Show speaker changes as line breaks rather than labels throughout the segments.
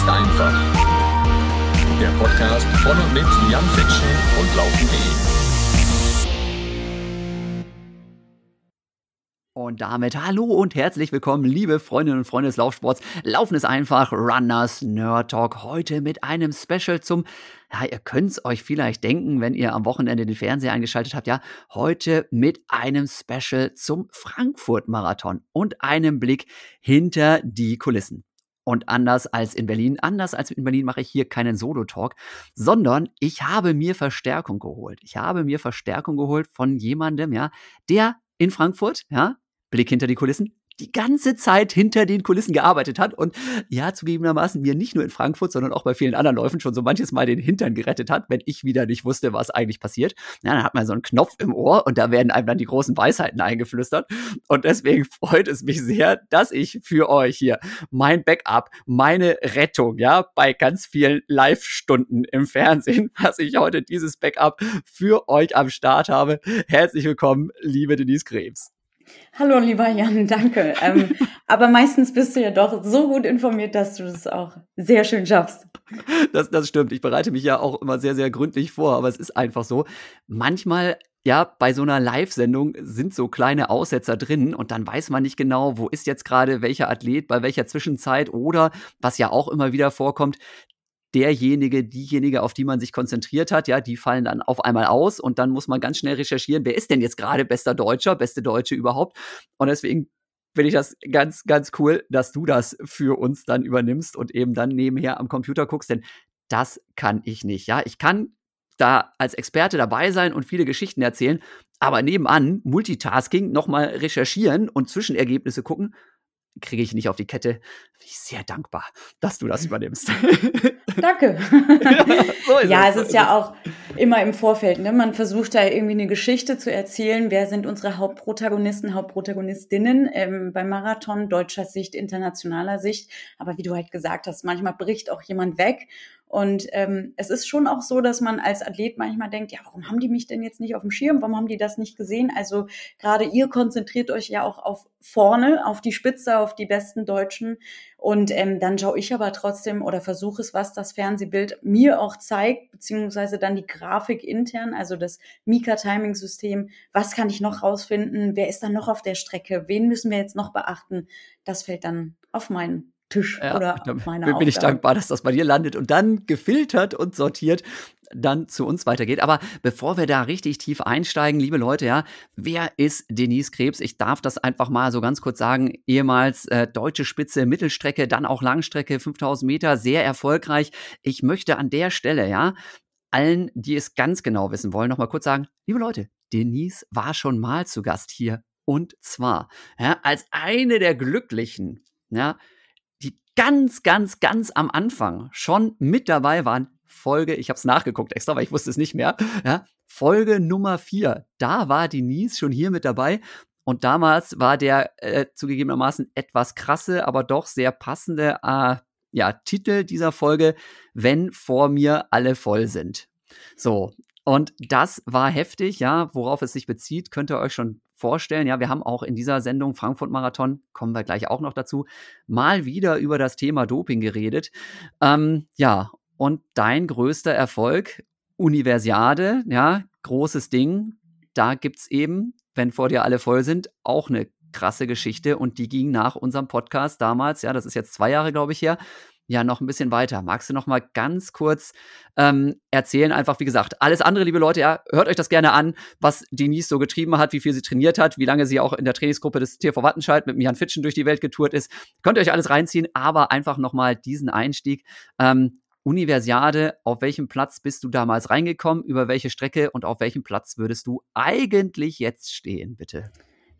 ist einfach. Der Podcast von und mit Jan Fitschen und Laufen.de.
Und damit hallo und herzlich willkommen, liebe Freundinnen und Freunde des Laufsports. Laufen ist einfach, Runners Nerd Talk. Heute mit einem Special zum, ja, ihr es euch vielleicht denken, wenn ihr am Wochenende den Fernseher eingeschaltet habt, ja, heute mit einem Special zum Frankfurt-Marathon und einem Blick hinter die Kulissen. Und anders als in Berlin, anders als in Berlin mache ich hier keinen Solo-Talk, sondern ich habe mir Verstärkung geholt. Ich habe mir Verstärkung geholt von jemandem, ja, der in Frankfurt, ja, Blick hinter die Kulissen, die ganze Zeit hinter den Kulissen gearbeitet hat und ja, zugegebenermaßen mir nicht nur in Frankfurt, sondern auch bei vielen anderen Läufen schon so manches Mal den Hintern gerettet hat, wenn ich wieder nicht wusste, was eigentlich passiert. Ja, dann hat man so einen Knopf im Ohr und da werden einem dann die großen Weisheiten eingeflüstert. Und deswegen freut es mich sehr, dass ich für euch hier mein Backup, meine Rettung, ja, bei ganz vielen Live-Stunden im Fernsehen, dass ich heute dieses Backup für euch am Start habe. Herzlich willkommen, liebe Denise Krebs.
Hallo, lieber Jan, danke. Ähm, aber meistens bist du ja doch so gut informiert, dass du das auch sehr schön schaffst.
Das, das stimmt. Ich bereite mich ja auch immer sehr, sehr gründlich vor, aber es ist einfach so. Manchmal ja, bei so einer Live-Sendung sind so kleine Aussetzer drin und dann weiß man nicht genau, wo ist jetzt gerade welcher Athlet bei welcher Zwischenzeit oder was ja auch immer wieder vorkommt, derjenige, diejenige, auf die man sich konzentriert hat, ja, die fallen dann auf einmal aus und dann muss man ganz schnell recherchieren, wer ist denn jetzt gerade bester Deutscher, beste Deutsche überhaupt? Und deswegen finde ich das ganz, ganz cool, dass du das für uns dann übernimmst und eben dann nebenher am Computer guckst, denn das kann ich nicht, ja. Ich kann da als Experte dabei sein und viele Geschichten erzählen, aber nebenan Multitasking, nochmal recherchieren und Zwischenergebnisse gucken kriege ich nicht auf die Kette. Bin ich sehr dankbar, dass du das übernimmst.
Danke. ja, so ja es, es ist ja auch immer im Vorfeld. Ne? Man versucht da irgendwie eine Geschichte zu erzählen. Wer sind unsere Hauptprotagonisten, Hauptprotagonistinnen ähm, beim Marathon, deutscher Sicht, internationaler Sicht. Aber wie du halt gesagt hast, manchmal bricht auch jemand weg. Und ähm, es ist schon auch so, dass man als Athlet manchmal denkt, ja, warum haben die mich denn jetzt nicht auf dem Schirm? Warum haben die das nicht gesehen? Also gerade ihr konzentriert euch ja auch auf vorne, auf die Spitze, auf die besten Deutschen. Und ähm, dann schaue ich aber trotzdem oder versuche es, was das Fernsehbild mir auch zeigt, beziehungsweise dann die Grafik intern, also das Mika-Timing-System. Was kann ich noch rausfinden? Wer ist dann noch auf der Strecke? Wen müssen wir jetzt noch beachten? Das fällt dann auf meinen Tisch ja, oder auf meiner
Bin Aufgabe. ich dankbar, dass das bei dir landet und dann gefiltert und sortiert dann zu uns weitergeht. Aber bevor wir da richtig tief einsteigen, liebe Leute, ja, wer ist Denise Krebs? Ich darf das einfach mal so ganz kurz sagen. Ehemals äh, deutsche Spitze, Mittelstrecke, dann auch Langstrecke, 5000 Meter, sehr erfolgreich. Ich möchte an der Stelle, ja, allen, die es ganz genau wissen wollen, noch mal kurz sagen, liebe Leute, Denise war schon mal zu Gast hier. Und zwar ja, als eine der Glücklichen, ja, ganz, ganz, ganz am Anfang schon mit dabei waren, Folge, ich habe es nachgeguckt extra, weil ich wusste es nicht mehr, ja, Folge Nummer vier. Da war Denise schon hier mit dabei. Und damals war der äh, zugegebenermaßen etwas krasse, aber doch sehr passende äh, ja, Titel dieser Folge, wenn vor mir alle voll sind. So, und das war heftig, ja, worauf es sich bezieht, könnt ihr euch schon vorstellen. Ja, wir haben auch in dieser Sendung Frankfurt Marathon, kommen wir gleich auch noch dazu, mal wieder über das Thema Doping geredet. Ähm, ja, und dein größter Erfolg, Universiade, ja, großes Ding. Da gibt es eben, wenn vor dir alle voll sind, auch eine krasse Geschichte und die ging nach unserem Podcast damals, ja, das ist jetzt zwei Jahre, glaube ich, her, ja noch ein bisschen weiter. Magst du noch mal ganz kurz ähm, erzählen? Einfach, wie gesagt, alles andere, liebe Leute, ja, hört euch das gerne an, was Denise so getrieben hat, wie viel sie trainiert hat, wie lange sie auch in der Trainingsgruppe des TV Wattenscheid mit Jan Fitschen durch die Welt getourt ist. Könnt ihr euch alles reinziehen, aber einfach noch mal diesen Einstieg. Ähm, Universiade, auf welchem Platz bist du damals reingekommen, über welche Strecke und auf welchem Platz würdest du eigentlich jetzt stehen, bitte?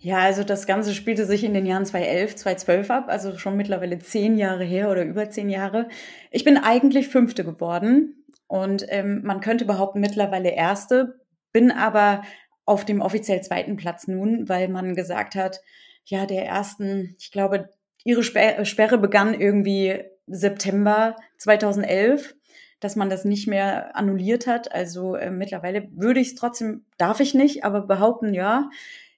Ja, also das Ganze spielte sich in den Jahren 2011, 2012 ab, also schon mittlerweile zehn Jahre her oder über zehn Jahre. Ich bin eigentlich Fünfte geworden und ähm, man könnte behaupten mittlerweile Erste, bin aber auf dem offiziell zweiten Platz nun, weil man gesagt hat, ja, der ersten, ich glaube, ihre Sperre begann irgendwie September 2011 dass man das nicht mehr annulliert hat. Also äh, mittlerweile würde ich es trotzdem, darf ich nicht, aber behaupten, ja,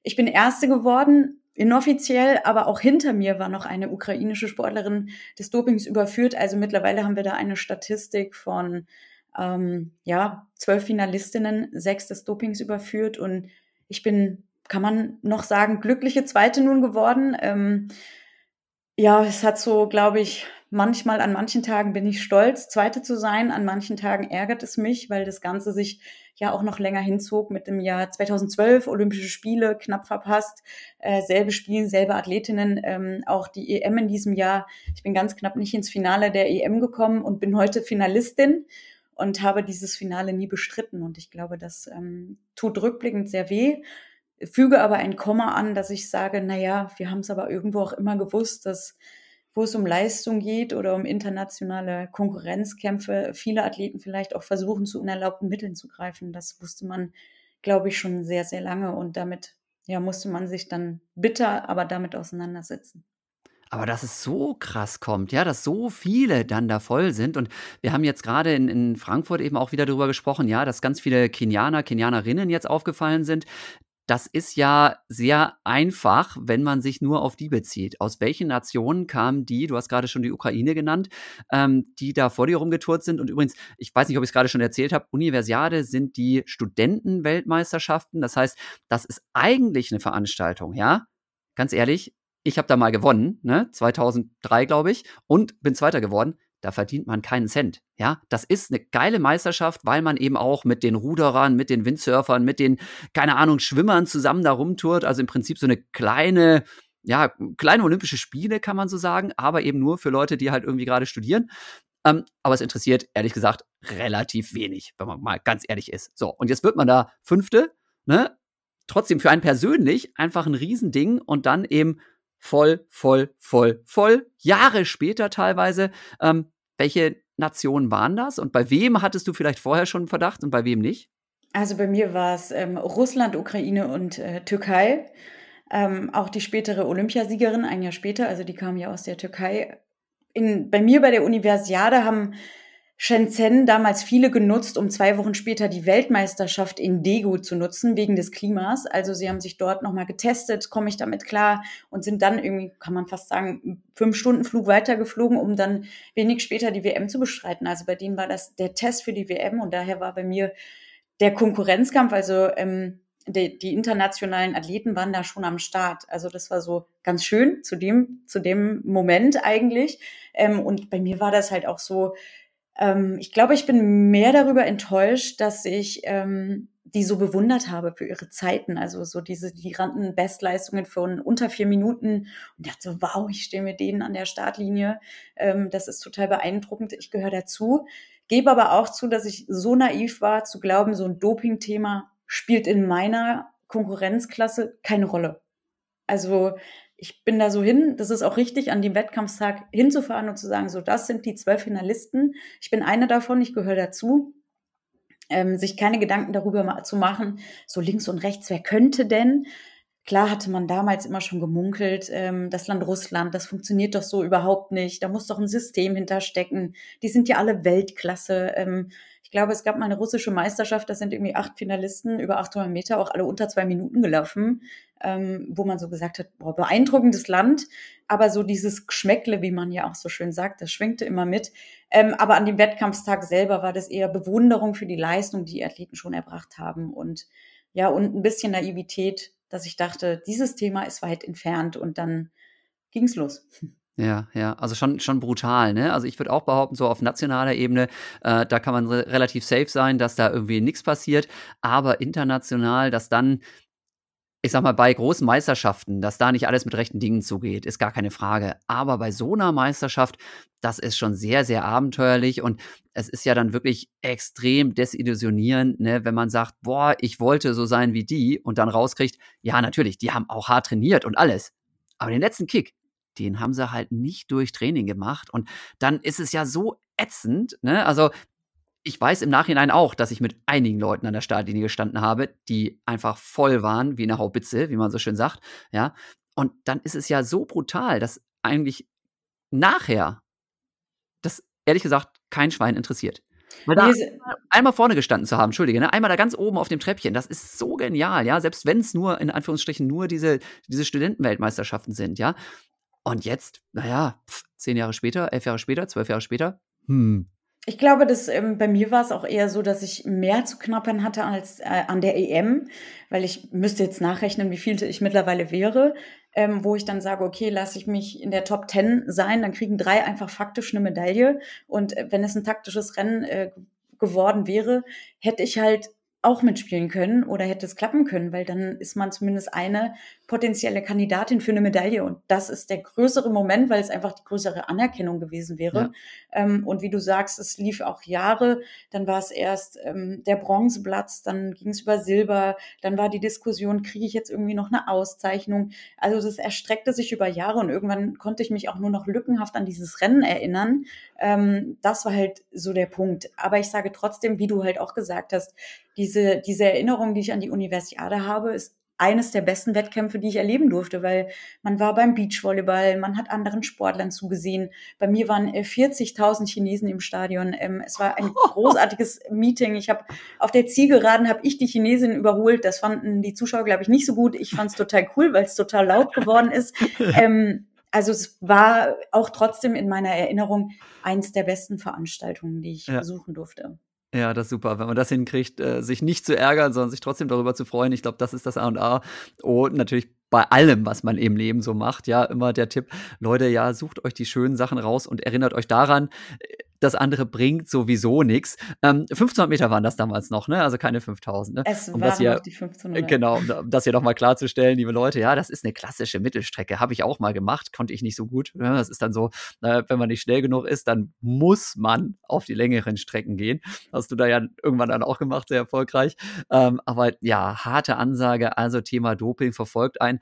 ich bin Erste geworden, inoffiziell, aber auch hinter mir war noch eine ukrainische Sportlerin des Dopings überführt. Also mittlerweile haben wir da eine Statistik von ähm, ja zwölf Finalistinnen, sechs des Dopings überführt und ich bin, kann man noch sagen, glückliche Zweite nun geworden. Ähm, ja, es hat so, glaube ich, manchmal an manchen Tagen bin ich stolz, Zweite zu sein, an manchen Tagen ärgert es mich, weil das Ganze sich ja auch noch länger hinzog mit dem Jahr 2012, Olympische Spiele knapp verpasst, äh, selbe Spielen, selbe Athletinnen, ähm, auch die EM in diesem Jahr. Ich bin ganz knapp nicht ins Finale der EM gekommen und bin heute Finalistin und habe dieses Finale nie bestritten. Und ich glaube, das ähm, tut rückblickend sehr weh. Füge aber ein Komma an, dass ich sage, na ja, wir haben es aber irgendwo auch immer gewusst, dass wo es um Leistung geht oder um internationale Konkurrenzkämpfe, viele Athleten vielleicht auch versuchen, zu unerlaubten Mitteln zu greifen. Das wusste man, glaube ich, schon sehr, sehr lange und damit ja, musste man sich dann bitter, aber damit auseinandersetzen.
Aber dass es so krass kommt, ja, dass so viele dann da voll sind. Und wir haben jetzt gerade in, in Frankfurt eben auch wieder darüber gesprochen, ja, dass ganz viele Kenianer, Kenianerinnen jetzt aufgefallen sind. Das ist ja sehr einfach, wenn man sich nur auf die bezieht. Aus welchen Nationen kamen die, du hast gerade schon die Ukraine genannt, ähm, die da vor dir rumgetourt sind? Und übrigens, ich weiß nicht, ob ich es gerade schon erzählt habe, Universiade sind die Studentenweltmeisterschaften. Das heißt, das ist eigentlich eine Veranstaltung, ja? Ganz ehrlich, ich habe da mal gewonnen, ne? 2003, glaube ich, und bin Zweiter geworden da verdient man keinen Cent. Ja, das ist eine geile Meisterschaft, weil man eben auch mit den Ruderern, mit den Windsurfern, mit den, keine Ahnung, Schwimmern zusammen da rumtourt. Also im Prinzip so eine kleine, ja, kleine Olympische Spiele, kann man so sagen, aber eben nur für Leute, die halt irgendwie gerade studieren. Ähm, aber es interessiert, ehrlich gesagt, relativ wenig, wenn man mal ganz ehrlich ist. So, und jetzt wird man da Fünfte, ne? Trotzdem für einen persönlich einfach ein Riesending und dann eben voll, voll, voll, voll. Jahre später teilweise. Ähm, welche Nationen waren das und bei wem hattest du vielleicht vorher schon einen Verdacht und bei wem nicht?
Also bei mir war es ähm, Russland, Ukraine und äh, Türkei. Ähm, auch die spätere Olympiasiegerin ein Jahr später, also die kam ja aus der Türkei. In, bei mir bei der Universiade haben Shenzhen damals viele genutzt, um zwei Wochen später die Weltmeisterschaft in Daegu zu nutzen, wegen des Klimas. Also sie haben sich dort nochmal getestet, komme ich damit klar und sind dann irgendwie, kann man fast sagen, fünf Stunden Flug weitergeflogen, um dann wenig später die WM zu bestreiten. Also bei denen war das der Test für die WM und daher war bei mir der Konkurrenzkampf, also ähm, die, die internationalen Athleten waren da schon am Start. Also das war so ganz schön zu dem, zu dem Moment eigentlich. Ähm, und bei mir war das halt auch so, ähm, ich glaube, ich bin mehr darüber enttäuscht, dass ich ähm, die so bewundert habe für ihre Zeiten. Also so diese, die rannten Bestleistungen von unter vier Minuten und dachte so, wow, ich stehe mit denen an der Startlinie. Ähm, das ist total beeindruckend. Ich gehöre dazu. Gebe aber auch zu, dass ich so naiv war, zu glauben, so ein Doping-Thema spielt in meiner Konkurrenzklasse keine Rolle. Also ich bin da so hin, das ist auch richtig, an dem Wettkampftag hinzufahren und zu sagen, so, das sind die zwölf Finalisten. Ich bin eine davon, ich gehöre dazu. Ähm, sich keine Gedanken darüber zu machen, so links und rechts, wer könnte denn? Klar hatte man damals immer schon gemunkelt, ähm, das Land Russland, das funktioniert doch so überhaupt nicht. Da muss doch ein System hinterstecken. Die sind ja alle Weltklasse. Ähm, glaube, es gab mal eine russische Meisterschaft, da sind irgendwie acht Finalisten über 800 Meter, auch alle unter zwei Minuten gelaufen, ähm, wo man so gesagt hat, boah, beeindruckendes Land, aber so dieses Geschmäckle, wie man ja auch so schön sagt, das schwingte immer mit. Ähm, aber an dem Wettkampfstag selber war das eher Bewunderung für die Leistung, die, die Athleten schon erbracht haben und ja, und ein bisschen Naivität, dass ich dachte, dieses Thema ist weit entfernt und dann ging's los.
Ja, ja, also schon, schon brutal, ne? Also ich würde auch behaupten, so auf nationaler Ebene, äh, da kann man re relativ safe sein, dass da irgendwie nichts passiert. Aber international, dass dann, ich sag mal, bei großen Meisterschaften, dass da nicht alles mit rechten Dingen zugeht, ist gar keine Frage. Aber bei so einer Meisterschaft, das ist schon sehr, sehr abenteuerlich und es ist ja dann wirklich extrem desillusionierend, ne, wenn man sagt, boah, ich wollte so sein wie die und dann rauskriegt, ja, natürlich, die haben auch hart trainiert und alles. Aber den letzten Kick, den haben sie halt nicht durch Training gemacht. Und dann ist es ja so ätzend, ne? Also, ich weiß im Nachhinein auch, dass ich mit einigen Leuten an der Startlinie gestanden habe, die einfach voll waren, wie eine Haubitze, wie man so schön sagt, ja. Und dann ist es ja so brutal, dass eigentlich nachher das ehrlich gesagt kein Schwein interessiert. Weil da einmal vorne gestanden zu haben, entschuldige, ne? einmal da ganz oben auf dem Treppchen, das ist so genial, ja, selbst wenn es nur, in Anführungsstrichen, nur diese, diese Studentenweltmeisterschaften sind, ja. Und jetzt, naja, zehn Jahre später, elf Jahre später, zwölf Jahre später, hm,
ich glaube, dass ähm, bei mir war es auch eher so, dass ich mehr zu knappern hatte als äh, an der EM, weil ich müsste jetzt nachrechnen, wie viel ich mittlerweile wäre, ähm, wo ich dann sage, okay, lasse ich mich in der Top Ten sein, dann kriegen drei einfach faktisch eine Medaille. Und äh, wenn es ein taktisches Rennen äh, geworden wäre, hätte ich halt auch mitspielen können oder hätte es klappen können, weil dann ist man zumindest eine potenzielle Kandidatin für eine Medaille. Und das ist der größere Moment, weil es einfach die größere Anerkennung gewesen wäre. Ja. Ähm, und wie du sagst, es lief auch Jahre. Dann war es erst ähm, der Bronzeplatz, dann ging es über Silber, dann war die Diskussion, kriege ich jetzt irgendwie noch eine Auszeichnung? Also das erstreckte sich über Jahre und irgendwann konnte ich mich auch nur noch lückenhaft an dieses Rennen erinnern. Ähm, das war halt so der Punkt. Aber ich sage trotzdem, wie du halt auch gesagt hast, diese, diese Erinnerung, die ich an die Universiade habe, ist eines der besten Wettkämpfe, die ich erleben durfte, weil man war beim Beachvolleyball, man hat anderen Sportlern zugesehen. Bei mir waren 40.000 äh, Chinesen im Stadion. Ähm, es war ein großartiges Meeting. Ich habe auf der Zielgeraden habe ich die Chinesin überholt. Das fanden die Zuschauer, glaube ich, nicht so gut. Ich fand es total cool, weil es total laut geworden ist. Ähm, also es war auch trotzdem in meiner Erinnerung eins der besten Veranstaltungen, die ich ja. besuchen durfte.
Ja, das ist super. Wenn man das hinkriegt, äh, sich nicht zu ärgern, sondern sich trotzdem darüber zu freuen. Ich glaube, das ist das A und A. Und natürlich bei allem, was man im Leben so macht, ja, immer der Tipp, Leute, ja, sucht euch die schönen Sachen raus und erinnert euch daran, das andere bringt sowieso nichts. Ähm, 1500 Meter waren das damals noch, ne? Also keine 5000. Ne?
Es um waren hier, noch die 1500.
Genau, um das hier nochmal klarzustellen, liebe Leute, ja, das ist eine klassische Mittelstrecke. Habe ich auch mal gemacht, konnte ich nicht so gut. Ja, das ist dann so, äh, wenn man nicht schnell genug ist, dann muss man auf die längeren Strecken gehen. Hast du da ja irgendwann dann auch gemacht, sehr erfolgreich. Ähm, aber ja, harte Ansage, also Thema Doping verfolgt ein.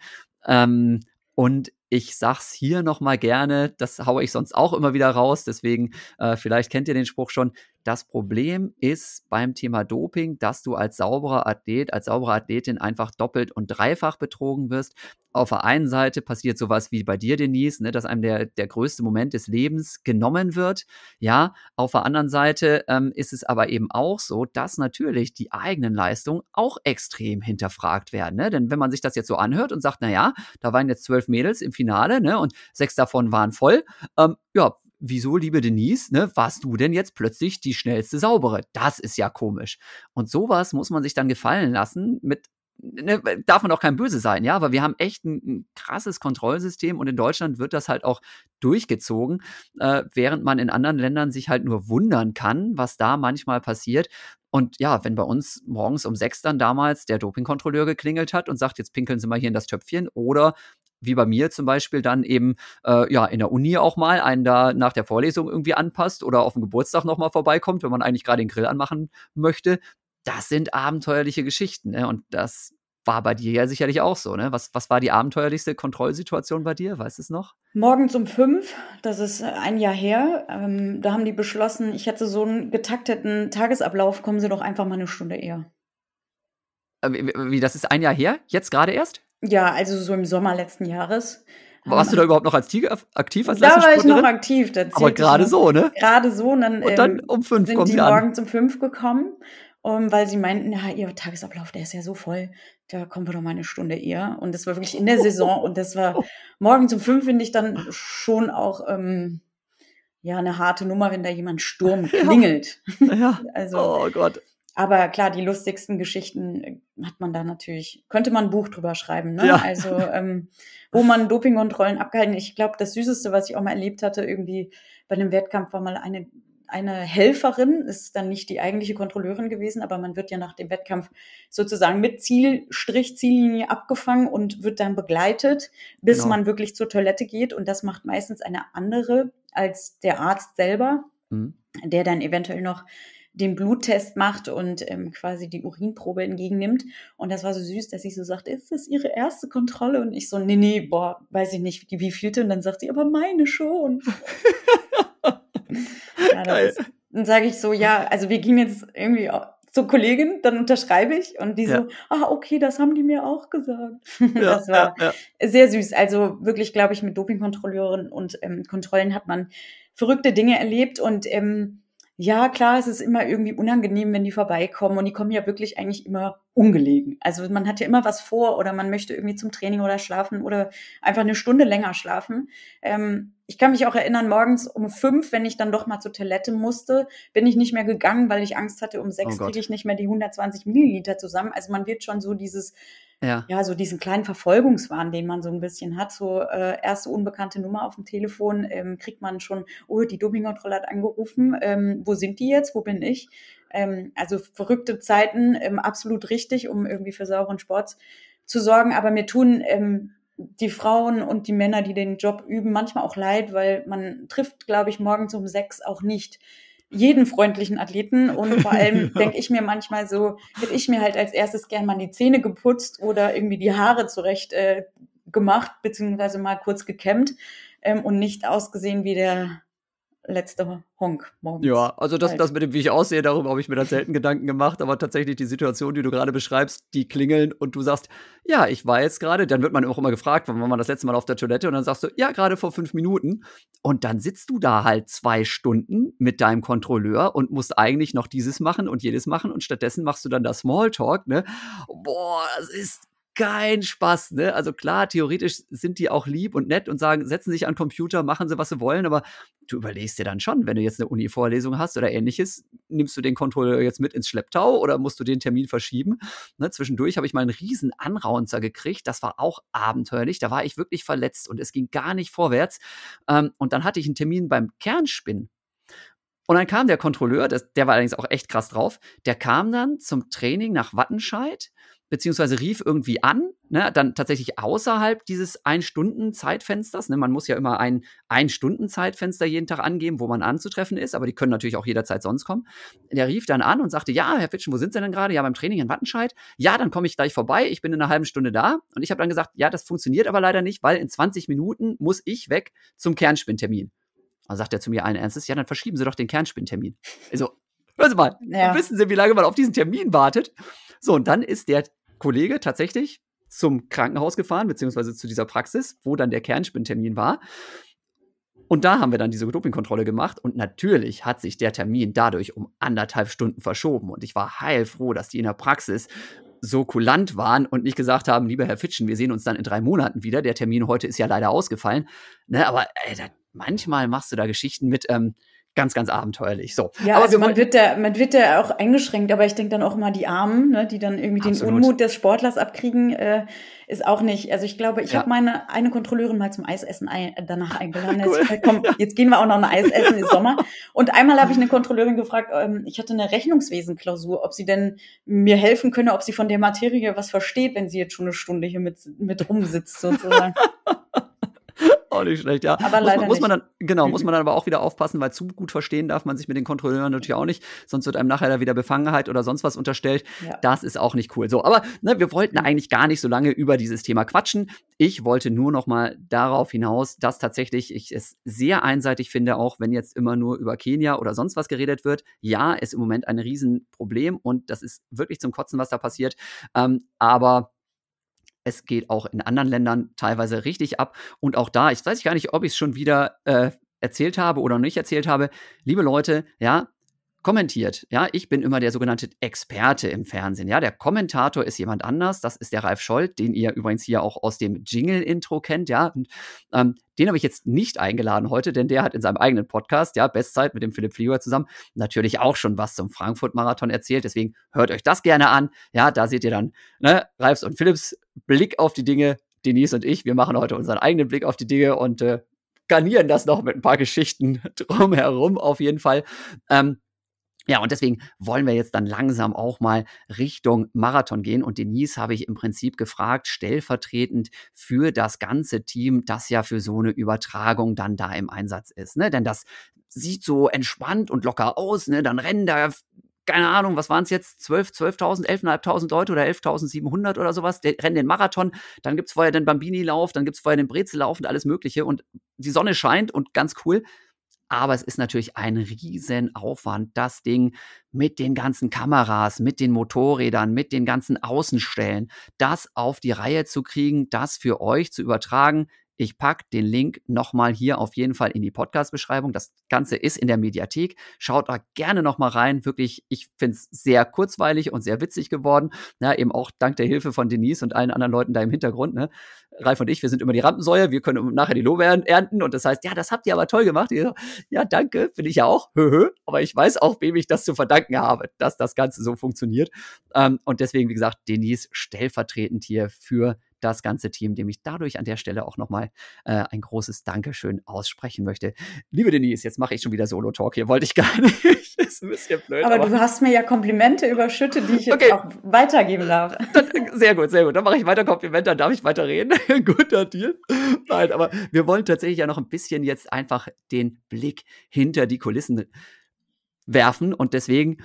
Ähm, und ich sag's hier nochmal gerne, das haue ich sonst auch immer wieder raus, deswegen äh, vielleicht kennt ihr den Spruch schon. Das Problem ist beim Thema Doping, dass du als sauberer Athlet, als saubere Athletin einfach doppelt und dreifach betrogen wirst. Auf der einen Seite passiert sowas wie bei dir, Denise, ne, dass einem der, der größte Moment des Lebens genommen wird. Ja, auf der anderen Seite ähm, ist es aber eben auch so, dass natürlich die eigenen Leistungen auch extrem hinterfragt werden. Ne? Denn wenn man sich das jetzt so anhört und sagt, na ja, da waren jetzt zwölf Mädels im Finale, ne? Und sechs davon waren voll. Ähm, ja, wieso, liebe Denise, ne, warst du denn jetzt plötzlich die schnellste Saubere? Das ist ja komisch. Und sowas muss man sich dann gefallen lassen mit Ne, darf man auch kein Böse sein, ja, aber wir haben echt ein, ein, krasses Kontrollsystem und in Deutschland wird das halt auch durchgezogen, äh, während man in anderen Ländern sich halt nur wundern kann, was da manchmal passiert. Und ja, wenn bei uns morgens um sechs dann damals der Dopingkontrolleur geklingelt hat und sagt, jetzt pinkeln Sie mal hier in das Töpfchen oder wie bei mir zum Beispiel dann eben äh, ja in der Uni auch mal einen da nach der Vorlesung irgendwie anpasst oder auf dem Geburtstag nochmal vorbeikommt, wenn man eigentlich gerade den Grill anmachen möchte. Das sind abenteuerliche Geschichten. Ne? Und das war bei dir ja sicherlich auch so, ne? Was, was war die abenteuerlichste Kontrollsituation bei dir? Weißt du es noch?
Morgens um fünf, das ist ein Jahr her. Ähm, da haben die beschlossen, ich hätte so einen getakteten Tagesablauf, kommen Sie doch einfach mal eine Stunde eher.
Äh, wie, wie, das ist ein Jahr her? Jetzt gerade erst?
Ja, also so im Sommer letzten Jahres.
Warst du da überhaupt noch als Tiger aktiv als
Da war ich noch aktiv.
Aber gerade so, ne?
Gerade so. Und dann,
und dann ähm, um fünf
sind die morgens um fünf gekommen, um, weil sie meinten, ja, ihr Tagesablauf, der ist ja so voll, da kommen wir doch mal eine Stunde eher. Und das war wirklich in der Saison und das war morgens um fünf, finde ich dann schon auch ähm, ja eine harte Nummer, wenn da jemand Sturm klingelt.
Ja. ja. also, oh Gott.
Aber klar, die lustigsten Geschichten äh, hat man da natürlich, könnte man ein Buch drüber schreiben. Ne? Ja. Also, ähm, wo man Dopingkontrollen abgehalten. Ich glaube, das Süßeste, was ich auch mal erlebt hatte, irgendwie bei einem Wettkampf war mal eine, eine Helferin, ist dann nicht die eigentliche Kontrolleurin gewesen, aber man wird ja nach dem Wettkampf sozusagen mit Zielstrich, Ziellinie abgefangen und wird dann begleitet, bis genau. man wirklich zur Toilette geht. Und das macht meistens eine andere als der Arzt selber, mhm. der dann eventuell noch den Bluttest macht und ähm, quasi die Urinprobe entgegennimmt. Und das war so süß, dass sie so sagt, ist das ihre erste Kontrolle? Und ich so, nee, nee, boah, weiß ich nicht, wie vielte. Und dann sagt sie, aber meine schon. ja, ist, dann sage ich so, ja, also wir gehen jetzt irgendwie zur Kollegin, dann unterschreibe ich und die ja. so, ah, okay, das haben die mir auch gesagt. Das war ja, sehr süß. Also wirklich, glaube ich, mit Dopingkontrolleuren und ähm, Kontrollen hat man verrückte Dinge erlebt und ähm, Ja, klar, es ist immer irgendwie unangenehm, wenn die vorbeikommen und die kommen ja wirklich eigentlich immer ungelegen. Also man hat ja immer was vor oder man möchte irgendwie zum Training oder schlafen oder einfach eine Stunde länger schlafen. Ähm, ich kann mich auch erinnern, morgens um fünf, wenn ich dann doch mal zur Toilette musste, bin ich nicht mehr gegangen, weil ich Angst hatte, um sechs oh kriege ich nicht mehr die 120 Milliliter zusammen. Also man wird schon so dieses ja. ja, so diesen kleinen Verfolgungswahn, den man so ein bisschen hat, so äh, erste unbekannte Nummer auf dem Telefon, ähm, kriegt man schon, oh, die Dopingkontrolle hat angerufen, ähm, wo sind die jetzt, wo bin ich? Ähm, also verrückte Zeiten, ähm, absolut richtig, um irgendwie für sauren Sport zu sorgen, aber mir tun ähm, die Frauen und die Männer, die den Job üben, manchmal auch leid, weil man trifft, glaube ich, morgens um sechs auch nicht jeden freundlichen Athleten und vor allem denke ich mir manchmal so, hätte ich mir halt als erstes gern mal die Zähne geputzt oder irgendwie die Haare zurecht äh, gemacht, beziehungsweise mal kurz gekämmt ähm, und nicht ausgesehen wie der letzte Honk
morgens. Ja, also das, halt. das mit dem, wie ich aussehe, darüber habe ich mir dann selten Gedanken gemacht, aber tatsächlich die Situation, die du gerade beschreibst, die klingeln und du sagst, ja, ich war jetzt gerade, dann wird man auch immer gefragt, wann war man das letzte Mal auf der Toilette und dann sagst du, ja, gerade vor fünf Minuten und dann sitzt du da halt zwei Stunden mit deinem Kontrolleur und musst eigentlich noch dieses machen und jedes machen und stattdessen machst du dann das Smalltalk, ne? Boah, das ist kein Spaß, ne? Also klar, theoretisch sind die auch lieb und nett und sagen, setzen sich an Computer, machen sie, was sie wollen, aber du überlegst dir dann schon, wenn du jetzt eine Uni-Vorlesung hast oder ähnliches, nimmst du den Controller jetzt mit ins Schlepptau oder musst du den Termin verschieben? Ne? Zwischendurch habe ich mal einen riesen Anraunzer gekriegt, das war auch abenteuerlich, da war ich wirklich verletzt und es ging gar nicht vorwärts. Ähm, und dann hatte ich einen Termin beim Kernspinn. Und dann kam der Kontrolleur, das, der war allerdings auch echt krass drauf, der kam dann zum Training nach Wattenscheid beziehungsweise rief irgendwie an, ne, dann tatsächlich außerhalb dieses Ein-Stunden-Zeitfensters. Ne, man muss ja immer ein Ein-Stunden-Zeitfenster jeden Tag angeben, wo man anzutreffen ist, aber die können natürlich auch jederzeit sonst kommen. Der rief dann an und sagte, ja, Herr Fitschen, wo sind Sie denn gerade? Ja, beim Training in Wattenscheid. Ja, dann komme ich gleich vorbei, ich bin in einer halben Stunde da. Und ich habe dann gesagt, ja, das funktioniert aber leider nicht, weil in 20 Minuten muss ich weg zum Kernspinntermin. Dann sagt er zu mir allen Ernstes, ja, dann verschieben Sie doch den Kernspinntermin. Also, hören Sie mal, ja. wissen Sie, wie lange man auf diesen Termin wartet? So, und dann ist der Kollege tatsächlich zum Krankenhaus gefahren, beziehungsweise zu dieser Praxis, wo dann der Kernspinntermin war. Und da haben wir dann diese Dopingkontrolle gemacht und natürlich hat sich der Termin dadurch um anderthalb Stunden verschoben. Und ich war heilfroh, dass die in der Praxis so kulant waren und nicht gesagt haben, lieber Herr Fitschen, wir sehen uns dann in drei Monaten wieder. Der Termin heute ist ja leider ausgefallen. Ne, aber ey, da, manchmal machst du da Geschichten mit, ähm, ganz, ganz abenteuerlich. So.
Ja, aber also man wird da, man wird da auch eingeschränkt, aber ich denke dann auch mal die Armen, ne, die dann irgendwie Absolut. den Unmut des Sportlers abkriegen, äh, ist auch nicht. Also ich glaube, ich ja. habe meine eine Kontrolleurin mal zum Eisessen ein, danach eingeladen. cool. Jetzt, komm, jetzt gehen wir auch noch ein Eis essen im Sommer. Und einmal habe ich eine Kontrolleurin gefragt, ähm, ich hatte eine Rechnungswesenklausur, ob sie denn mir helfen könne, ob sie von der Materie was versteht, wenn sie jetzt schon eine Stunde hier mit, mit rumsitzt sozusagen.
auch nicht schlecht, ja. Aber muss, leider man, muss man dann, genau, muss man dann aber auch wieder aufpassen, weil zu gut verstehen darf man sich mit den Kontrolleuren natürlich auch nicht, sonst wird einem nachher da wieder Befangenheit oder sonst was unterstellt. Ja. Das ist auch nicht cool. So, aber ne, wir wollten eigentlich gar nicht so lange über dieses Thema quatschen. Ich wollte nur noch mal darauf hinaus, dass tatsächlich ich es sehr einseitig finde, auch wenn jetzt immer nur über Kenia oder sonst was geredet wird. Ja, ist im Moment ein Riesenproblem und das ist wirklich zum Kotzen, was da passiert. Ähm, aber es geht auch in anderen Ländern teilweise richtig ab. Und auch da, ich weiß gar nicht, ob ich es schon wieder äh, erzählt habe oder nicht erzählt habe. Liebe Leute, ja, kommentiert. Ja, ich bin immer der sogenannte Experte im Fernsehen. Ja, der Kommentator ist jemand anders. Das ist der Ralf Scholz, den ihr übrigens hier auch aus dem Jingle-Intro kennt. Ja, und, ähm, den habe ich jetzt nicht eingeladen heute, denn der hat in seinem eigenen Podcast, ja, Bestzeit mit dem Philipp Flieger zusammen, natürlich auch schon was zum Frankfurt-Marathon erzählt. Deswegen hört euch das gerne an. Ja, da seht ihr dann ne, Ralfs und Philipps Blick auf die Dinge. Denise und ich, wir machen heute unseren eigenen Blick auf die Dinge und äh, garnieren das noch mit ein paar Geschichten drumherum auf jeden Fall. Ähm, ja, und deswegen wollen wir jetzt dann langsam auch mal Richtung Marathon gehen. Und Denise habe ich im Prinzip gefragt, stellvertretend für das ganze Team, das ja für so eine Übertragung dann da im Einsatz ist. Ne? Denn das sieht so entspannt und locker aus. Ne? Dann rennen da keine Ahnung, was waren es jetzt? 12, 12.000, 11.500 Leute oder 11.700 oder sowas, die rennen den Marathon, dann gibt es vorher den Bambini-Lauf, dann gibt es vorher den Brezellauf und alles Mögliche und die Sonne scheint und ganz cool. Aber es ist natürlich ein Riesenaufwand, das Ding mit den ganzen Kameras, mit den Motorrädern, mit den ganzen Außenstellen, das auf die Reihe zu kriegen, das für euch zu übertragen Ich packe den Link nochmal hier auf jeden Fall in die Podcast-Beschreibung. Das Ganze ist in der Mediathek. Schaut da gerne nochmal rein. Wirklich, ich finde es sehr kurzweilig und sehr witzig geworden. Ja, eben auch dank der Hilfe von Denise und allen anderen Leuten da im Hintergrund. Ne? Ralf und ich, wir sind immer die Rampensäuer, wir können nachher die Lobe ernten und das heißt, ja, das habt ihr aber toll gemacht. Ja, danke, finde ich ja auch. aber ich weiß auch, wem ich das zu verdanken habe, dass das Ganze so funktioniert. Ähm, und deswegen, wie gesagt, Denise stellvertretend hier für das ganze Team, dem ich dadurch an der Stelle auch nochmal äh, ein großes Dankeschön aussprechen möchte. Liebe Denise, jetzt mache ich schon wieder Solo-Talk hier, wollte ich gar nicht. ist
ein bisschen blöd. Aber, aber, du hast mir ja Komplimente überschüttet, die ich jetzt
okay.
auch weitergeben darf.
sehr gut, sehr gut. Dann mache ich weiter Komplimente, dann darf ich weiter reden. Guter Deal. Nein, aber wir wollen tatsächlich ja noch ein bisschen jetzt einfach den Blick hinter die Kulissen werfen und deswegen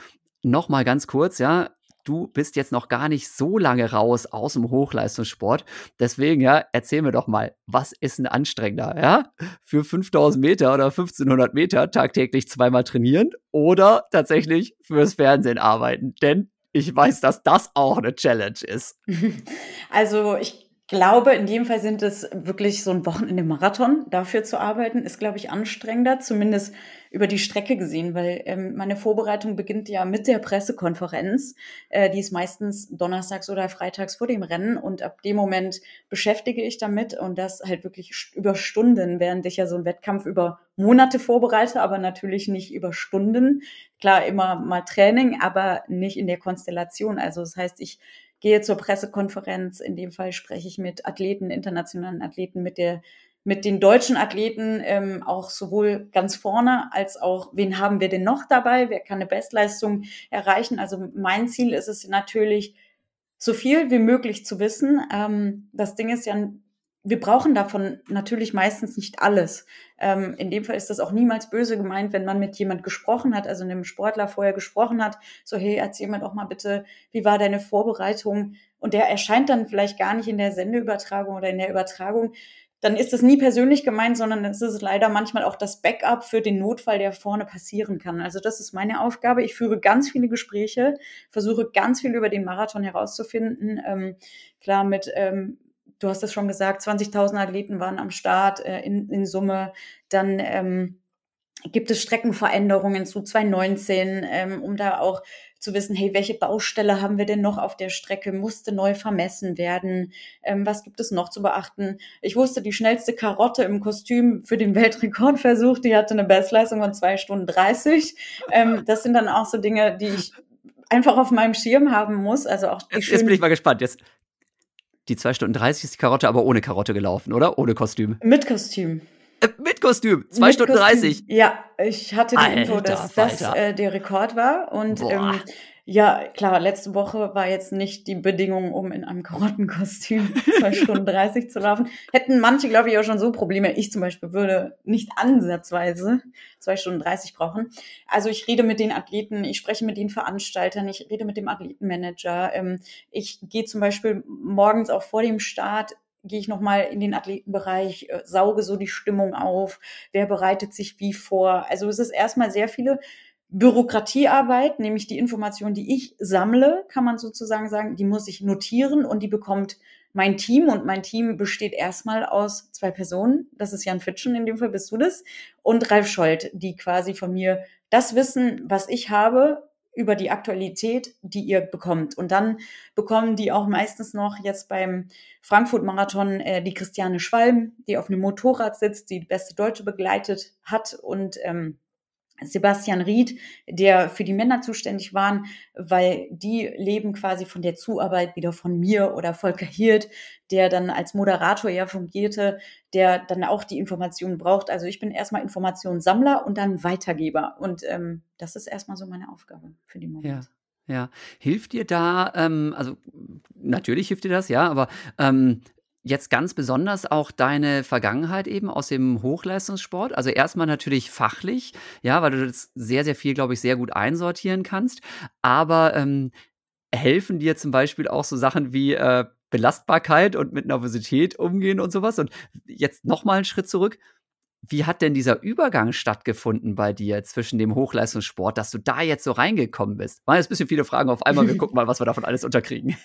noch mal ganz kurz, ja, du bist jetzt noch gar nicht so lange raus aus dem Hochleistungssport. Deswegen, ja, erzähl mir doch mal, was ist ein anstrengender, ja? Für 5000 Meter oder 1500 Meter tagtäglich zweimal trainieren oder tatsächlich fürs Fernsehen arbeiten? Denn ich weiß, dass das auch eine Challenge ist.
Also ich glaube, in dem Fall sind es wirklich so ein Wochenende Marathon. Dafür zu arbeiten, ist, glaube ich, anstrengender, zumindest über die Strecke gesehen, weil ähm, meine Vorbereitung beginnt ja mit der Pressekonferenz. Äh, die ist meistens donnerstags oder freitags vor dem Rennen und ab dem Moment beschäftige ich damit und das halt wirklich über Stunden, während ich ja so einen Wettkampf über Monate vorbereite, aber natürlich nicht über Stunden. Klar, immer mal Training, aber nicht in der Konstellation. Also das heißt, ich gehe zur Pressekonferenz. In dem Fall spreche ich mit Athleten, internationalen Athleten, mit der mit den deutschen Athleten ähm, auch sowohl ganz vorne als auch, wen haben wir denn noch dabei? Wer kann eine Bestleistung erreichen? Also mein Ziel ist es natürlich, so viel wie möglich zu wissen. Ähm, das Ding ist ja, wir brauchen davon natürlich meistens nicht alles. Ähm, in dem Fall ist das auch niemals böse gemeint, wenn man mit jemand gesprochen hat, also einem Sportler vorher gesprochen hat, so hey, erzähl mir doch mal bitte, wie war deine Vorbereitung? Und der erscheint dann vielleicht gar nicht in der Sendeübertragung oder in der Übertragung. Dann ist das nie persönlich gemeint, sondern es ist leider manchmal auch das Backup für den Notfall, der vorne passieren kann. Also das ist meine Aufgabe. Ich führe ganz viele Gespräche, versuche ganz viel über den Marathon herauszufinden. Ähm, klar mit ähm, du hast es schon gesagt, 20.000 Athleten waren am Start äh, in, in Summe. Dann ähm, gibt es Streckenveränderungen zu 2019, ähm, um da auch zu wissen, hey, welche Baustelle haben wir denn noch auf der Strecke? Musste neu vermessen werden? Ähm, was gibt es noch zu beachten? Ich wusste, die schnellste Karotte im Kostüm für den Weltrekordversuch, die hatte eine Bestleistung von zwei Stunden 30. Ähm, das sind dann auch so Dinge, die ich einfach auf meinem Schirm haben muss. Also auch
jetzt, jetzt bin ich mal gespannt. Jetzt die 2 Stunden 30 ist die Karotte aber ohne Karotte gelaufen, oder? Ohne Kostüm.
Mit Kostüm.
Äh, mit Kostüm. 2 Stunden Kostüm. 30.
Ja, ich hatte die Alter, Info, dass das äh, der Rekord war. Und ähm, ja, klar, letzte Woche war jetzt nicht die Bedingung, um in einem Karottenkostüm zwei Stunden 30 zu laufen. Hätten manche, glaube ich, auch schon so Probleme. Ich zum Beispiel würde nicht ansatzweise zwei Stunden 30 brauchen. Also ich rede mit den Athleten, ich spreche mit den Veranstaltern, ich rede mit dem Athletenmanager. Ähm, ich gehe zum Beispiel morgens auch vor dem Start gehe ich nochmal in den Athletenbereich, äh, sauge so die Stimmung auf, wer bereitet sich wie vor. Also es ist erstmal sehr viele Bürokratiearbeit, nämlich die Information, die ich sammle, kann man sozusagen sagen, die muss ich notieren und die bekommt mein Team und mein Team besteht erstmal aus zwei Personen. Das ist Jan Fitschen, in dem Fall bist du das, und Ralf Scholz, die quasi von mir das Wissen, was ich habe, über die Aktualität, die ihr bekommt. Und dann bekommen die auch meistens noch jetzt beim Frankfurt-Marathon äh, die Christiane Schwalm, die auf einem Motorrad sitzt, die die beste Deutsche begleitet hat und ähm, Sebastian Ried, der für die Männer zuständig waren, weil die leben quasi von der Zuarbeit wieder von mir oder Volker Hirt, der dann als Moderator ja fungierte, der dann auch die Informationen braucht. Also ich bin erstmal Informationssammler und dann Weitergeber. Und ähm, das ist erstmal so meine Aufgabe für den Moment.
Ja. Ja, hilft dir da, ähm, also natürlich hilft dir das, ja, aber ähm, jetzt ganz besonders auch deine Vergangenheit eben aus dem Hochleistungssport. Also erstmal natürlich fachlich, ja, weil du das sehr, sehr viel, glaube ich, sehr gut einsortieren kannst. Aber ähm, helfen dir zum Beispiel auch so Sachen wie äh, Belastbarkeit und mit Nervosität umgehen und sowas. Und jetzt nochmal einen Schritt zurück. Wie hat denn dieser Übergang stattgefunden bei dir zwischen dem Hochleistungssport, dass du da jetzt so reingekommen bist? Waren jetzt ein bisschen viele Fragen auf einmal. Wir gucken mal, was wir davon alles unterkriegen.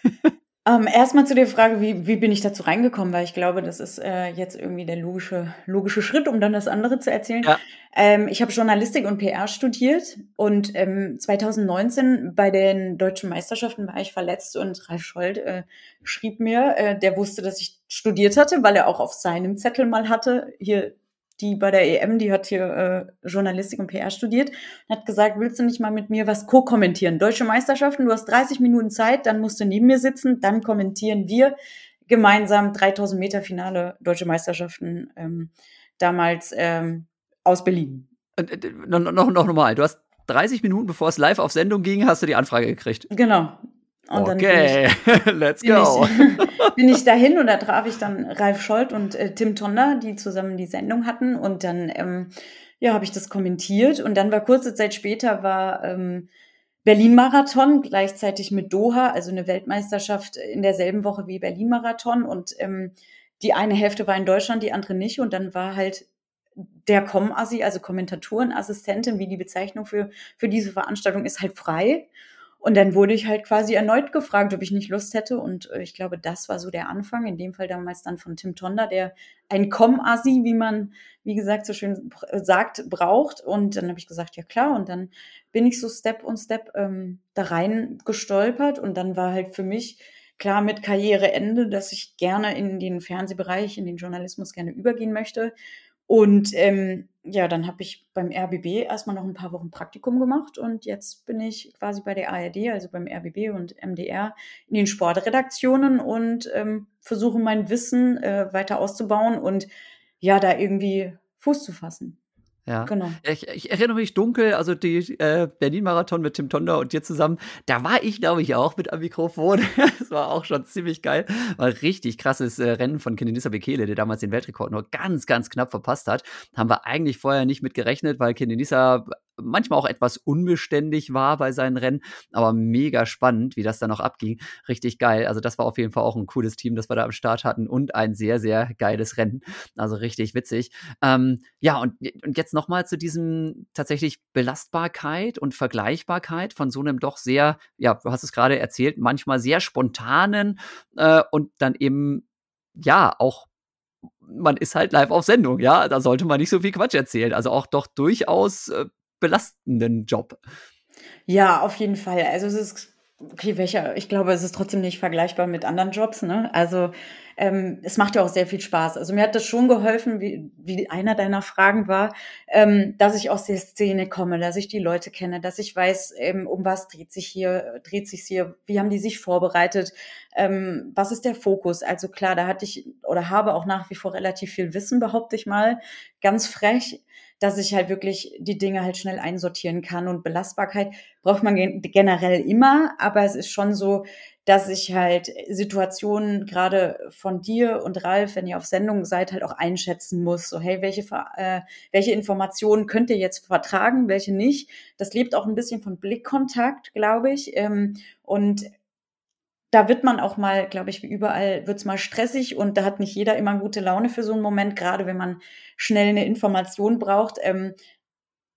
Ähm, erstmal zu der Frage, wie, wie bin ich dazu reingekommen, weil ich glaube, das ist äh, jetzt irgendwie der logische, logische Schritt, um dann das andere zu erzählen. Ja. Ähm, ich habe Journalistik und PR studiert und ähm, 2019 bei den deutschen Meisterschaften war ich verletzt und Ralf Scholz äh, schrieb mir, äh, der wusste, dass ich studiert hatte, weil er auch auf seinem Zettel mal hatte, hier die bei der EM, die hat hier äh, Journalistik und PR studiert, hat gesagt, willst du nicht mal mit mir was co-kommentieren? Deutsche Meisterschaften, du hast 30 Minuten Zeit, dann musst du neben mir sitzen, dann kommentieren wir gemeinsam 3000 Meter Finale Deutsche Meisterschaften ähm, damals ähm, aus Berlin.
Und, äh, noch, noch, noch normal, du hast 30 Minuten bevor es live auf Sendung ging, hast du die Anfrage gekriegt.
Genau.
Und okay, ich, let's
go. Bin ich, bin ich dahin und da traf ich dann Ralf Scholz und äh, Tim Tonder, die zusammen die Sendung hatten. Und dann, ähm, ja, habe ich das kommentiert. Und dann war kurze Zeit später war ähm, Berlin-Marathon gleichzeitig mit Doha, also eine Weltmeisterschaft in derselben Woche wie Berlin-Marathon. Und ähm, die eine Hälfte war in Deutschland, die andere nicht. Und dann war halt der Com-Assi, also Kommentatorenassistentin, wie die Bezeichnung für, für diese Veranstaltung ist, halt frei. Und dann wurde ich halt quasi erneut gefragt, ob ich nicht Lust hätte. Und äh, ich glaube, das war so der Anfang. In dem Fall damals dann von Tim Tonder, der ein Com-Assi, wie man, wie gesagt, so schön sagt, braucht. Und dann habe ich gesagt, ja klar. Und dann bin ich so Step und Step ähm, da rein gestolpert. Und dann war halt für mich klar mit Karriereende, dass ich gerne in den Fernsehbereich, in den Journalismus gerne übergehen möchte. Und ähm, ja, dann habe ich beim RBB erstmal noch ein paar Wochen Praktikum gemacht und jetzt bin ich quasi bei der ARD, also beim RBB und MDR in den Sportredaktionen und ähm, versuche mein Wissen äh, weiter auszubauen und ja, da irgendwie Fuß zu fassen.
Ja, genau. Ich, ich, erinnere mich dunkel, also die äh, Berlin-Marathon mit Tim Tonder und dir zusammen, da war ich, glaube ich, auch mit am Mikrofon. das war auch schon ziemlich geil. War ein richtig krasses äh, Rennen von Kenenisa Bekele, der damals den Weltrekord nur ganz, ganz knapp verpasst hat. Haben wir eigentlich vorher nicht mit gerechnet, weil Kenenisa manchmal auch etwas unbeständig war bei seinen Rennen, aber mega spannend, wie das dann noch abging. Richtig geil. Also das war auf jeden Fall auch ein cooles Team, das wir da am Start hatten und ein sehr, sehr geiles Rennen. Also richtig witzig. Ähm, ja, und, und jetzt nochmal zu diesem tatsächlich Belastbarkeit und Vergleichbarkeit von so einem doch sehr, ja, du hast es gerade erzählt, manchmal sehr spontanen äh, und dann eben ja auch man ist halt live auf Sendung, ja, da sollte man nicht so viel Quatsch erzählen. Also auch doch durchaus äh, belastenden Job.
Ja, auf jeden Fall. Also es ist, okay, welcher, ich glaube, es ist trotzdem nicht vergleichbar mit anderen Jobs, ne? Also ähm, es macht ja auch sehr viel Spaß. Also mir hat das schon geholfen, wie, wie einer deiner Fragen war, ähm, dass ich aus der Szene komme, dass ich die Leute kenne, dass ich weiß, ähm, um was dreht sich hier, dreht sich hier, wie haben die sich vorbereitet, ähm, was ist der Fokus? Also klar, da hatte ich oder habe auch nach wie vor relativ viel Wissen, behaupte ich mal, ganz frech dass ich halt wirklich die Dinge halt schnell einsortieren kann. Und Belastbarkeit braucht man generell immer, aber es ist schon so, dass ich halt Situationen gerade von dir und Ralf, wenn ihr auf Sendung seid, halt auch einschätzen muss. So, hey, welche, äh, welche Informationen könnt ihr jetzt vertragen, welche nicht? Das lebt auch ein bisschen von Blickkontakt, glaube ich. Ähm, und da wird man auch mal, glaube ich, wie überall, wird's mal stressig und da hat nicht jeder immer gute Laune für so einen Moment, gerade wenn man schnell eine Information braucht. Ähm,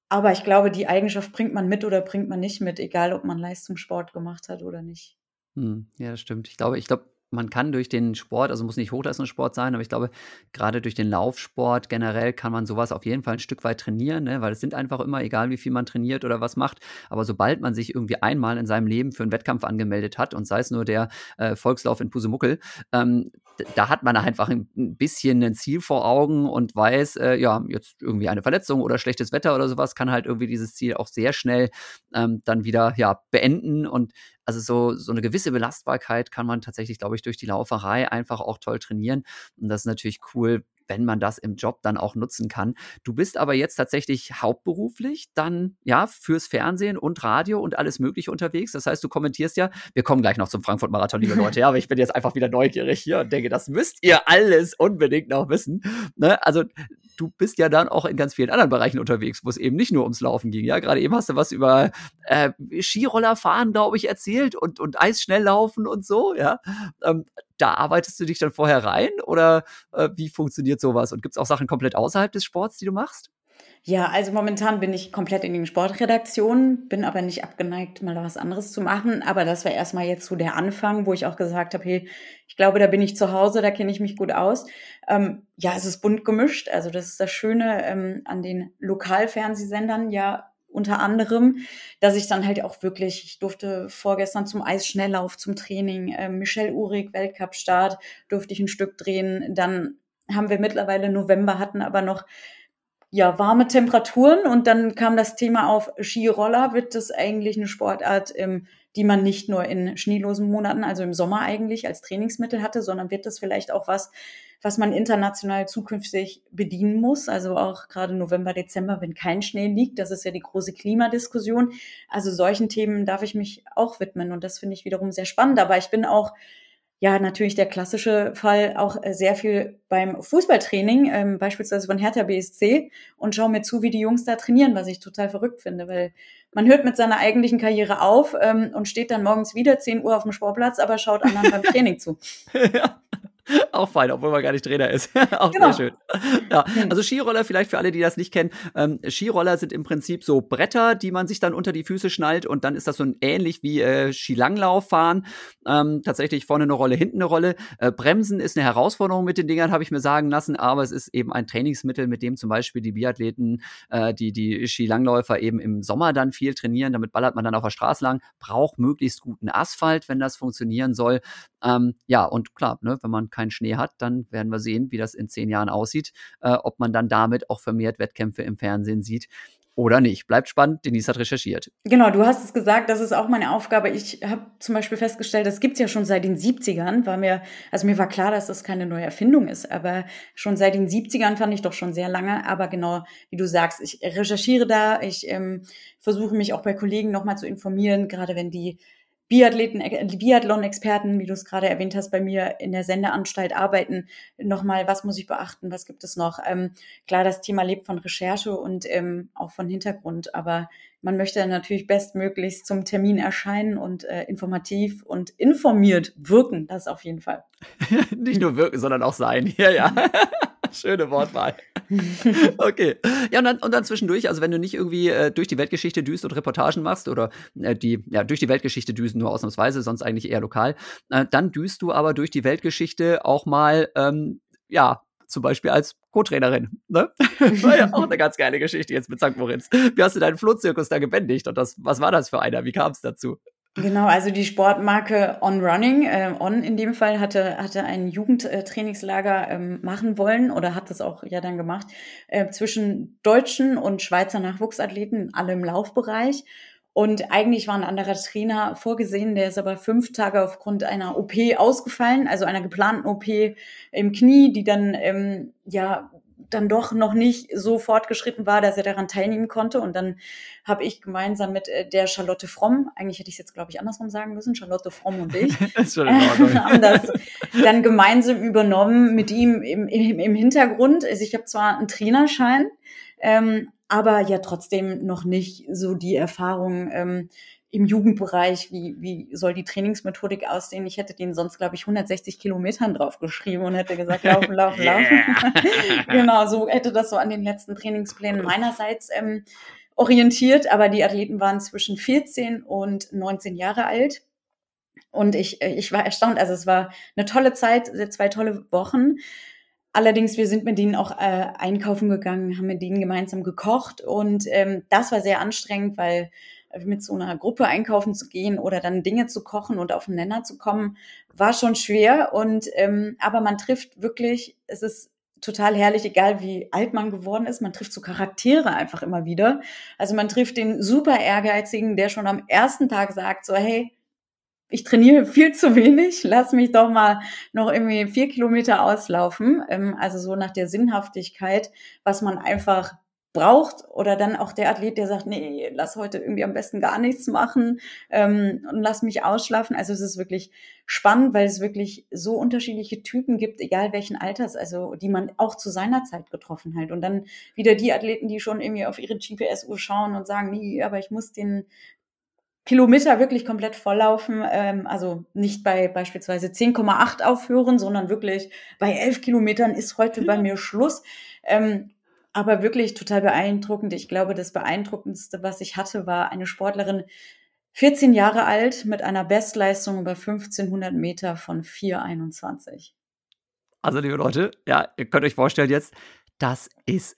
aber ich glaube, die Eigenschaft bringt man mit oder bringt man nicht mit, egal ob man Leistungssport gemacht hat oder nicht.
Hm, ja, das stimmt. Ich glaube, ich glaube, man kann durch den Sport, also muss nicht Hochleistungssport sein, aber ich glaube, gerade durch den Laufsport generell kann man sowas auf jeden Fall ein Stück weit trainieren, ne? weil es sind einfach immer, egal wie viel man trainiert oder was macht, aber sobald man sich irgendwie einmal in seinem Leben für einen Wettkampf angemeldet hat und sei es nur der äh, Volkslauf in Pusemuckel, ähm, da hat man einfach ein bisschen ein Ziel vor Augen und weiß, äh, ja, jetzt irgendwie eine Verletzung oder schlechtes Wetter oder sowas kann halt irgendwie dieses Ziel auch sehr schnell ähm, dann wieder ja beenden und also so, so eine gewisse Belastbarkeit kann man tatsächlich, glaube ich, durch die Lauferei einfach auch toll trainieren. Und das ist natürlich cool, wenn man das im Job dann auch nutzen kann. Du bist aber jetzt tatsächlich hauptberuflich dann ja fürs Fernsehen und Radio und alles Mögliche unterwegs. Das heißt, du kommentierst ja, wir kommen gleich noch zum Frankfurt Marathon, liebe Leute, ja, aber ich bin jetzt einfach wieder neugierig hier und denke, das müsst ihr alles unbedingt noch wissen. Ne? Also du bist ja dann auch in ganz vielen anderen Bereichen unterwegs, wo es eben nicht nur ums Laufen ging. Ja, gerade eben hast du was über äh, Skiroller fahren, glaube ich, erzählt und, und Eisschnelllaufen und so. Ja, ähm, da arbeitest du dich dann vorher rein oder äh, wie funktioniert sowas? Und gibt es auch Sachen komplett außerhalb des Sports, die du machst?
Ja, also momentan bin ich komplett in den Sportredaktionen, bin aber nicht abgeneigt, mal was anderes zu machen. Aber das war erstmal jetzt so der Anfang, wo ich auch gesagt habe, hey, ich glaube, da bin ich zu Hause, da kenne ich mich gut aus. Ähm, ja, es ist bunt gemischt. Also das ist das Schöne ähm, an den Lokalfernsehsendern ja unter anderem, dass ich dann halt auch wirklich, ich durfte vorgestern zum Eisschnelllauf, zum Training, äh, Michelle Uhrig, Weltcup-Start, durfte ich ein Stück drehen. Dann haben wir mittlerweile November, hatten aber noch ja, warme Temperaturen und dann kam das Thema auf Skiroller. Wird das eigentlich eine Sportart, ähm, die man nicht nur in schneelosen Monaten, also im Sommer eigentlich als Trainingsmittel hatte, sondern wird das vielleicht auch was, was man international zukünftig bedienen muss? Also auch gerade November, Dezember, wenn kein Schnee liegt. Das ist ja die große Klimadiskussion. Also solchen Themen darf ich mich auch widmen und das finde ich wiederum sehr spannend. Aber ich bin auch ja, natürlich der klassische Fall auch sehr viel beim Fußballtraining, ähm, beispielsweise von Hertha BSC und schaue mir zu, wie die Jungs da trainieren, was ich total verrückt finde, weil man hört mit seiner eigentlichen Karriere auf ähm, und steht dann morgens wieder 10 Uhr auf dem Sportplatz, aber schaut anderen beim Training zu.
ja. Auch fein, obwohl man gar nicht Trainer ist. auch genau. sehr schön. Ja, also Skiroller, vielleicht für alle, die das nicht kennen. Ähm, Skiroller sind im Prinzip so Bretter, die man sich dann unter die Füße schnallt und dann ist das so ein ähnlich wie äh, Skilanglauf fahren. Ähm, tatsächlich vorne eine Rolle, hinten eine Rolle. Äh, Bremsen ist eine Herausforderung mit den Dingern, habe ich mir sagen lassen, aber es ist eben ein Trainingsmittel, mit dem zum Beispiel die Biathleten, äh, die, die Skilangläufer eben im Sommer dann viel trainieren. Damit ballert man dann auf der Straße lang, braucht möglichst guten Asphalt, wenn das funktionieren soll. Ähm, ja, und klar, ne, wenn man keinen Schnee hat, dann werden wir sehen, wie das in zehn Jahren aussieht, äh, ob man dann damit auch vermehrt Wettkämpfe im Fernsehen sieht oder nicht. Bleibt spannend, Denise hat recherchiert.
Genau, du hast es gesagt, das ist auch meine Aufgabe. Ich habe zum Beispiel festgestellt, das gibt es ja schon seit den 70ern. War mir, also mir war klar, dass das keine neue Erfindung ist, aber schon seit den 70ern fand ich doch schon sehr lange. Aber genau, wie du sagst, ich recherchiere da, ich ähm, versuche mich auch bei Kollegen nochmal zu informieren, gerade wenn die Biathleten, äh, Biathlon-Experten, wie du es gerade erwähnt hast, bei mir in der Sendeanstalt arbeiten. Nochmal, was muss ich beachten, was gibt es noch? Ähm, klar, das Thema lebt von Recherche und ähm, auch von Hintergrund, aber man möchte natürlich bestmöglichst zum Termin erscheinen und äh, informativ und informiert wirken, das auf jeden Fall.
Nicht nur wirken, sondern auch sein. Ja, ja. Schöne Wortwahl. okay. Ja, und dann, und dann zwischendurch, also wenn du nicht irgendwie äh, durch die Weltgeschichte düst und Reportagen machst oder äh, die, ja, durch die Weltgeschichte düsen nur ausnahmsweise, sonst eigentlich eher lokal, äh, dann düst du aber durch die Weltgeschichte auch mal, ähm, ja, zum Beispiel als Co-Trainerin. Ne? War ja auch eine ganz geile Geschichte jetzt mit St. Moritz. Wie hast du deinen Flohzirkus da gebändigt und das, was war das für einer? Wie kam es dazu?
Genau, also die Sportmarke On Running, äh, On in dem Fall, hatte, hatte ein Jugendtrainingslager ähm, machen wollen oder hat das auch ja dann gemacht, äh, zwischen deutschen und Schweizer Nachwuchsathleten, alle im Laufbereich. Und eigentlich war ein anderer Trainer vorgesehen, der ist aber fünf Tage aufgrund einer OP ausgefallen, also einer geplanten OP im Knie, die dann ähm, ja dann doch noch nicht so fortgeschritten war, dass er daran teilnehmen konnte. Und dann habe ich gemeinsam mit äh, der Charlotte Fromm, eigentlich hätte ich es jetzt, glaube ich, andersrum sagen müssen, Charlotte Fromm und ich, haben das dann gemeinsam übernommen mit ihm im, im, im Hintergrund. Also ich habe zwar einen Trainerschein, ähm, aber ja trotzdem noch nicht so die Erfahrung, ähm, im Jugendbereich, wie, wie soll die Trainingsmethodik aussehen? Ich hätte den sonst, glaube ich, 160 Kilometern draufgeschrieben und hätte gesagt, laufen, laufen, laufen. genau, so hätte das so an den letzten Trainingsplänen meinerseits ähm, orientiert. Aber die Athleten waren zwischen 14 und 19 Jahre alt. Und ich, äh, ich war erstaunt. Also es war eine tolle Zeit, zwei tolle Wochen. Allerdings, wir sind mit denen auch äh, einkaufen gegangen, haben mit denen gemeinsam gekocht und ähm, das war sehr anstrengend, weil mit so einer Gruppe einkaufen zu gehen oder dann Dinge zu kochen und auf den Nenner zu kommen, war schon schwer. Und ähm, aber man trifft wirklich, es ist total herrlich, egal wie alt man geworden ist. Man trifft so Charaktere einfach immer wieder. Also man trifft den super ehrgeizigen, der schon am ersten Tag sagt, so hey, ich trainiere viel zu wenig, lass mich doch mal noch irgendwie vier Kilometer auslaufen. Ähm, also so nach der Sinnhaftigkeit, was man einfach braucht oder dann auch der Athlet, der sagt, nee, lass heute irgendwie am besten gar nichts machen ähm, und lass mich ausschlafen. Also es ist wirklich spannend, weil es wirklich so unterschiedliche Typen gibt, egal welchen Alters, also die man auch zu seiner Zeit getroffen hat. Und dann wieder die Athleten, die schon irgendwie auf ihre GPS-Uhr schauen und sagen, nee, aber ich muss den Kilometer wirklich komplett volllaufen, ähm, also nicht bei beispielsweise 10,8 aufhören, sondern wirklich bei 11 Kilometern ist heute bei mir Schluss. Ähm, aber wirklich total beeindruckend. Ich glaube, das Beeindruckendste, was ich hatte, war eine Sportlerin, 14 Jahre alt, mit einer Bestleistung über 1500 Meter von 4,21.
Also, liebe Leute, ja, ihr könnt euch vorstellen jetzt, das ist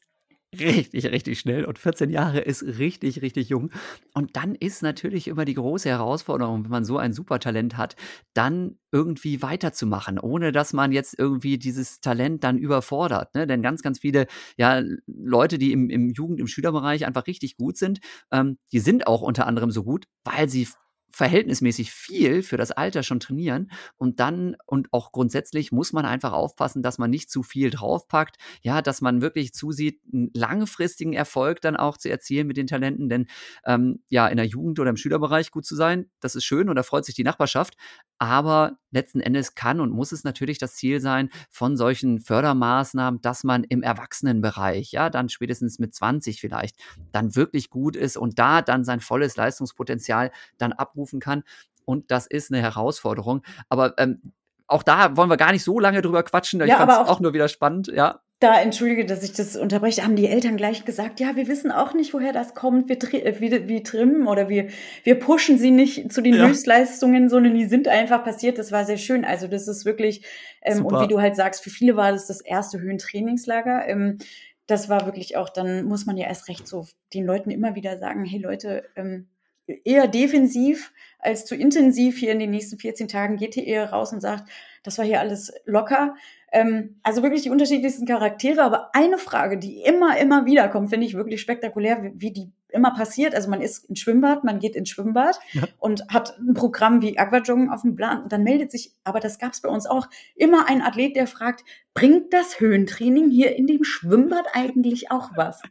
richtig, richtig schnell und 14 Jahre ist richtig, richtig jung. Und dann ist natürlich immer die große Herausforderung, wenn man so ein Supertalent hat, dann irgendwie weiterzumachen, ohne dass man jetzt irgendwie dieses Talent dann überfordert. Ne? Denn ganz, ganz viele ja, Leute, die im, im Jugend-, im Schülerbereich einfach richtig gut sind, ähm, die sind auch unter anderem so gut, weil sie verhältnismäßig viel für das Alter schon trainieren. Und dann und auch grundsätzlich muss man einfach aufpassen, dass man nicht zu viel draufpackt, ja, dass man wirklich zusieht, einen langfristigen Erfolg dann auch zu erzielen mit den Talenten, denn ähm, ja, in der Jugend oder im Schülerbereich gut zu sein, das ist schön und da freut sich die Nachbarschaft, aber letzten Endes kann und muss es natürlich das Ziel sein von solchen Fördermaßnahmen, dass man im Erwachsenenbereich, ja, dann spätestens mit 20 vielleicht, dann wirklich gut ist und da dann sein volles Leistungspotenzial dann abrufen kann. Und das ist eine Herausforderung. Aber ähm, auch da wollen wir gar nicht so lange drüber quatschen. Ich ja, fand es auch, auch nur wieder spannend, ja
da entschuldige, dass ich das unterbreche, haben die Eltern gleich gesagt, ja, wir wissen auch nicht, woher das kommt, wir, äh, wir, wir trimmen oder wir, wir pushen sie nicht zu den ja. Höchstleistungen, sondern die sind einfach passiert. Das war sehr schön. Also das ist wirklich, ähm, und wie du halt sagst, für viele war das das erste Höhentrainingslager. Ähm, das war wirklich auch, dann muss man ja erst recht so den Leuten immer wieder sagen, hey Leute, ähm, eher defensiv als zu intensiv hier in den nächsten 14 Tagen geht ihr eher raus und sagt, das war hier alles locker. Ähm, also wirklich die unterschiedlichsten Charaktere, aber eine Frage, die immer, immer wieder kommt, finde ich wirklich spektakulär, wie, wie die immer passiert. Also man ist im Schwimmbad, man geht ins Schwimmbad ja. und hat ein Programm wie Aquajoggen auf dem Plan und dann meldet sich, aber das gab es bei uns auch, immer ein Athlet, der fragt, bringt das Höhentraining hier in dem Schwimmbad eigentlich auch was?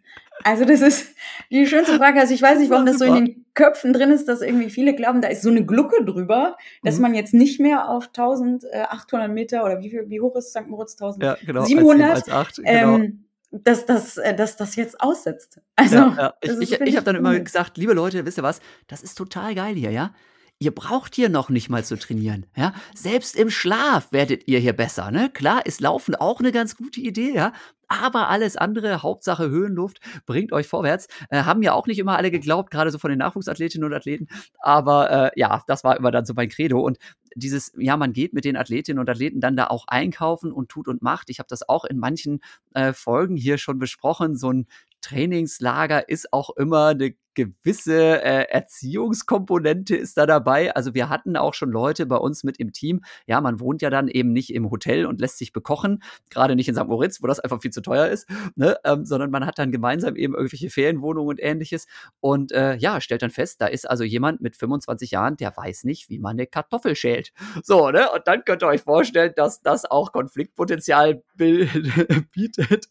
Also das ist die schönste Frage. Also ich weiß nicht, warum das so in den Köpfen drin ist, dass irgendwie viele glauben, da ist so eine Glucke drüber, dass mhm. man jetzt nicht mehr auf 1800 Meter oder wie viel, wie hoch ist St. Moritz? 1700? Ja, genau, als 7, als 8, genau. ähm, dass das, äh, dass das jetzt aussetzt. Also,
ja, ja. ich, ich, ich habe dann immer gesagt, liebe Leute, wisst ihr was, das ist total geil hier, ja? Ihr braucht hier noch nicht mal zu trainieren, ja? Selbst im Schlaf werdet ihr hier besser, ne? Klar ist Laufen auch eine ganz gute Idee, ja? Aber alles andere, Hauptsache Höhenluft, bringt euch vorwärts. Äh, haben ja auch nicht immer alle geglaubt, gerade so von den Nachwuchsathletinnen und Athleten. Aber äh, ja, das war immer dann so mein Credo. Und dieses, ja, man geht mit den Athletinnen und Athleten dann da auch einkaufen und tut und macht. Ich habe das auch in manchen äh, Folgen hier schon besprochen. So ein Trainingslager ist auch immer eine gewisse äh, Erziehungskomponente ist da dabei. Also wir hatten auch schon Leute bei uns mit im Team. Ja, man wohnt ja dann eben nicht im Hotel und lässt sich bekochen, gerade nicht in St. Moritz, wo das einfach viel zu teuer ist, ne? ähm, sondern man hat dann gemeinsam eben irgendwelche Ferienwohnungen und ähnliches und äh, ja, stellt dann fest, da ist also jemand mit 25 Jahren, der weiß nicht, wie man eine Kartoffel schält. So, ne? Und dann könnt ihr euch vorstellen, dass das auch Konfliktpotenzial bietet.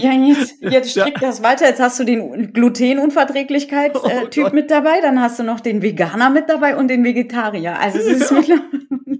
ja, jetzt, jetzt strick das weiter. Jetzt hast du den Glutenunverträglichkeitstyp oh mit dabei, dann hast du noch den Veganer mit dabei und den Vegetarier. Also es ist ja.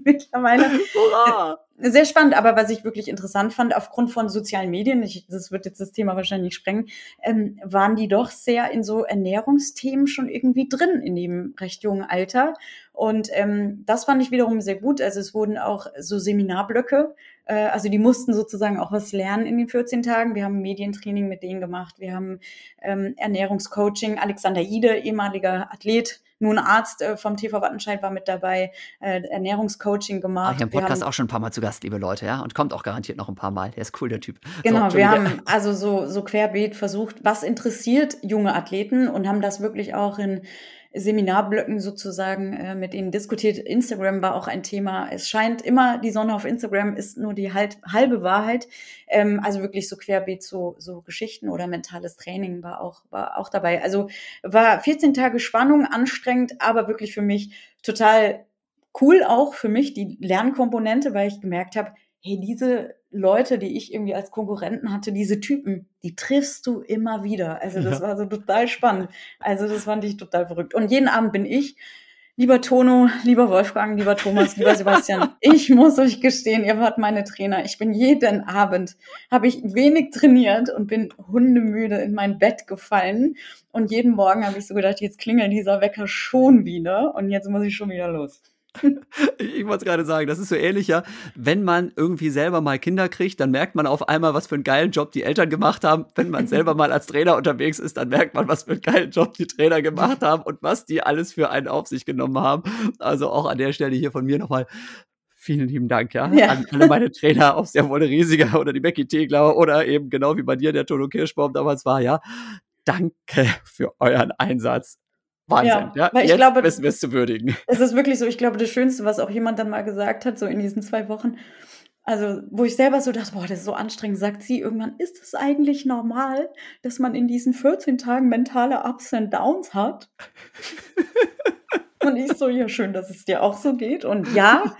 mittlerweile Hurra sehr spannend, aber was ich wirklich interessant fand, aufgrund von sozialen Medien, ich, das wird jetzt das Thema wahrscheinlich sprengen, ähm, waren die doch sehr in so Ernährungsthemen schon irgendwie drin in dem recht jungen Alter. Und ähm, das fand ich wiederum sehr gut. Also es wurden auch so Seminarblöcke, äh, also die mussten sozusagen auch was lernen in den 14 Tagen. Wir haben Medientraining mit denen gemacht, wir haben ähm, Ernährungscoaching. Alexander Ide, ehemaliger Athlet, nun Arzt äh, vom TV Wattenscheid war mit dabei, äh, Ernährungscoaching gemacht. Ah,
ich habe im Podcast auch schon ein paar Mal zu Gast, liebe Leute, ja, und kommt auch garantiert noch ein paar Mal. Der ist cool, der Typ.
Genau, so, wir haben also so, so querbeet versucht, was interessiert junge Athleten und haben das wirklich auch in Seminarblöcken sozusagen äh, mit ihnen diskutiert. Instagram war auch ein Thema. Es scheint immer, die Sonne auf Instagram ist nur die halt, halbe Wahrheit. Ähm, also wirklich so querbeet so, so Geschichten oder mentales Training war auch, war auch dabei. Also war 14 Tage Spannung, anstrengend, aber wirklich für mich total cool auch für mich die Lernkomponente, weil ich gemerkt habe, hey, diese Leute, die ich irgendwie als Konkurrenten hatte, diese Typen, die triffst du immer wieder. Also das ja. war so total spannend. Also das fand ich total verrückt. Und jeden Abend bin ich, lieber Tono, lieber Wolfgang, lieber Thomas, lieber Sebastian, ich muss euch gestehen, ihr wart meine Trainer. Ich bin jeden Abend, habe ich wenig trainiert und bin hundemüde in mein Bett gefallen. Und jeden Morgen habe ich so gedacht, jetzt klingelt dieser Wecker schon wieder und jetzt muss ich schon wieder los.
ich wollte es gerade sagen, das ist so ähnlich, ja. Wenn man irgendwie selber mal Kinder kriegt, dann merkt man auf einmal, was für einen geilen Job die Eltern gemacht haben. Wenn man selber mal als Trainer unterwegs ist, dann merkt man, was für einen geilen Job die Trainer gemacht haben und was die alles für einen auf sich genommen haben. Also auch an der Stelle hier von mir nochmal vielen lieben Dank, ja, ja. an alle meine Trainer, ob es der Wolle Riesiger oder die Becky Tegler oder eben genau wie bei dir der Tono Kirschbaum damals war, ja. Danke für euren Einsatz. Wahnsinn, ja. ja?
Ich
Jetzt
glaube,
wissen wir es zu würdigen.
Es ist wirklich so, ich glaube, das Schönste, was auch jemand dann mal gesagt hat, so in diesen zwei Wochen, also wo ich selber so dachte, boah, das ist so anstrengend, sagt sie irgendwann, ist es eigentlich normal, dass man in diesen 14 Tagen mentale Ups and Downs hat? Und ich so, ja, schön, dass es dir auch so geht. Und ja,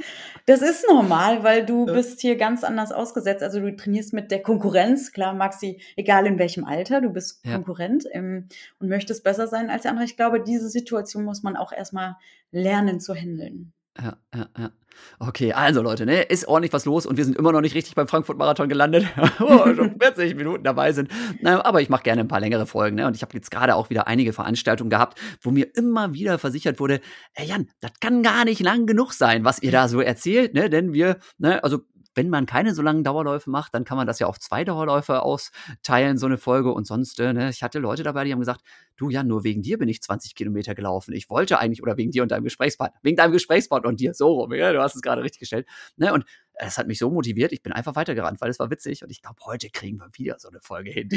das ist normal, weil du ja. bist hier ganz anders ausgesetzt. Also du trainierst mit der Konkurrenz. Klar, Maxi, egal in welchem Alter, du bist ja. Konkurrent ähm, und möchtest besser sein als der andere. Ich glaube, diese Situation muss man auch erstmal lernen zu handeln.
Ja, ja, ja. Okay, also Leute, ne, ist ordentlich was los und wir sind immer noch nicht richtig beim Frankfurt-Marathon gelandet, wo wir schon 40 Minuten dabei sind. Aber ich mache gerne ein paar längere Folgen, ne? Und ich habe jetzt gerade auch wieder einige Veranstaltungen gehabt, wo mir immer wieder versichert wurde, ey Jan, das kann gar nicht lang genug sein, was ihr da so erzählt, ne? Denn wir, ne, also wenn man keine so langen Dauerläufe macht, dann kann man das ja auf zwei Dauerläufe austeilen, so eine Folge. Und sonst, äh, ne, ich hatte Leute dabei, die haben gesagt, du ja, nur wegen dir bin ich 20 Kilometer gelaufen. Ich wollte eigentlich, oder wegen dir und deinem Gesprächspartner, wegen deinem Gesprächspartner und dir, so rum, ja, du hast es gerade richtig gestellt. Ne? Und es hat mich so motiviert, ich bin einfach weitergerannt, weil es war witzig und ich glaube, heute kriegen wir wieder so eine Folge hin.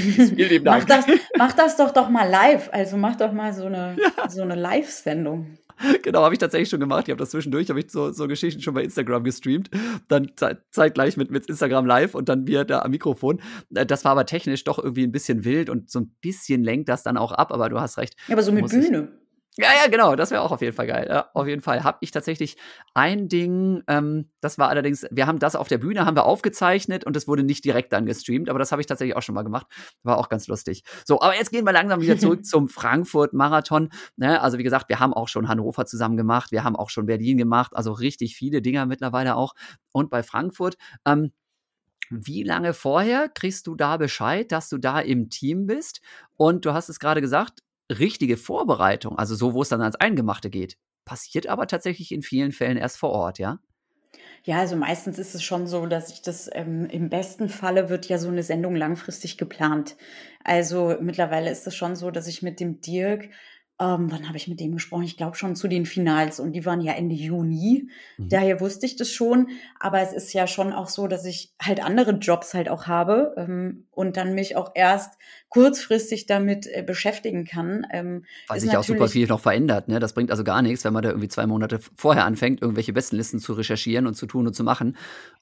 Mach, das, mach das doch doch mal live, also mach doch mal so eine, ja. so eine Live-Sendung.
genau, habe ich tatsächlich schon gemacht. Ich habe das zwischendurch, habe ich so, so Geschichten schon bei Instagram gestreamt. Dann zeitgleich mit, mit Instagram live und dann wir da am Mikrofon. Äh, das war aber technisch doch irgendwie ein bisschen wild und so ein bisschen lenkt das dann auch ab, aber du hast recht.
Ja, aber so mit Bühne.
Ja, ja, genau, das wäre auch auf jeden Fall geil. Ja, auf jeden Fall habe ich tatsächlich ein Ding, ähm, das war allerdings, wir haben das auf der Bühne, haben wir aufgezeichnet und es wurde nicht direkt dann gestreamt, aber das habe ich tatsächlich auch schon mal gemacht. War auch ganz lustig. So, aber jetzt gehen wir langsam wieder zurück zum Frankfurt-Marathon. Ne? Also wie gesagt, wir haben auch schon Hannover zusammen gemacht, wir haben auch schon Berlin gemacht, also richtig viele Dinger mittlerweile auch. Und bei Frankfurt, ähm, wie lange vorher kriegst du da Bescheid, dass du da im Team bist? Und du hast es gerade gesagt, richtige Vorbereitung, also so, wo es dann ans Eingemachte geht, passiert aber tatsächlich in vielen Fällen erst vor Ort, ja?
Ja, also meistens ist es schon so, dass ich das ähm, im besten Falle wird ja so eine Sendung langfristig geplant. Also mittlerweile ist es schon so, dass ich mit dem Dirk ähm, wann habe ich mit dem gesprochen? Ich glaube schon zu den Finals und die waren ja Ende Juni. Mhm. Daher wusste ich das schon. Aber es ist ja schon auch so, dass ich halt andere Jobs halt auch habe ähm, und dann mich auch erst kurzfristig damit äh, beschäftigen kann.
Ähm, Weil sich auch super viel noch verändert. Ne? Das bringt also gar nichts, wenn man da irgendwie zwei Monate vorher anfängt, irgendwelche Bestenlisten zu recherchieren und zu tun und zu machen.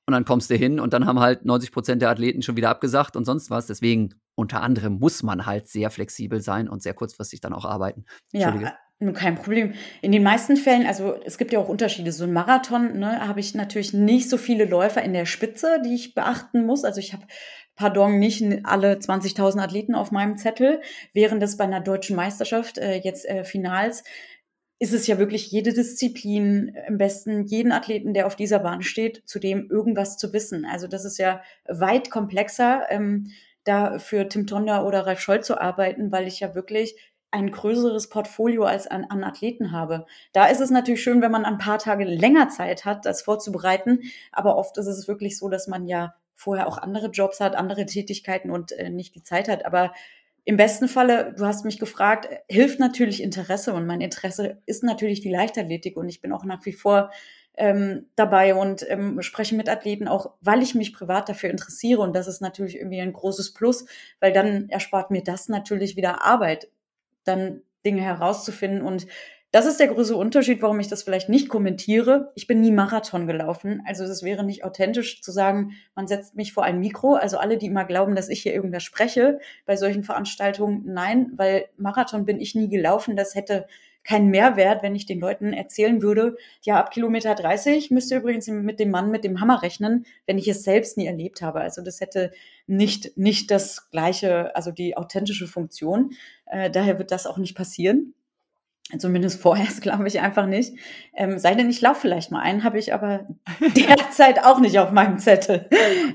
Und dann kommst du hin und dann haben halt 90 Prozent der Athleten schon wieder abgesagt und sonst was. Deswegen unter anderem muss man halt sehr flexibel sein und sehr kurzfristig dann auch arbeiten.
Ja, nur kein Problem. In den meisten Fällen, also es gibt ja auch Unterschiede. So ein Marathon, ne, habe ich natürlich nicht so viele Läufer in der Spitze, die ich beachten muss. Also ich habe, pardon, nicht alle 20.000 Athleten auf meinem Zettel, während es bei einer deutschen Meisterschaft äh, jetzt äh, Finals ist es ja wirklich jede Disziplin, im besten jeden Athleten, der auf dieser Bahn steht, zu dem irgendwas zu wissen. Also das ist ja weit komplexer. Ähm, da für Tim Tonda oder Ralf Scholl zu arbeiten, weil ich ja wirklich ein größeres Portfolio als an, an Athleten habe. Da ist es natürlich schön, wenn man ein paar Tage länger Zeit hat, das vorzubereiten. Aber oft ist es wirklich so, dass man ja vorher auch andere Jobs hat, andere Tätigkeiten und äh, nicht die Zeit hat. Aber im besten Falle, du hast mich gefragt, hilft natürlich Interesse und mein Interesse ist natürlich die Leichtathletik und ich bin auch nach wie vor ähm, dabei und ähm, spreche mit Athleten auch, weil ich mich privat dafür interessiere. Und das ist natürlich irgendwie ein großes Plus, weil dann erspart mir das natürlich wieder Arbeit, dann Dinge herauszufinden. Und das ist der große Unterschied, warum ich das vielleicht nicht kommentiere. Ich bin nie Marathon gelaufen. Also es wäre nicht authentisch zu sagen, man setzt mich vor ein Mikro. Also alle, die immer glauben, dass ich hier irgendwas spreche bei solchen Veranstaltungen, nein, weil Marathon bin ich nie gelaufen. Das hätte keinen Mehrwert, wenn ich den Leuten erzählen würde, ja, ab Kilometer 30 müsst ihr übrigens mit dem Mann mit dem Hammer rechnen, wenn ich es selbst nie erlebt habe. Also das hätte nicht, nicht das gleiche, also die authentische Funktion. Äh, daher wird das auch nicht passieren. Zumindest vorerst glaube ich einfach nicht. Ähm, sei denn, ich laufe vielleicht mal einen, habe ich aber derzeit auch nicht auf meinem Zettel.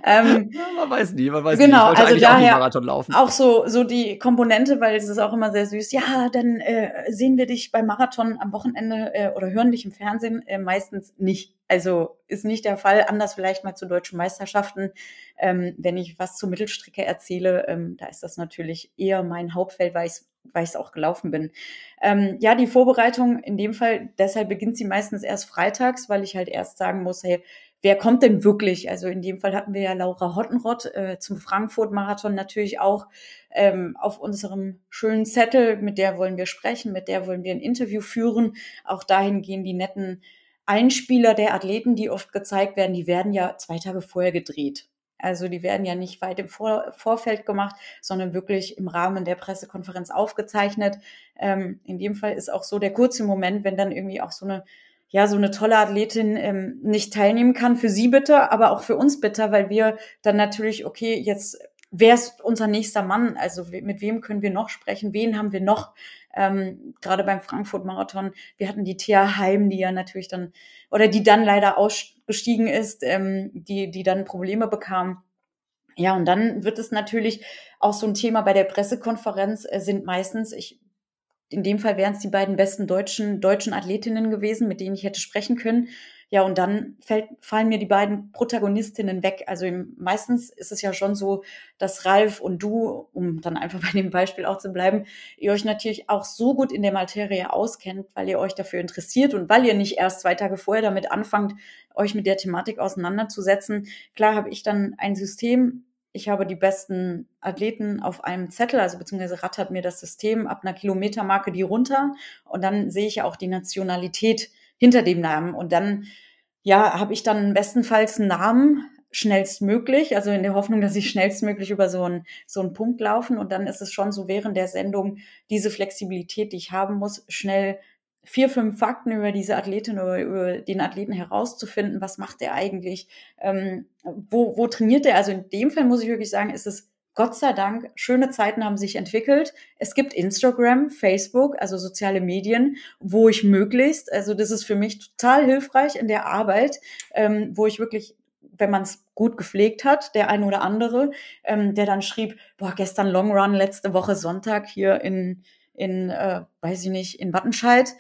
Ähm, ja, man weiß nie, man weiß
genau,
nie.
also daher auch, Marathon laufen. auch so, so die Komponente, weil es ist auch immer sehr süß. Ja, dann äh, sehen wir dich beim Marathon am Wochenende äh, oder hören dich im Fernsehen. Äh, meistens nicht. Also ist nicht der Fall. Anders vielleicht mal zu deutschen Meisterschaften. Ähm, wenn ich was zur Mittelstrecke erzähle, ähm, da ist das natürlich eher mein Hauptfeld, weil ich weil ich es auch gelaufen bin. Ähm, ja, die Vorbereitung in dem Fall, deshalb beginnt sie meistens erst freitags, weil ich halt erst sagen muss, hey, wer kommt denn wirklich? Also in dem Fall hatten wir ja Laura Hottenrott äh, zum Frankfurt-Marathon natürlich auch ähm, auf unserem schönen Zettel, mit der wollen wir sprechen, mit der wollen wir ein Interview führen. Auch dahin gehen die netten Einspieler der Athleten, die oft gezeigt werden, die werden ja zwei Tage vorher gedreht. Also die werden ja nicht weit im Vor Vorfeld gemacht, sondern wirklich im Rahmen der Pressekonferenz aufgezeichnet. Ähm, in dem Fall ist auch so der kurze Moment, wenn dann irgendwie auch so eine ja, so eine tolle Athletin ähm, nicht teilnehmen kann. Für sie bitte, aber auch für uns bitte, weil wir dann natürlich, okay, jetzt wer ist unser nächster Mann? Also mit wem können wir noch sprechen? Wen haben wir noch? Ähm, Gerade beim Frankfurt-Marathon, wir hatten die Thea Heim, die ja natürlich dann, oder die dann leider ausgestiegen ist, ähm, die, die dann Probleme bekam. Ja, und dann wird es natürlich auch so ein Thema bei der Pressekonferenz, äh, sind meistens, ich in dem Fall wären es die beiden besten deutschen, deutschen Athletinnen gewesen, mit denen ich hätte sprechen können. Ja, und dann fällt, fallen mir die beiden Protagonistinnen weg. Also im, meistens ist es ja schon so, dass Ralf und du, um dann einfach bei dem Beispiel auch zu bleiben, ihr euch natürlich auch so gut in der Materie auskennt, weil ihr euch dafür interessiert und weil ihr nicht erst zwei Tage vorher damit anfangt, euch mit der Thematik auseinanderzusetzen. Klar habe ich dann ein System, ich habe die besten Athleten auf einem Zettel, also beziehungsweise rattert mir das System ab einer Kilometermarke die runter und dann sehe ich ja auch die Nationalität hinter dem Namen und dann ja, habe ich dann bestenfalls einen Namen schnellstmöglich, also in der Hoffnung, dass ich schnellstmöglich über so einen, so einen Punkt laufen und dann ist es schon so während der Sendung diese Flexibilität, die ich haben muss, schnell vier, fünf Fakten über diese Athletin oder über den Athleten herauszufinden. Was macht er eigentlich? Ähm, wo, wo trainiert er? Also in dem Fall muss ich wirklich sagen, ist es Gott sei Dank, schöne Zeiten haben sich entwickelt. Es gibt Instagram, Facebook, also soziale Medien, wo ich möglichst, also das ist für mich total hilfreich in der Arbeit, ähm, wo ich wirklich wenn man es gut gepflegt hat, der ein oder andere, ähm, der dann schrieb, boah, gestern Long Run, letzte Woche Sonntag hier in, in äh, weiß ich nicht, in Wattenscheid.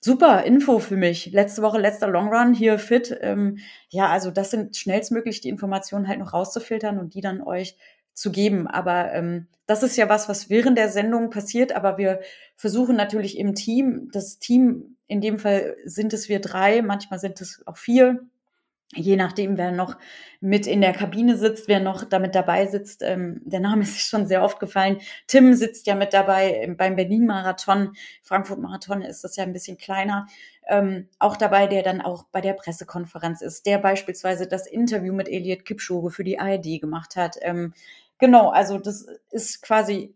Super Info für mich. Letzte Woche letzter Long Run hier fit. Ähm, ja, also das sind schnellstmöglich die Informationen halt noch rauszufiltern und die dann euch zu geben. Aber ähm, das ist ja was, was während der Sendung passiert. Aber wir versuchen natürlich im Team, das Team, in dem Fall sind es wir drei, manchmal sind es auch vier, je nachdem, wer noch mit in der Kabine sitzt, wer noch damit dabei sitzt. Ähm, der Name ist schon sehr oft gefallen. Tim sitzt ja mit dabei beim Berlin-Marathon. Frankfurt-Marathon ist das ja ein bisschen kleiner. Ähm, auch dabei, der dann auch bei der Pressekonferenz ist, der beispielsweise das Interview mit Elliot Kipchoge für die ARD gemacht hat. Ähm, genau, also das ist quasi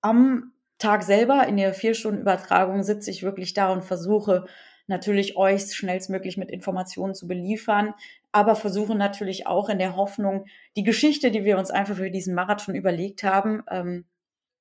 am Tag selber in der vier Stunden Übertragung sitze ich wirklich da und versuche natürlich euch schnellstmöglich mit Informationen zu beliefern, aber versuche natürlich auch in der Hoffnung, die Geschichte, die wir uns einfach für diesen Marathon überlegt haben, ähm,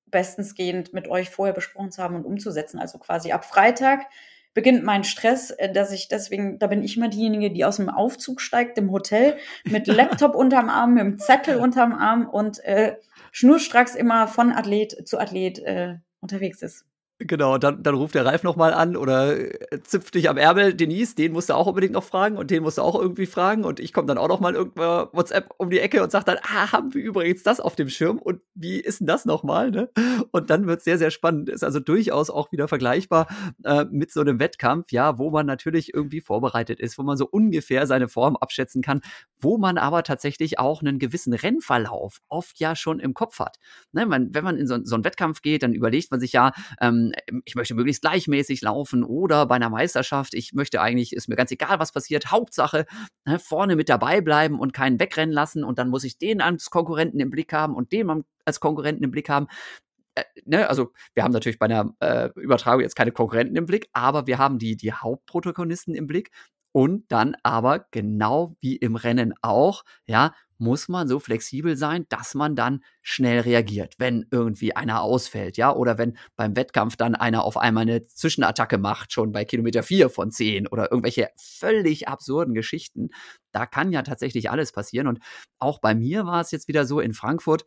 bestensgehend mit euch vorher besprochen zu haben und umzusetzen. Also quasi ab Freitag beginnt mein Stress, äh, dass ich deswegen, da bin ich immer diejenige, die aus dem Aufzug steigt im Hotel mit Laptop unterm Arm, mit dem Zettel unterm Arm und äh, schnurstracks immer von Athlet zu Athlet äh, unterwegs ist.
Genau, dann, dann ruft der Ralf nochmal an oder äh, zipft dich am Ärmel. Denise, den musst du auch unbedingt noch fragen und den musst du auch irgendwie fragen. Und ich komme dann auch nochmal irgendwann WhatsApp um die Ecke und sage dann, ah, haben wir übrigens das auf dem Schirm und wie ist denn das nochmal? Ne? Und dann wird es sehr, sehr spannend. Ist also durchaus auch wieder vergleichbar äh, mit so einem Wettkampf, ja, wo man natürlich irgendwie vorbereitet ist, wo man so ungefähr seine Form abschätzen kann, wo man aber tatsächlich auch einen gewissen Rennverlauf oft ja schon im Kopf hat. Ne? Man, wenn man in so, so einen Wettkampf geht, dann überlegt man sich ja, ähm, ähm, ich möchte möglichst gleichmäßig laufen oder bei einer Meisterschaft, ich möchte eigentlich, ist mir ganz egal, was passiert, Hauptsache ne, vorne mit dabei bleiben und keinen wegrennen lassen und dann muss ich den als Konkurrenten im Blick haben und den als Konkurrenten im Blick haben. Äh, ne, also wir haben natürlich bei einer äh, Übertragung jetzt keine Konkurrenten im Blick, aber wir haben die, die Hauptprotagonisten im Blick Und dann aber genau wie im Rennen auch, ja, muss man so flexibel sein, dass man dann schnell reagiert, wenn irgendwie einer ausfällt, ja, oder wenn beim Wettkampf dann einer auf einmal eine Zwischenattacke macht, schon bei Kilometer 4 von 10 oder irgendwelche völlig absurden Geschichten. Da kann ja tatsächlich alles passieren. Und auch bei mir war es jetzt wieder so in Frankfurt,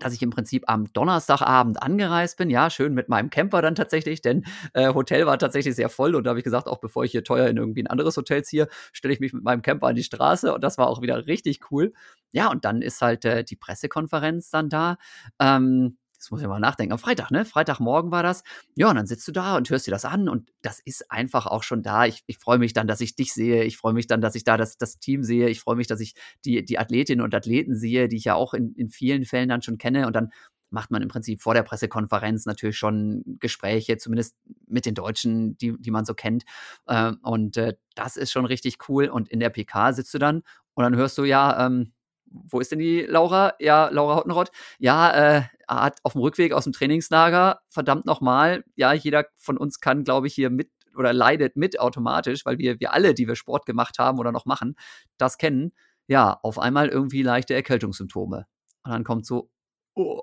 dass ich im Prinzip am Donnerstagabend angereist bin. Ja, schön mit meinem Camper dann tatsächlich, denn äh, Hotel war tatsächlich sehr voll und da habe ich gesagt, auch bevor ich hier teuer in irgendwie ein anderes Hotel ziehe, stelle ich mich mit meinem Camper an die Straße und das war auch wieder richtig cool. Ja, und dann ist halt äh, die Pressekonferenz dann da. Ähm, das muss ich mal nachdenken, am Freitag, ne? Freitagmorgen war das. Ja, und dann sitzt du da und hörst dir das an und das ist einfach auch schon da. Ich, ich freue mich dann, dass ich dich sehe. Ich freue mich dann, dass ich da das, das Team sehe. Ich freue mich, dass ich die, die Athletinnen und Athleten sehe, die ich ja auch in, in vielen Fällen dann schon kenne. Und dann macht man im Prinzip vor der Pressekonferenz natürlich schon Gespräche, zumindest mit den Deutschen, die, die man so kennt. Äh, und äh, das ist schon richtig cool. Und in der PK sitzt du dann und dann hörst du ja, ähm, wo ist denn die Laura? Ja, Laura Hottenrott. Ja, äh, hat auf dem Rückweg aus dem Trainingslager, verdammt nochmal, ja, jeder von uns kann, glaube ich, hier mit oder leidet mit automatisch, weil wir, wir alle, die wir Sport gemacht haben oder noch machen, das kennen. Ja, auf einmal irgendwie leichte Erkältungssymptome. Und dann kommt so, oh,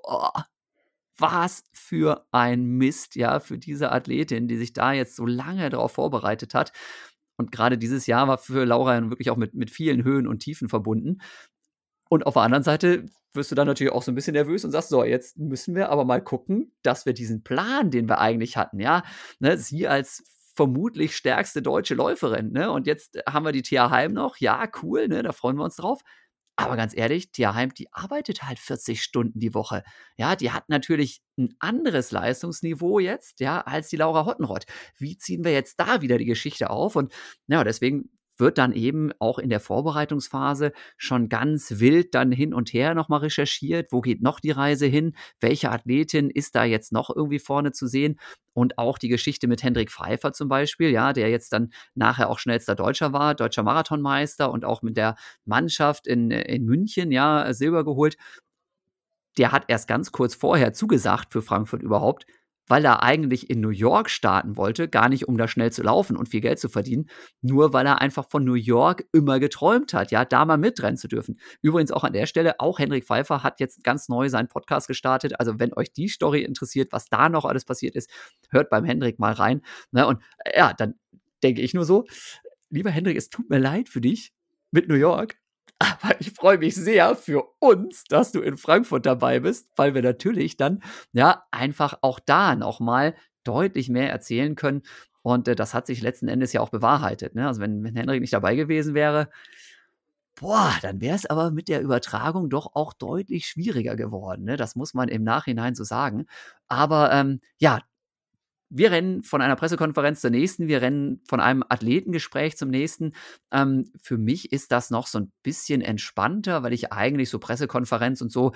was für ein Mist, ja, für diese Athletin, die sich da jetzt so lange darauf vorbereitet hat. Und gerade dieses Jahr war für Laura wirklich auch mit, mit vielen Höhen und Tiefen verbunden. Und auf der anderen Seite wirst du dann natürlich auch so ein bisschen nervös und sagst, so, jetzt müssen wir aber mal gucken, dass wir diesen Plan, den wir eigentlich hatten, ja, ne, sie als vermutlich stärkste deutsche Läuferin, ne, und jetzt haben wir die Thea Heim noch, ja, cool, ne, da freuen wir uns drauf. Aber ganz ehrlich, Thea Heim, die arbeitet halt 40 Stunden die Woche. Ja, die hat natürlich ein anderes Leistungsniveau jetzt, ja, als die Laura Hottenrott. Wie ziehen wir jetzt da wieder die Geschichte auf? Und ja, deswegen wird dann eben auch in der Vorbereitungsphase schon ganz wild dann hin und her nochmal recherchiert. Wo geht noch die Reise hin? Welche Athletin ist da jetzt noch irgendwie vorne zu sehen? Und auch die Geschichte mit Hendrik Pfeiffer zum Beispiel, ja, der jetzt dann nachher auch schnellster Deutscher war, deutscher Marathonmeister und auch mit der Mannschaft in, in München, ja, Silber geholt. Der hat erst ganz kurz vorher zugesagt für Frankfurt überhaupt, weil er eigentlich in New York starten wollte, gar nicht um da schnell zu laufen und viel Geld zu verdienen, nur weil er einfach von New York immer geträumt hat, ja, da mal mitrennen zu dürfen. Übrigens auch an der Stelle, auch Henrik Pfeiffer hat jetzt ganz neu seinen Podcast gestartet. Also wenn euch die Story interessiert, was da noch alles passiert ist, hört beim Hendrik mal rein. Ne? Und äh, ja, dann denke ich nur so, lieber Hendrik, es tut mir leid für dich mit New York, aber ich freue mich sehr für uns, dass du in Frankfurt dabei bist, weil wir natürlich dann ja einfach auch da nochmal deutlich mehr erzählen können. Und äh, das hat sich letzten Endes ja auch bewahrheitet. Ne? Also wenn, wenn Henrik nicht dabei gewesen wäre, boah, dann wäre es aber mit der Übertragung doch auch deutlich schwieriger geworden. Ne? Das muss man im Nachhinein so sagen. Aber ähm, ja, wir rennen von einer Pressekonferenz zur nächsten, wir rennen von einem Athletengespräch zum nächsten. Ähm, für mich ist das noch so ein bisschen entspannter, weil ich eigentlich so Pressekonferenz und so,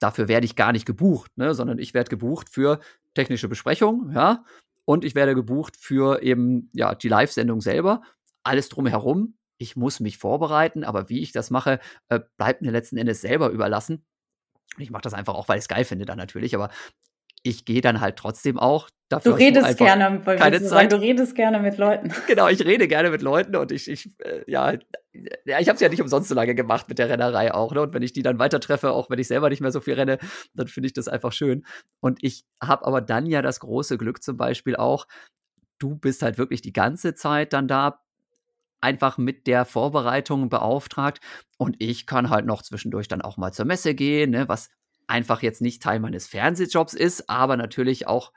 dafür werde ich gar nicht gebucht, ne? sondern ich werde gebucht für technische Besprechungen, ja, und ich werde gebucht für eben ja die Live-Sendung selber. Alles drumherum. Ich muss mich vorbereiten, aber wie ich das mache, äh, bleibt mir letzten Endes selber überlassen. Ich mache das einfach auch, weil ich es geil finde dann natürlich, aber ich gehe dann halt trotzdem auch.
Dafür du redest gerne, keine Zeit. Sagen, du redest gerne mit Leuten.
Genau, ich rede gerne mit Leuten und ich, ich äh, ja, ja, ich habe es ja nicht umsonst so lange gemacht mit der Rennerei auch. Ne? Und wenn ich die dann weiter treffe, auch wenn ich selber nicht mehr so viel renne, dann finde ich das einfach schön. Und ich habe aber dann ja das große Glück zum Beispiel auch, du bist halt wirklich die ganze Zeit dann da, einfach mit der Vorbereitung beauftragt und ich kann halt noch zwischendurch dann auch mal zur Messe gehen, ne, was einfach jetzt nicht Teil meines Fernsehjobs ist, aber natürlich auch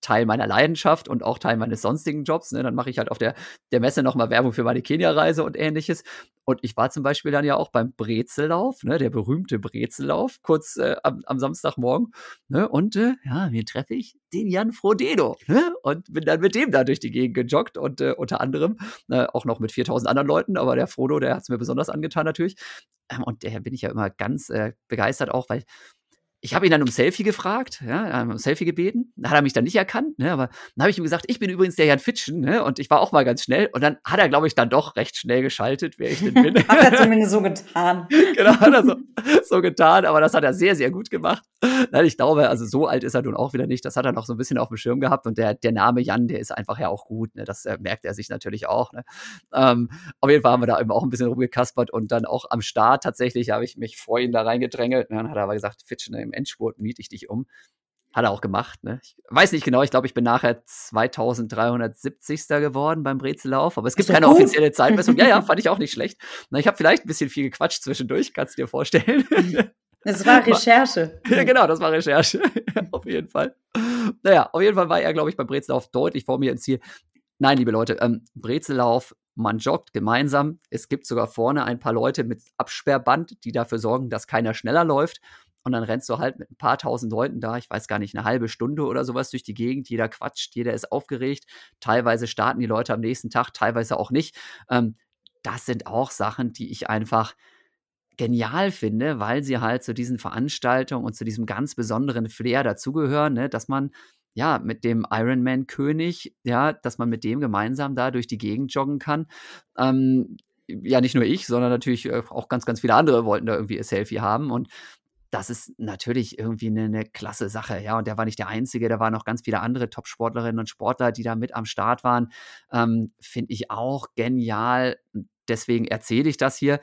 Teil meiner Leidenschaft und auch Teil meines sonstigen Jobs. Ne? Dann mache ich halt auf der, der Messe nochmal Werbung für meine Kenia-Reise und ähnliches. Und ich war zum Beispiel dann ja auch beim Brezellauf, ne? der berühmte Brezellauf, kurz äh, am, am, Samstagmorgen. Ne? Und äh, ja, wen treffe ich? Den Jan Frodeno. Ne? Und bin dann mit dem da durch die Gegend gejoggt und äh, unter anderem äh, auch noch mit 4000 anderen Leuten. Aber der Frodo, der hat es mir besonders angetan natürlich. Ähm, und daher bin ich ja immer ganz äh, begeistert auch, weil ich habe ihn dann um Selfie gefragt, ja, um Selfie gebeten. Da hat er mich dann nicht erkannt, ne, aber dann habe ich ihm gesagt, ich bin übrigens der Jan Fitschen, ne, und ich war auch mal ganz schnell. Und dann hat er, glaube ich, dann doch recht schnell geschaltet, wer ich denn bin.
hat er zumindest so getan.
genau, hat er so, so getan, aber das hat er sehr, sehr gut gemacht. Nein, ich glaube, also so alt ist er nun auch wieder nicht. Das hat er noch so ein bisschen auf dem Schirm gehabt. Und der, der Name Jan, der ist einfach ja auch gut. Ne? Das äh, merkt er sich natürlich auch. Ne? Ähm, auf jeden Fall haben wir da eben auch ein bisschen rumgekaspert und dann auch am Start tatsächlich habe ich mich vor ihn da reingedrängelt. Ne? Dann hat er aber gesagt, Fitschen, im Endspurt miete ich dich um. Hat er auch gemacht. Ne? Ich weiß nicht genau, ich glaube, ich bin nachher 2370. geworden beim Brezellauf, aber es gibt keine gut. offizielle Zeitmessung. ja, ja, fand ich auch nicht schlecht. Na, ich habe vielleicht ein bisschen viel gequatscht zwischendurch, kannst du dir vorstellen.
Das war Recherche.
Ja, genau, das war Recherche. auf jeden Fall. Naja, auf jeden Fall war er, glaube ich, beim Brezellauf deutlich vor mir ins Ziel. Nein, liebe Leute, ähm, Brezellauf, man joggt gemeinsam. Es gibt sogar vorne ein paar Leute mit Absperrband, die dafür sorgen, dass keiner schneller läuft. Und dann rennst du halt mit ein paar tausend Leuten da, ich weiß gar nicht, eine halbe Stunde oder sowas durch die Gegend. Jeder quatscht, jeder ist aufgeregt. Teilweise starten die Leute am nächsten Tag, teilweise auch nicht. Ähm, das sind auch Sachen, die ich einfach genial finde, weil sie halt zu diesen Veranstaltungen und zu diesem ganz besonderen Flair dazugehören, ne? dass man ja mit dem Ironman-König, ja, dass man mit dem gemeinsam da durch die Gegend joggen kann. Ähm, ja, nicht nur ich, sondern natürlich äh, auch ganz, ganz viele andere wollten da irgendwie ihr Selfie haben. Und das ist natürlich irgendwie eine, eine, klasse Sache, ja. Und der war nicht der Einzige, da waren noch ganz viele andere Top-Sportlerinnen und Sportler, die da mit am Start waren. Ähm, Finde ich auch genial. Deswegen erzähle ich das hier.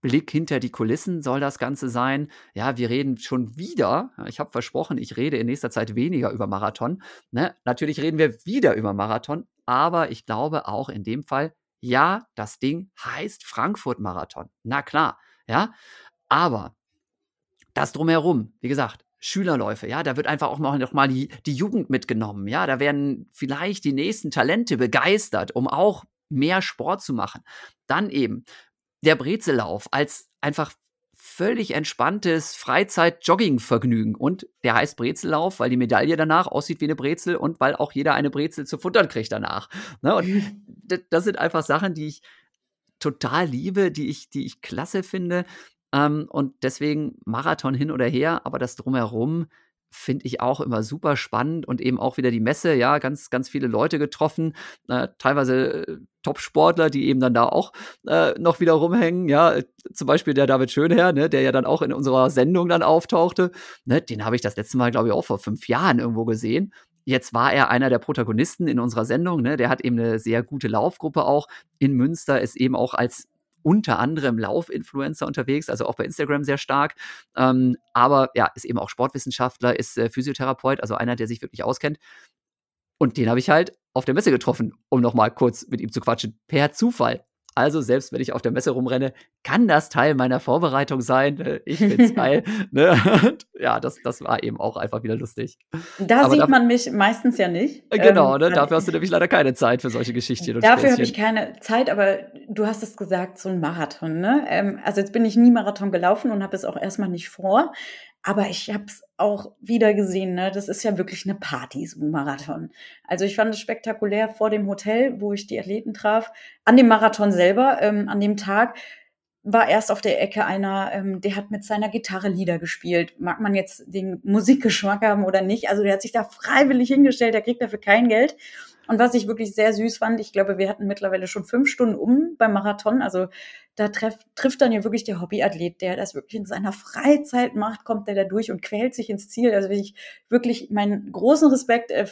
Blick hinter die Kulissen soll das Ganze sein. Ja, wir reden schon wieder. Ich habe versprochen, ich rede in nächster Zeit weniger über Marathon. Ne? Natürlich reden wir wieder über Marathon, aber ich glaube auch in dem Fall, ja, das Ding heißt Frankfurt Marathon. Na klar, ja. Aber das drumherum, wie gesagt, Schülerläufe, ja, da wird einfach auch noch, mal die, die Jugend mitgenommen, ja, da werden vielleicht die nächsten Talente begeistert, um auch mehr Sport zu machen. Dann eben der Brezellauf als einfach völlig entspanntes Freizeit-Jogging-Vergnügen. Und der heißt Brezellauf, weil die Medaille danach aussieht wie eine Brezel und weil auch jeder eine Brezel zu futtern kriegt danach. Ne? Und das sind einfach Sachen, die ich total liebe, die ich, die ich klasse finde. Ähm, und deswegen Marathon hin oder her, aber das drumherum finde ich auch immer super spannend und eben auch wieder die Messe, ja, ganz, ganz viele Leute getroffen, äh, teilweise äh, Top-Sportler, die eben dann da auch äh, noch wieder rumhängen, ja, zum Beispiel der David Schönherr, ne, der ja dann auch in unserer Sendung dann auftauchte, ne, den habe ich das letzte Mal, glaube ich, auch vor fünf Jahren irgendwo gesehen. Jetzt war er einer der Protagonisten in unserer Sendung, ne, der hat eben eine sehr gute Laufgruppe auch in Münster, ist eben auch als unter anderem Laufinfluencer unterwegs, also auch bei Instagram sehr stark. Ähm, aber ja, ist eben auch Sportwissenschaftler, ist äh, Physiotherapeut, also einer, der sich wirklich auskennt. Und den habe ich halt auf der Messe getroffen, um nochmal kurz mit ihm zu quatschen, per Zufall. Also selbst wenn ich auf der Messe rumrenne, kann das Teil meiner Vorbereitung sein. Ne? Ich find's geil. ne? ja, das, das war eben auch einfach wieder lustig.
Da Aber sieht dafür, man mich meistens ja nicht.
Äh, genau, ähm, ne? dafür hast du nämlich leider keine Zeit für solche Geschichten.
dafür habe ich keine Zeit, aber du hast es gesagt, so ein Marathon. Ne? Ähm, also jetzt bin ich nie Marathon gelaufen und habe es auch erstmal nicht vor. Aber ich habe es auch wieder gesehen, ne? Das ist ja wirklich eine Party, so ein Marathon. Also ich fand es spektakulär vor dem Hotel, wo ich die Athleten traf. An dem Marathon selber, ähm, an dem Tag, war erst auf der Ecke einer, ähm, der hat mit seiner Gitarre Lieder gespielt. Mag man jetzt den Musikgeschmack haben oder nicht? Also der hat sich da freiwillig hingestellt, der kriegt dafür kein Geld. Und was ich wirklich sehr süß fand, ich glaube, wir hatten mittlerweile schon fünf Stunden um beim Marathon. Also da treff, trifft dann ja wirklich der Hobbyathlet, der das wirklich in seiner Freizeit macht, kommt der da durch und quält sich ins Ziel. Also ich wirklich meinen großen Respekt äh,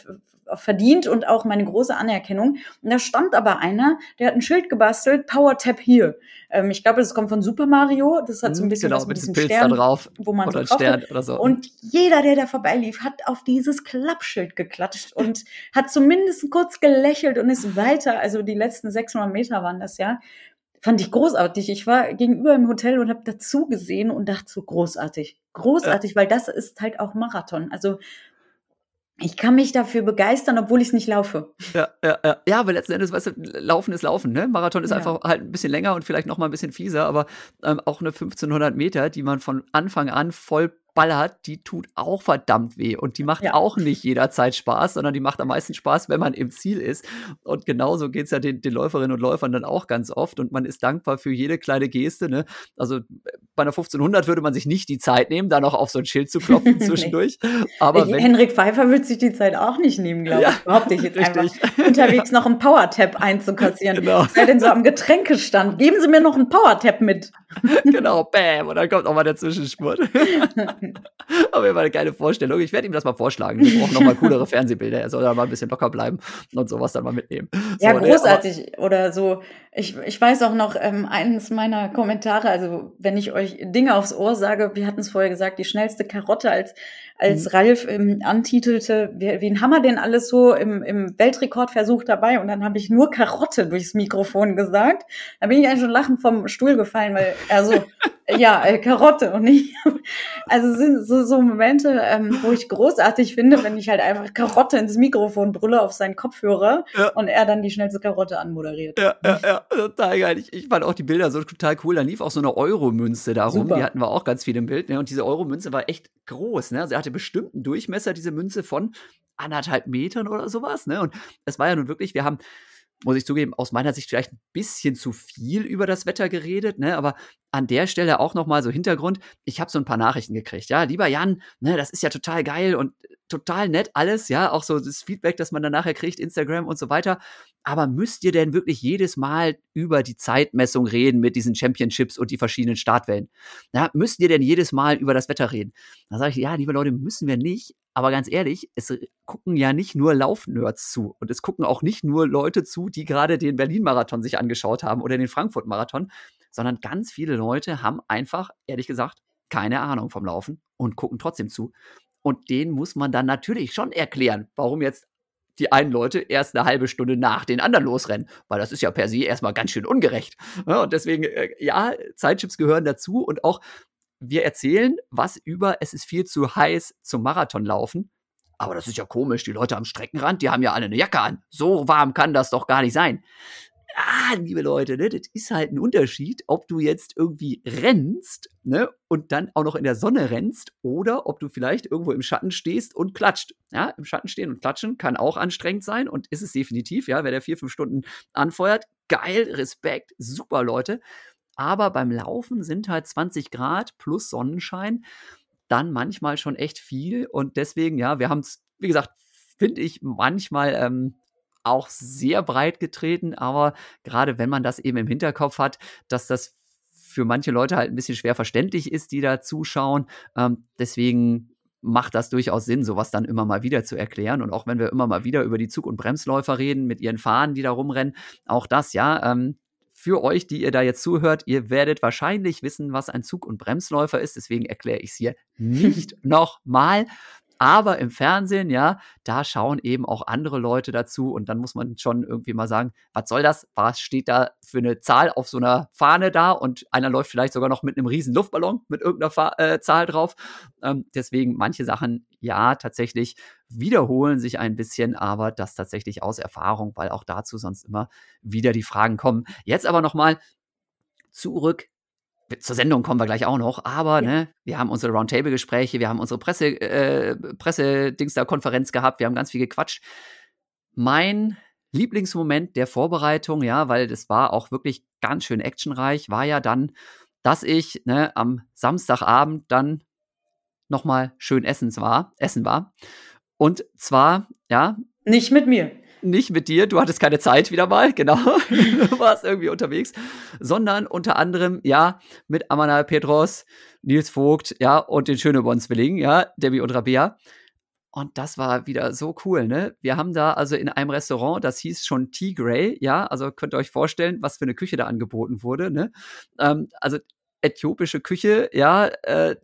verdient und auch meine große Anerkennung. Und da stand aber einer, der hat ein Schild gebastelt, Power Tap hier. Ähm, ich glaube, das kommt von Super Mario. Das hat so ein mhm, bisschen
genau, was mit, diesem Pilz Stern, da drauf,
wo man
oder
so
Stern oder so.
Und jeder, der da vorbeilief, hat auf dieses Klappschild geklatscht und hat zumindest kurz gelächelt und ist weiter. Also die letzten 600 Meter waren das ja fand ich großartig. Ich war gegenüber im Hotel und habe dazu gesehen und dachte so großartig, großartig, ja. weil das ist halt auch Marathon. Also ich kann mich dafür begeistern, obwohl ich es nicht laufe.
Ja, ja, ja. ja, aber letzten Endes, weißt du, Laufen ist Laufen, ne? Marathon ist ja. einfach halt ein bisschen länger und vielleicht noch mal ein bisschen fieser, aber ähm, auch eine 1500 Meter, die man von Anfang an voll ballert, die tut auch verdammt weh und die macht ja. auch nicht jederzeit Spaß, sondern die macht am meisten Spaß, wenn man im Ziel ist. Und genauso geht es ja den, den, Läuferinnen und Läufern dann auch ganz oft und man ist dankbar für jede kleine Geste. Ne? Also bei einer 1500 würde man sich nicht die Zeit nehmen, da noch auf so ein Schild zu klopfen zwischendurch. Aber wenn,
Henrik Pfeiffer wird sich die Zeit auch nicht nehmen, glaube ich. Ja, Behaupte ich jetzt richtig. einfach. Unterwegs noch einen Power-Tap einzukassieren. Genau. Sei denn so am Getränkestand. Geben Sie mir noch einen Power-Tap mit.
genau, bam. Und dann kommt auch mal der Zwischenspurt. Aber immer eine geile Vorstellung. Ich werde ihm das mal vorschlagen. Wir brauchen noch mal coolere Fernsehbilder. Er soll da mal ein bisschen locker bleiben und sowas dann mal mitnehmen.
Ja, so, großartig. Ne? Oder so. Ich, ich weiß auch noch, ähm, eines meiner Kommentare, also wenn ich euch Dinge aufs Ohr sage, wir hatten es vorher gesagt, die schnellste Karotte als als mhm. Ralf ähm, antitelte, wen haben wir denn alles so im, im Weltrekordversuch dabei? Und dann habe ich nur Karotte durchs Mikrofon gesagt. Da bin ich eigentlich schon lachend vom Stuhl gefallen, weil er so, ja, äh, Karotte und nicht. Also sind so, so Momente, ähm, wo ich großartig finde, wenn ich halt einfach Karotte ins Mikrofon brülle auf seinen Kopfhörer ja. und er dann die schnellste Karotte anmoderiert.
Ja, ja, ja, total geil. Ich, ich fand auch die Bilder so total cool. Da lief auch so eine Euromünze darum. Super. Die hatten wir auch ganz viel im Bild. Ne? Und diese Euromünze war echt groß. Ne? Sie hatte bestimmten Durchmesser, diese Münze von anderthalb Metern oder sowas. Ne? Und es war ja nun wirklich, wir haben muss ich zugeben, aus meiner Sicht vielleicht ein bisschen zu viel über das Wetter geredet, ne? Aber an der Stelle auch nochmal so Hintergrund. Ich habe so ein paar Nachrichten gekriegt, ja, lieber Jan, ne, das ist ja total geil und total nett alles, ja, auch so das Feedback, das man dann nachher kriegt, Instagram und so weiter. Aber müsst ihr denn wirklich jedes Mal über die Zeitmessung reden mit diesen Championships und die verschiedenen Startwellen? Ja, müsst ihr denn jedes Mal über das Wetter reden? Da sage ich, ja, liebe Leute, müssen wir nicht. Aber ganz ehrlich, es gucken ja nicht nur Laufnerds zu und es gucken auch nicht nur Leute zu, die gerade den Berlin-Marathon sich angeschaut haben oder den Frankfurt-Marathon, sondern ganz viele Leute haben einfach, ehrlich gesagt, keine Ahnung vom Laufen und gucken trotzdem zu. Und denen muss man dann natürlich schon erklären, warum jetzt die einen Leute erst eine halbe Stunde nach den anderen losrennen, weil das ist ja per se erstmal ganz schön ungerecht. und deswegen, äh, ja, Zeitchips gehören dazu und auch wir erzählen was über, es ist viel zu heiß zum Marathon laufen. Aber das ist ja komisch, die Leute am Streckenrand, die haben ja alle eine Jacke an. So warm kann das doch gar nicht sein. Ah, liebe Leute, ne, das ist halt ein Unterschied, ob du jetzt irgendwie rennst, ne, und dann auch noch in der Sonne rennst oder ob du vielleicht irgendwo im Schatten stehst und klatscht. Ja, im Schatten stehen und klatschen kann auch anstrengend sein und ist es definitiv, ja, wer der vier, fünf Stunden anfeuert, geil, Respekt, super Leute. Aber beim Laufen sind halt 20 Grad plus Sonnenschein dann manchmal schon echt viel. Und deswegen, ja, wir haben es, wie gesagt, finde ich manchmal ähm, auch sehr breit getreten. Aber gerade wenn man das eben im Hinterkopf hat, dass das für manche Leute halt ein bisschen schwer verständlich ist, die da zuschauen. Ähm, deswegen macht das durchaus Sinn, sowas dann immer mal wieder zu erklären. Und auch wenn wir immer mal wieder über die Zug- und Bremsläufer reden, mit ihren Fahnen, die da rumrennen, auch das, ja, ähm, für euch, die ihr da jetzt zuhört, ihr werdet wahrscheinlich wissen, was ein Zug- und Bremsläufer ist. Deswegen erkläre ich es hier nicht nochmal. Aber im Fernsehen, ja, da schauen eben auch andere Leute dazu und dann muss man schon irgendwie mal sagen, was soll das? Was steht da für eine Zahl auf so einer Fahne da? Und einer läuft vielleicht sogar noch mit einem riesen Luftballon mit irgendeiner Fa äh, Zahl drauf. Ähm, deswegen manche Sachen, ja, tatsächlich wiederholen sich ein bisschen, aber das tatsächlich aus Erfahrung, weil auch dazu sonst immer wieder die Fragen kommen. Jetzt aber nochmal zurück zur Sendung kommen wir gleich auch noch, aber ja. ne, wir haben unsere Roundtable-Gespräche, wir haben unsere Presse, äh, Pressedings da Konferenz gehabt, wir haben ganz viel gequatscht. Mein Lieblingsmoment der Vorbereitung, ja, weil das war auch wirklich ganz schön actionreich, war ja dann, dass ich ne, am Samstagabend dann nochmal schön Essens war, essen war. Und zwar, ja.
Nicht mit mir
nicht mit dir, du hattest keine Zeit wieder mal, genau, du warst irgendwie unterwegs, sondern unter anderem, ja, mit Amana Petros, Nils Vogt, ja, und den Schöneborn-Zwillingen, ja, Debbie und Rabea. Und das war wieder so cool, ne? Wir haben da also in einem Restaurant, das hieß schon Tigray, ja, also könnt ihr euch vorstellen, was für eine Küche da angeboten wurde, ne? Ähm, also äthiopische Küche, ja, äh,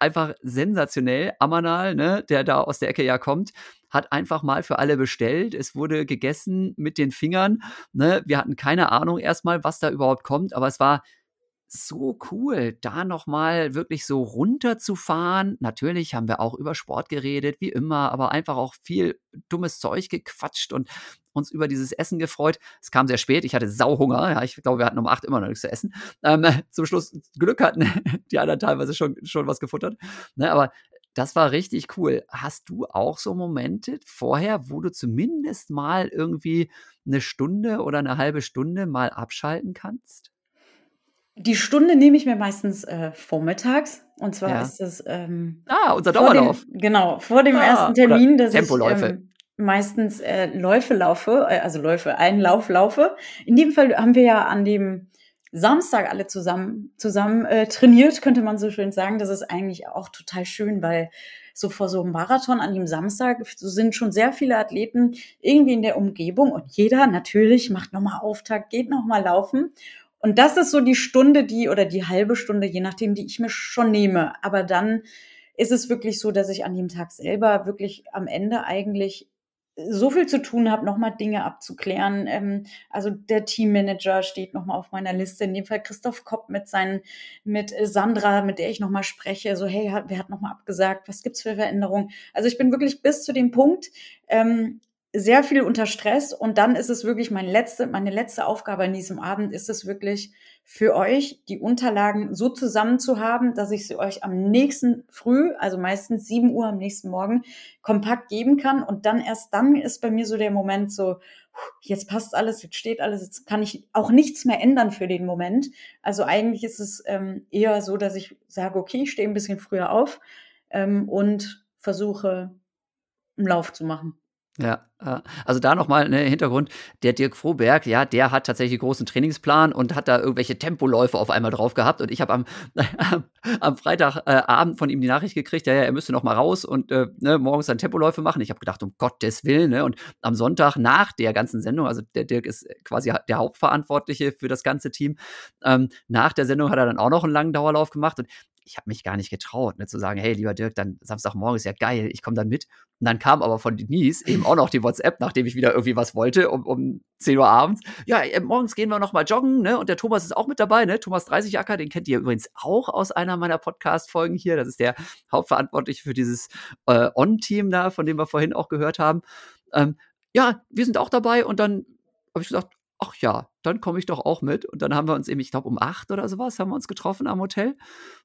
einfach sensationell. Amanal, ne, der da aus der Ecke ja kommt, hat einfach mal für alle bestellt. Es wurde gegessen mit den Fingern. Ne? Wir hatten keine Ahnung erstmal, was da überhaupt kommt, aber es war so cool, da nochmal wirklich so runterzufahren. Natürlich haben wir auch über Sport geredet, wie immer, aber einfach auch viel dummes Zeug gequatscht und uns über dieses Essen gefreut. Es kam sehr spät, ich hatte Sauhunger. Ja, ich glaube, wir hatten um acht immer noch nichts zu essen. Ähm, zum Schluss Glück hatten die anderen teilweise schon, schon was gefuttert. Ne, aber das war richtig cool. Hast du auch so Momente vorher, wo du zumindest mal irgendwie eine Stunde oder eine halbe Stunde mal abschalten kannst?
Die Stunde nehme ich mir meistens äh, vormittags. Und zwar ja. ist das. Ähm,
ah, unser Dauerlauf.
Dem, genau, vor dem ah, ersten Termin, dass Tempoläufe. ich ähm, meistens äh, Läufe laufe, äh, also Läufe, einen Lauf laufe. In dem Fall haben wir ja an dem Samstag alle zusammen, zusammen äh, trainiert, könnte man so schön sagen. Das ist eigentlich auch total schön, weil so vor so einem Marathon an dem Samstag sind schon sehr viele Athleten irgendwie in der Umgebung und jeder natürlich macht nochmal Auftakt, geht nochmal laufen. Und das ist so die Stunde, die oder die halbe Stunde, je nachdem, die ich mir schon nehme. Aber dann ist es wirklich so, dass ich an dem Tag selber wirklich am Ende eigentlich so viel zu tun habe, nochmal Dinge abzuklären. Ähm, also der Teammanager steht nochmal auf meiner Liste, in dem Fall Christoph Kopp mit seinen, mit Sandra, mit der ich nochmal spreche. So, hey, wer hat nochmal abgesagt? Was gibt's für Veränderungen? Also ich bin wirklich bis zu dem Punkt, ähm, sehr viel unter Stress und dann ist es wirklich mein letzte, meine letzte Aufgabe an diesem Abend ist es wirklich für euch die Unterlagen so zusammen zu haben, dass ich sie euch am nächsten früh, also meistens sieben Uhr am nächsten Morgen, kompakt geben kann. Und dann erst dann ist bei mir so der Moment so, jetzt passt alles, jetzt steht alles, jetzt kann ich auch nichts mehr ändern für den Moment. Also eigentlich ist es ähm, eher so, dass ich sage, okay, ich stehe ein bisschen früher auf ähm, und versuche, einen Lauf zu machen.
Ja, also da nochmal ne, Hintergrund, der Dirk Froberg, ja, der hat tatsächlich großen Trainingsplan und hat da irgendwelche Tempoläufe auf einmal drauf gehabt. Und ich habe am, am Freitagabend äh, von ihm die Nachricht gekriegt, ja, ja, er müsste noch mal raus und äh, ne, morgens dann Tempoläufe machen. Ich habe gedacht, um Gottes Willen, ne, und am Sonntag nach der ganzen Sendung, also der Dirk ist quasi der Hauptverantwortliche für das ganze Team, ähm, nach der Sendung hat er dann auch noch einen langen Dauerlauf gemacht. Und ich habe mich gar nicht getraut, ne, zu sagen, hey, lieber Dirk, dann Samstagmorgen ist ja geil, ich komme dann mit. Und dann kam aber von Denise eben auch noch die WhatsApp, nachdem ich wieder irgendwie was wollte, um, um 10 Uhr abends. Ja, äh, morgens gehen wir noch mal joggen, ne? Und der Thomas ist auch mit dabei, ne? Thomas 30 Acker, den kennt ihr übrigens auch aus einer meiner Podcast-Folgen hier. Das ist der Hauptverantwortliche für dieses äh, On-Team da, von dem wir vorhin auch gehört haben. Ähm, ja, wir sind auch dabei und dann habe ich gesagt, ach ja, dann komme ich doch auch mit. Und dann haben wir uns eben, ich glaube, um acht oder sowas haben wir uns getroffen am Hotel.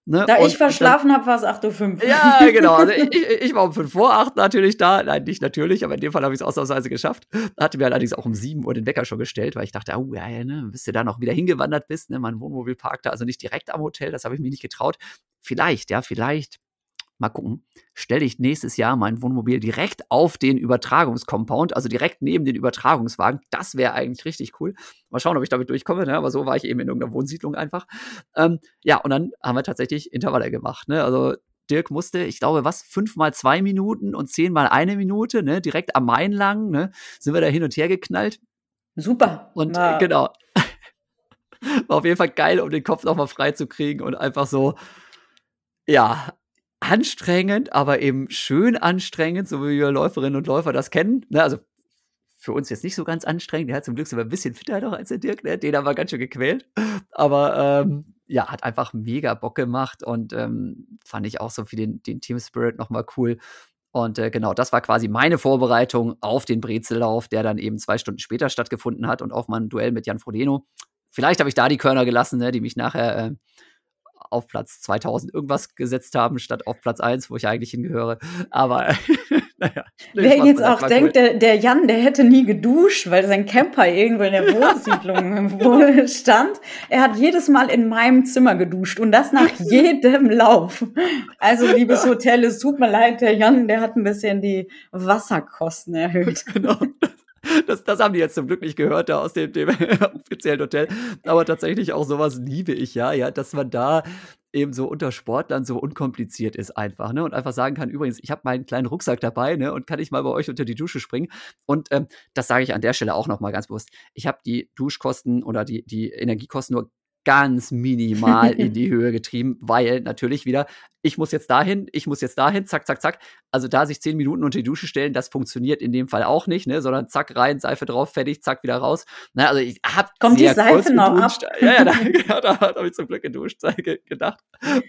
Ne? Da und ich verschlafen habe, war es 8.05
Uhr. Ja, genau. Also ich, ich, war um fünf vor acht natürlich da. Nein, nicht natürlich, aber in dem Fall habe ich es ausnahmsweise geschafft. Hatte mir allerdings auch um sieben Uhr den Wecker schon gestellt, weil ich dachte, oh ja, ne, bis du da noch wieder hingewandert bist, ne, mein Wohnmobil parkte, also nicht direkt am Hotel, das habe ich mir nicht getraut. Vielleicht, ja, vielleicht mal gucken, stelle ich nächstes Jahr mein Wohnmobil direkt auf den Übertragungscompound, also direkt neben den Übertragungswagen. Das wäre eigentlich richtig cool. Mal schauen, ob ich damit durchkomme, ne? aber so war ich eben in irgendeiner Wohnsiedlung einfach. Ähm, ja, und dann haben wir tatsächlich Intervalle gemacht. Ne? Also Dirk musste, ich glaube, was, fünf mal zwei Minuten und zehn mal eine Minute, ne? direkt am Main lang, ne? sind wir da hin und her geknallt.
Super.
Und ja. genau. War auf jeden Fall geil, um den Kopf nochmal frei zu kriegen und einfach so, ja, anstrengend, aber eben schön anstrengend, so wie wir Läuferinnen und Läufer das kennen. Ne? Also für uns jetzt nicht so ganz anstrengend. Der hat zum Glück sogar ein bisschen fitter noch als der Dirk. Ne? Den haben wir ganz schön gequält. Aber ähm, ja, hat einfach mega Bock gemacht und ähm, fand ich auch so für den, den Team Spirit nochmal cool. Und äh, genau, das war quasi meine Vorbereitung auf den Brezellauf, der dann eben zwei Stunden später stattgefunden hat und auf mein Duell mit Jan Frodeno. Vielleicht habe ich da die Körner gelassen, ne, die mich nachher äh, auf Platz 2000 irgendwas gesetzt haben, statt auf Platz 1, wo ich eigentlich hingehöre. Aber
naja. Wer jetzt auch denkt, der, der, Jan, der hätte nie geduscht, weil sein Camper irgendwo in der Wohnsiedlung stand. Er hat jedes Mal in meinem Zimmer geduscht und das nach jedem Lauf. Also, liebes Hotel, es tut mir leid, der Jan, der hat ein bisschen die Wasserkosten erhöht. Genau.
Das, das haben die jetzt zum Glück nicht gehört, da aus dem, dem offiziellen Hotel. Aber tatsächlich auch sowas liebe ich ja, ja, dass man da eben so unter Sportlern so unkompliziert ist einfach, ne? Und einfach sagen kann, übrigens, ich habe meinen kleinen Rucksack dabei, ne? Und kann ich mal bei euch unter die Dusche springen? Und ähm, das sage ich an der Stelle auch nochmal ganz bewusst. Ich habe die Duschkosten oder die, die Energiekosten nur ganz minimal in die Höhe getrieben, weil natürlich wieder, ich muss jetzt dahin, ich muss jetzt dahin, zack, zack, zack. Also da sich zehn Minuten unter die Dusche stellen, das funktioniert in dem Fall auch nicht, ne? Sondern zack rein, Seife drauf, fertig, zack wieder raus. Na, also ich hab
Kommt die Seife noch
geduscht. ab? Ja, ja, da, genau, da habe ich zum Glück geduscht, gedacht.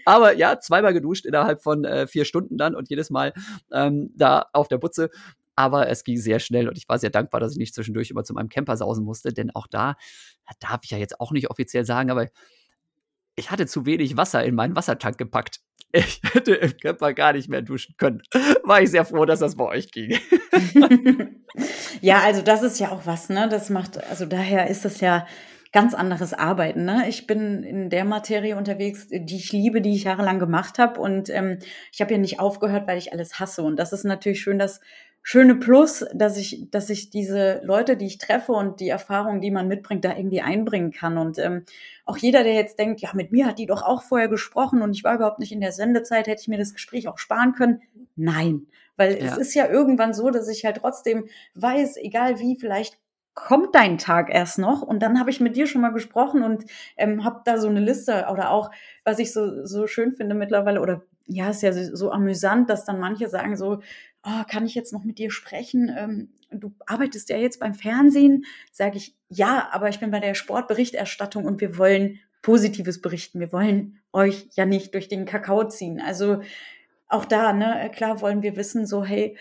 Aber ja, zweimal geduscht innerhalb von äh, vier Stunden dann und jedes Mal ähm, da auf der Butze aber es ging sehr schnell und ich war sehr dankbar, dass ich nicht zwischendurch immer zu meinem Camper sausen musste, denn auch da, darf ich ja jetzt auch nicht offiziell sagen, aber ich hatte zu wenig Wasser in meinen Wassertank gepackt. Ich hätte im Camper gar nicht mehr duschen können. War ich sehr froh, dass das bei euch ging.
ja, also das ist ja auch was, ne? Das macht, also daher ist das ja ganz anderes Arbeiten. Ne? Ich bin in der Materie unterwegs, die ich liebe, die ich jahrelang gemacht habe. Und ähm, ich habe ja nicht aufgehört, weil ich alles hasse. Und das ist natürlich schön, dass schöne Plus, dass ich, dass ich diese Leute, die ich treffe und die Erfahrungen, die man mitbringt, da irgendwie einbringen kann. Und ähm, auch jeder, der jetzt denkt, ja, mit mir hat die doch auch vorher gesprochen und ich war überhaupt nicht in der Sendezeit, hätte ich mir das Gespräch auch sparen können. Nein, weil ja. es ist ja irgendwann so, dass ich halt trotzdem weiß, egal wie, vielleicht kommt dein Tag erst noch und dann habe ich mit dir schon mal gesprochen und ähm, habe da so eine Liste oder auch, was ich so, so schön finde mittlerweile oder ja, ist ja so, so amüsant, dass dann manche sagen so, oh, kann ich jetzt noch mit dir sprechen? Ähm, du arbeitest ja jetzt beim Fernsehen. Sage ich, ja, aber ich bin bei der Sportberichterstattung und wir wollen Positives berichten. Wir wollen euch ja nicht durch den Kakao ziehen. Also auch da, ne, klar wollen wir wissen, so, hey,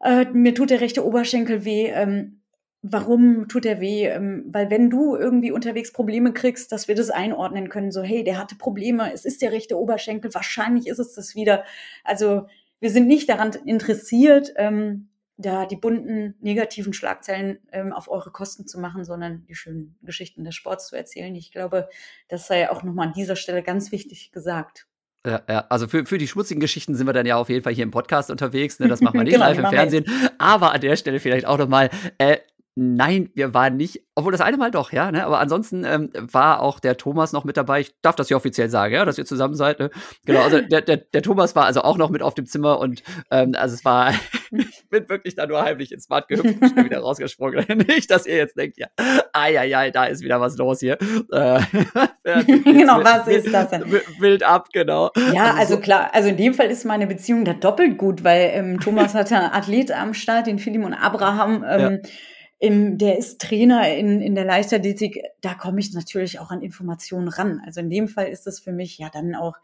äh, mir tut der rechte Oberschenkel weh. Ähm, warum tut er weh? Ähm, weil wenn du irgendwie unterwegs Probleme kriegst, dass wir das einordnen können, so, hey, der hatte Probleme, es ist der rechte Oberschenkel, wahrscheinlich ist es das wieder. Also wir sind nicht daran interessiert, ähm, da die bunten negativen Schlagzeilen ähm, auf eure Kosten zu machen, sondern die schönen Geschichten des Sports zu erzählen. Ich glaube, das sei auch nochmal an dieser Stelle ganz wichtig gesagt.
Ja, ja, also für, für die schmutzigen Geschichten sind wir dann ja auf jeden Fall hier im Podcast unterwegs. Ne? Das machen wir nicht genau, live im Fernsehen. Aber an der Stelle vielleicht auch nochmal, äh, Nein, wir waren nicht, obwohl das eine Mal doch, ja, ne? aber ansonsten ähm, war auch der Thomas noch mit dabei. Ich darf das ja offiziell sagen, ja, dass ihr zusammen seid. Ne? Genau, also der, der, der Thomas war also auch noch mit auf dem Zimmer und ähm, also es war, ich bin wirklich da nur heimlich ins Bad gehüpft und wieder rausgesprungen. nicht, dass ihr jetzt denkt, ja, ai, ai, ai, da ist wieder was los hier. Äh,
genau, was ist das denn?
Wild ab, genau.
Ja, also, also klar, also in dem Fall ist meine Beziehung da doppelt gut, weil ähm, Thomas hat ja einen Athlet am Start, den Philim und Abraham. Ähm, ja im, der ist Trainer in, in der Leichtathletik, da komme ich natürlich auch an Informationen ran. Also in dem Fall ist das für mich ja dann auch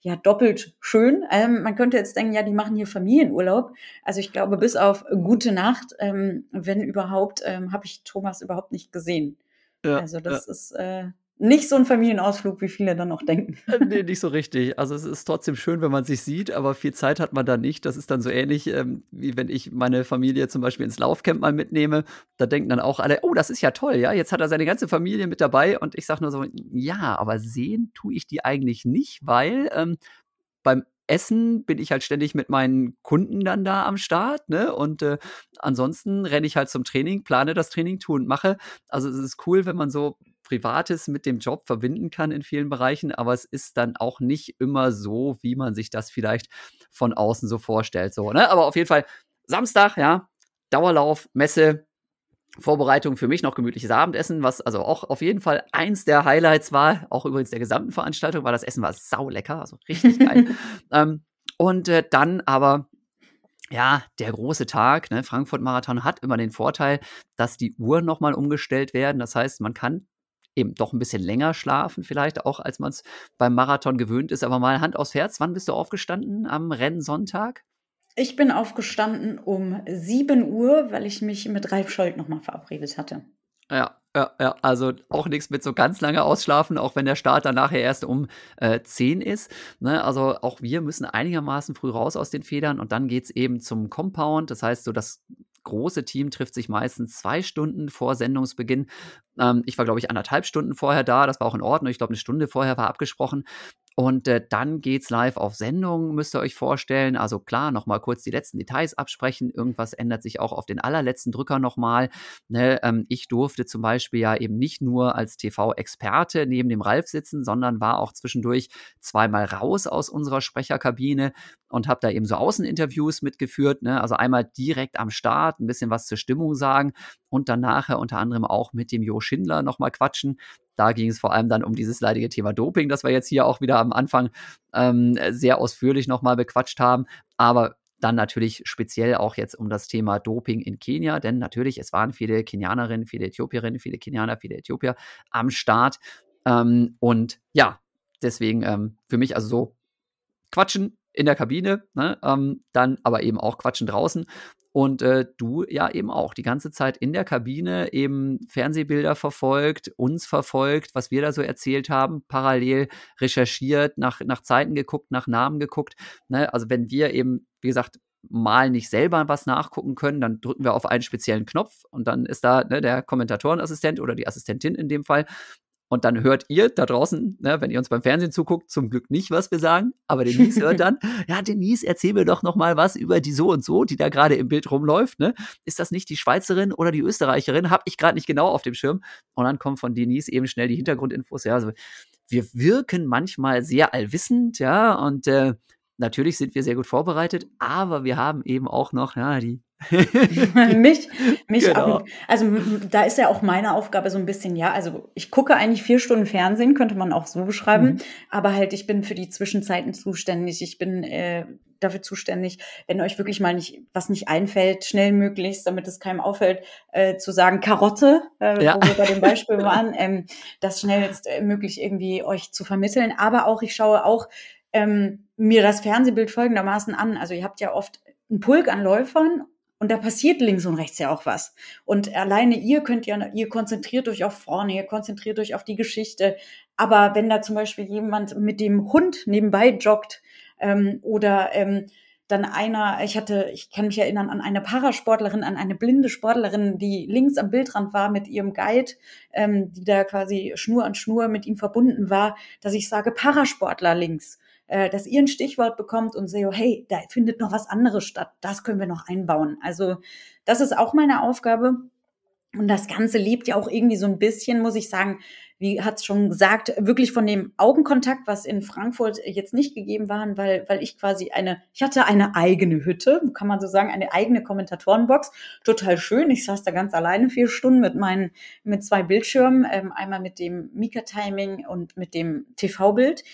ja doppelt schön. Ähm, man könnte jetzt denken, ja, die machen hier Familienurlaub. Also ich glaube, bis auf gute Nacht, ähm, wenn überhaupt, ähm, habe ich Thomas überhaupt nicht gesehen. Ja, also das ja. ist äh, nicht so ein Familienausflug, wie viele dann noch denken.
Äh, nee, nicht so richtig. Also es ist trotzdem schön, wenn man sich sieht, aber viel Zeit hat man da nicht. Das ist dann so ähnlich, ähm, wie wenn ich meine Familie zum Beispiel ins Laufcamp mal mitnehme. Da denken dann auch alle, oh, das ist ja toll, ja, jetzt hat er seine ganze Familie mit dabei. Und ich sage nur so, ja, aber sehen tue ich die eigentlich nicht, weil ähm, beim Essen bin ich halt ständig mit meinen Kunden dann da am Start, ne? Und äh, ansonsten renne ich halt zum Training, plane das Training, tue und mache. Also es ist cool, wenn man so Privates mit dem Job verbinden kann in vielen Bereichen, aber es ist dann auch nicht immer so, wie man sich das vielleicht von außen so vorstellt. So, ne? Aber auf jeden Fall Samstag, ja, Dauerlauf, Messe, Vorbereitung für mich noch gemütliches Abendessen, was also auch auf jeden Fall eins der Highlights war, auch übrigens der gesamten Veranstaltung, weil das Essen war sau lecker, also richtig geil. ähm, und äh, dann aber ja, der große Tag, ne, Frankfurt-Marathon hat immer den Vorteil, dass die Uhren nochmal umgestellt werden. Das heißt, man kann eben doch ein bisschen länger schlafen, vielleicht auch, als man es beim Marathon gewöhnt ist. Aber mal Hand aufs Herz, wann bist du aufgestanden am Rennsonntag?
Ich bin aufgestanden um 7 Uhr, weil ich mich mit Ralf Scholz nochmal verabredet hatte.
Ja, ja, ja, also auch nichts mit so ganz lange ausschlafen, auch wenn der Start dann nachher erst um äh, 10 ist. Ne? Also auch wir müssen einigermaßen früh raus aus den Federn und dann geht es eben zum Compound. Das heißt, so das große Team trifft sich meistens zwei Stunden vor Sendungsbeginn. Ähm, ich war, glaube ich, anderthalb Stunden vorher da. Das war auch in Ordnung. Ich glaube, eine Stunde vorher war abgesprochen. Und äh, dann geht's live auf Sendung, müsst ihr euch vorstellen. Also klar, nochmal kurz die letzten Details absprechen. Irgendwas ändert sich auch auf den allerletzten Drücker nochmal. Ne? Ähm, ich durfte zum Beispiel ja eben nicht nur als TV-Experte neben dem Ralf sitzen, sondern war auch zwischendurch zweimal raus aus unserer Sprecherkabine und habe da eben so Außeninterviews mitgeführt. Ne? Also einmal direkt am Start ein bisschen was zur Stimmung sagen und dann nachher unter anderem auch mit dem Jo Schindler nochmal quatschen. Da ging es vor allem dann um dieses leidige Thema Doping, das wir jetzt hier auch wieder am Anfang ähm, sehr ausführlich nochmal bequatscht haben. Aber dann natürlich speziell auch jetzt um das Thema Doping in Kenia, denn natürlich, es waren viele Kenianerinnen, viele Äthiopierinnen, viele Kenianer, viele Äthiopier am Start. Ähm, und ja, deswegen ähm, für mich also so quatschen in der Kabine, ne? ähm, dann aber eben auch quatschen draußen. Und äh, du ja eben auch die ganze Zeit in der Kabine eben Fernsehbilder verfolgt, uns verfolgt, was wir da so erzählt haben, parallel recherchiert, nach, nach Zeiten geguckt, nach Namen geguckt. Ne? Also wenn wir eben, wie gesagt, mal nicht selber was nachgucken können, dann drücken wir auf einen speziellen Knopf und dann ist da ne, der Kommentatorenassistent oder die Assistentin in dem Fall und dann hört ihr da draußen, ne, wenn ihr uns beim Fernsehen zuguckt, zum Glück nicht, was wir sagen. Aber Denise hört dann, ja, Denise, erzähl mir doch noch mal was über die so und so, die da gerade im Bild rumläuft. Ne? Ist das nicht die Schweizerin oder die Österreicherin? Hab ich gerade nicht genau auf dem Schirm. Und dann kommen von Denise eben schnell die Hintergrundinfos. Ja, also wir wirken manchmal sehr allwissend, ja, und äh, natürlich sind wir sehr gut vorbereitet, aber wir haben eben auch noch ja, die
mich, mich genau. ab, also da ist ja auch meine Aufgabe so ein bisschen, ja, also ich gucke eigentlich vier Stunden Fernsehen, könnte man auch so beschreiben, mhm. aber halt ich bin für die Zwischenzeiten zuständig, ich bin äh, dafür zuständig, wenn euch wirklich mal nicht was nicht einfällt, schnell möglichst, damit es keinem auffällt, äh, zu sagen Karotte, äh, ja. wo wir bei dem Beispiel waren, ähm, das schnellst äh, möglich irgendwie euch zu vermitteln, aber auch ich schaue auch ähm, mir das Fernsehbild folgendermaßen an. Also ihr habt ja oft einen Pulk an Läufern und da passiert links und rechts ja auch was. Und alleine ihr könnt ja, ihr konzentriert euch auf vorne, ihr konzentriert euch auf die Geschichte. Aber wenn da zum Beispiel jemand mit dem Hund nebenbei joggt ähm, oder ähm, dann einer, ich hatte, ich kann mich erinnern an eine Parasportlerin, an eine blinde Sportlerin, die links am Bildrand war mit ihrem Guide, ähm, die da quasi Schnur an Schnur mit ihm verbunden war, dass ich sage Parasportler links äh, dass ihr ein Stichwort bekommt und sehe, hey, da findet noch was anderes statt. Das können wir noch einbauen. Also das ist auch meine Aufgabe. Und das Ganze lebt ja auch irgendwie so ein bisschen, muss ich sagen, wie hat es schon gesagt, wirklich von dem Augenkontakt, was in Frankfurt jetzt nicht gegeben war, weil, weil ich quasi eine, ich hatte eine eigene Hütte, kann man so sagen, eine eigene Kommentatorenbox. Total schön. Ich saß da ganz alleine vier Stunden mit meinen, mit zwei Bildschirmen, ähm, einmal mit dem Mika-Timing und mit dem TV-Bild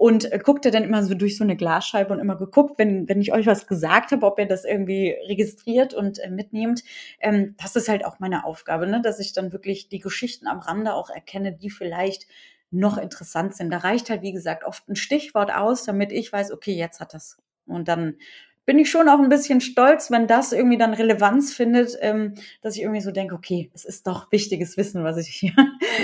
und äh, guckte dann immer so durch so eine Glasscheibe und immer geguckt, wenn, wenn ich euch was gesagt habe, ob ihr das irgendwie registriert und äh, mitnehmt. Ähm, das ist halt auch meine Aufgabe, ne? dass ich dann wirklich die Geschichten am Rande auch erkenne, die vielleicht noch interessant sind. Da reicht halt, wie gesagt, oft ein Stichwort aus, damit ich weiß, okay, jetzt hat das. Und dann bin ich schon auch ein bisschen stolz, wenn das irgendwie dann Relevanz findet, ähm, dass ich irgendwie so denke, okay, es ist doch wichtiges Wissen, was ich hier,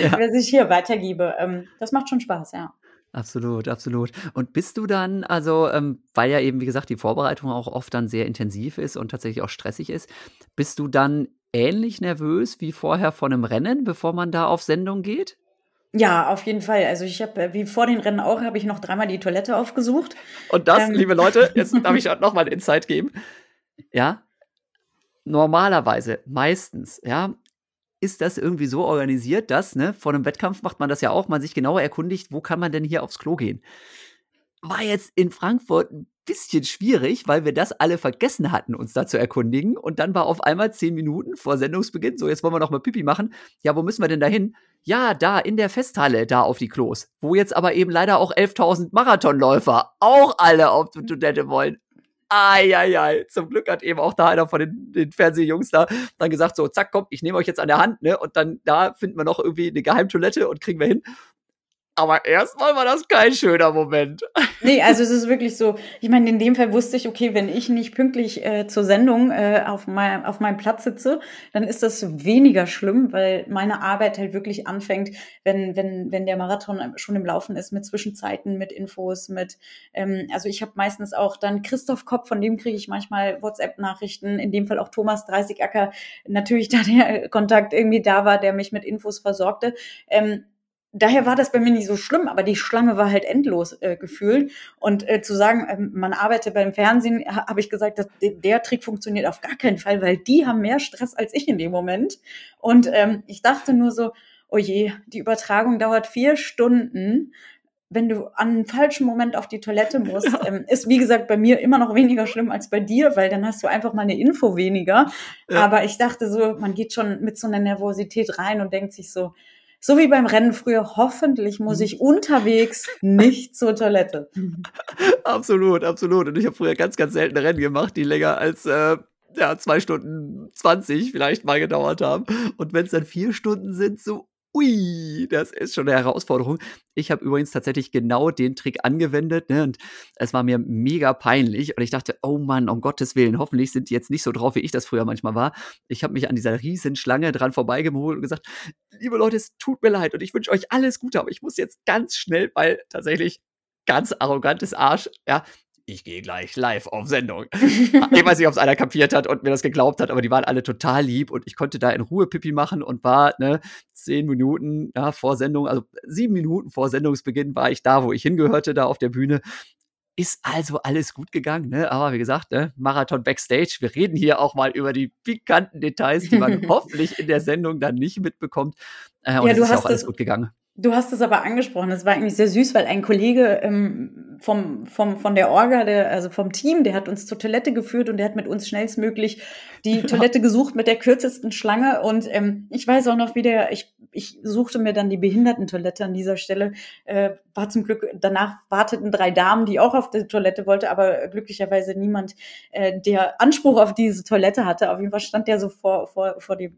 ja. was ich hier weitergebe. Ähm, das macht schon Spaß, ja.
Absolut, absolut. Und bist du dann, also, ähm, weil ja eben, wie gesagt, die Vorbereitung auch oft dann sehr intensiv ist und tatsächlich auch stressig ist, bist du dann ähnlich nervös wie vorher vor einem Rennen, bevor man da auf Sendung geht?
Ja, auf jeden Fall. Also ich habe, äh, wie vor den Rennen auch, habe ich noch dreimal die Toilette aufgesucht.
Und das, ähm. liebe Leute, jetzt darf ich noch mal einen Insight geben. Ja, normalerweise, meistens, ja, ist das irgendwie so organisiert, dass, ne, vor einem Wettkampf macht man das ja auch, man sich genauer erkundigt, wo kann man denn hier aufs Klo gehen. War jetzt in Frankfurt ein bisschen schwierig, weil wir das alle vergessen hatten, uns da zu erkundigen. Und dann war auf einmal zehn Minuten vor Sendungsbeginn, so jetzt wollen wir noch mal Pipi machen. Ja, wo müssen wir denn da hin? Ja, da in der Festhalle, da auf die Klos. Wo jetzt aber eben leider auch 11.000 Marathonläufer auch alle auf die Toilette wollen. Eieiei. Zum Glück hat eben auch da einer von den, den Fernsehjungs da dann gesagt, so, zack, komm, ich nehme euch jetzt an der Hand, ne? Und dann da finden wir noch irgendwie eine Geheimtoilette und kriegen wir hin. Aber erstmal war das kein schöner Moment.
Nee, also es ist wirklich so, ich meine, in dem Fall wusste ich, okay, wenn ich nicht pünktlich äh, zur Sendung äh, auf, mein, auf meinem Platz sitze, dann ist das weniger schlimm, weil meine Arbeit halt wirklich anfängt, wenn, wenn, wenn der Marathon schon im Laufen ist, mit Zwischenzeiten, mit Infos, mit, ähm, also ich habe meistens auch dann Christoph Kopp, von dem kriege ich manchmal WhatsApp-Nachrichten, in dem Fall auch Thomas 30 Acker, natürlich da der Kontakt irgendwie da war, der mich mit Infos versorgte. Ähm, daher war das bei mir nicht so schlimm, aber die Schlange war halt endlos äh, gefühlt. Und äh, zu sagen, ähm, man arbeitet beim Fernsehen, ha, habe ich gesagt, dass der Trick funktioniert auf gar keinen Fall, weil die haben mehr Stress als ich in dem Moment. Und ähm, ich dachte nur so, oh je, die Übertragung dauert vier Stunden. Wenn du an einem falschen Moment auf die Toilette musst, ja. ähm, ist wie gesagt bei mir immer noch weniger schlimm als bei dir, weil dann hast du einfach mal eine Info weniger. Ja. Aber ich dachte so, man geht schon mit so einer Nervosität rein und denkt sich so, so wie beim Rennen früher, hoffentlich muss ich unterwegs nicht zur Toilette.
absolut, absolut. Und ich habe früher ganz, ganz selten Rennen gemacht, die länger als äh, ja, zwei Stunden zwanzig vielleicht mal gedauert haben. Und wenn es dann vier Stunden sind, so ui, das ist schon eine Herausforderung. Ich habe übrigens tatsächlich genau den Trick angewendet ne, und es war mir mega peinlich und ich dachte, oh Mann, um Gottes Willen, hoffentlich sind die jetzt nicht so drauf, wie ich das früher manchmal war. Ich habe mich an dieser riesen Schlange dran vorbeigeholt und gesagt, liebe Leute, es tut mir leid und ich wünsche euch alles Gute, aber ich muss jetzt ganz schnell, weil tatsächlich ganz arrogantes Arsch, ja, ich gehe gleich live auf Sendung. ich weiß nicht, ob es einer kapiert hat und mir das geglaubt hat, aber die waren alle total lieb und ich konnte da in Ruhe Pipi machen und war ne, zehn Minuten ja, vor Sendung, also sieben Minuten vor Sendungsbeginn war ich da, wo ich hingehörte, da auf der Bühne. Ist also alles gut gegangen, ne? aber wie gesagt, ne? Marathon Backstage. Wir reden hier auch mal über die pikanten Details, die man hoffentlich in der Sendung dann nicht mitbekommt. Äh, und ja, es ist ja auch alles gut gegangen.
Du hast es aber angesprochen, das war eigentlich sehr süß, weil ein Kollege ähm, vom, vom, von der Orga, der, also vom Team, der hat uns zur Toilette geführt und der hat mit uns schnellstmöglich die Toilette gesucht mit der kürzesten Schlange. Und ähm, ich weiß auch noch, wie der, ich, ich suchte mir dann die Behindertentoilette an dieser Stelle. Äh, war zum Glück, danach warteten drei Damen, die auch auf die Toilette wollte, aber glücklicherweise niemand, äh, der Anspruch auf diese Toilette hatte. Auf jeden Fall stand der so vor, vor, vor dem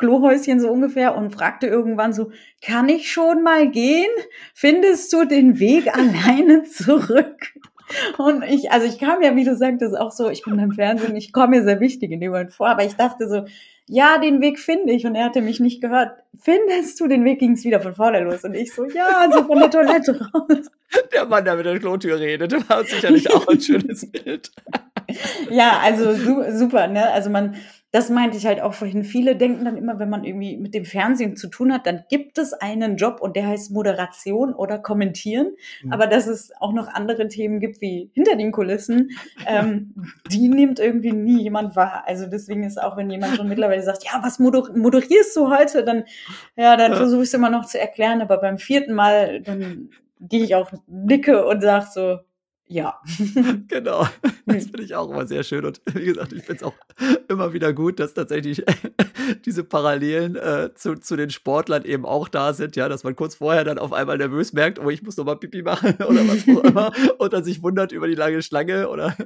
Klohäuschen so ungefähr und fragte irgendwann so, kann ich schon mal gehen? Findest du den Weg alleine zurück? Und ich, also ich kam ja, wie du sagtest, auch so, ich bin beim Fernsehen, ich komme mir sehr wichtig in dem Moment vor, aber ich dachte so, ja, den Weg finde ich. Und er hatte mich nicht gehört. Findest du den Weg? Ging es wieder von vorne los. Und ich so, ja, so von der Toilette raus.
Der Mann, der mit der Klotür redet, war sicherlich auch ein schönes Bild.
ja, also super, ne? Also man, das meinte ich halt auch vorhin. Viele denken dann immer, wenn man irgendwie mit dem Fernsehen zu tun hat, dann gibt es einen Job und der heißt Moderation oder Kommentieren. Mhm. Aber dass es auch noch andere Themen gibt wie hinter den Kulissen, ähm, die nimmt irgendwie nie jemand wahr. Also deswegen ist auch, wenn jemand schon mittlerweile sagt, ja, was moder moderierst du heute, dann, ja, dann versuche ich es immer noch zu erklären. Aber beim vierten Mal, dann gehe ich auch nicke und sage so, ja.
genau. Das finde ich auch immer sehr schön. Und wie gesagt, ich finde es auch immer wieder gut, dass tatsächlich diese Parallelen äh, zu, zu den Sportlern eben auch da sind, ja, dass man kurz vorher dann auf einmal nervös merkt, oh, ich muss noch mal Pipi machen oder was auch immer und dann sich wundert über die lange Schlange oder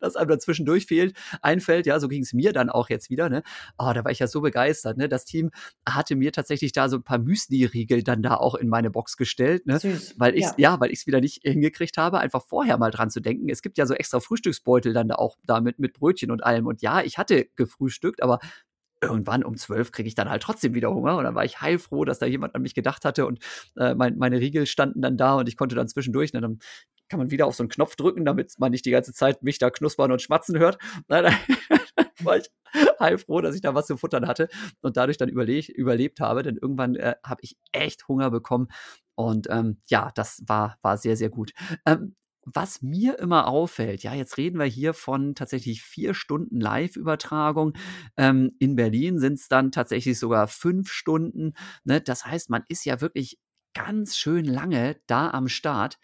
dass einem dazwischendurch fehlt, einfällt. Ja, so ging es mir dann auch jetzt wieder. Ne? Oh, da war ich ja so begeistert. Ne? Das Team hatte mir tatsächlich da so ein paar Müsli-Riegel dann da auch in meine Box gestellt, ne? Süß. weil ich ja. ja, weil ich es wieder nicht hingekriegt habe, einfach vorher mal mal dran zu denken. Es gibt ja so extra Frühstücksbeutel dann da auch damit mit Brötchen und allem. Und ja, ich hatte gefrühstückt, aber irgendwann um zwölf kriege ich dann halt trotzdem wieder Hunger. Und dann war ich heilfroh, dass da jemand an mich gedacht hatte und äh, mein, meine Riegel standen dann da und ich konnte dann zwischendurch, ne, dann kann man wieder auf so einen Knopf drücken, damit man nicht die ganze Zeit mich da knuspern und schmatzen hört. dann war ich heilfroh, dass ich da was zu futtern hatte und dadurch dann überle überlebt habe, denn irgendwann äh, habe ich echt Hunger bekommen und ähm, ja, das war, war sehr, sehr gut. Ähm, was mir immer auffällt, ja, jetzt reden wir hier von tatsächlich vier Stunden Live-Übertragung. Ähm, in Berlin sind es dann tatsächlich sogar fünf Stunden. Ne? Das heißt, man ist ja wirklich ganz schön lange da am Start.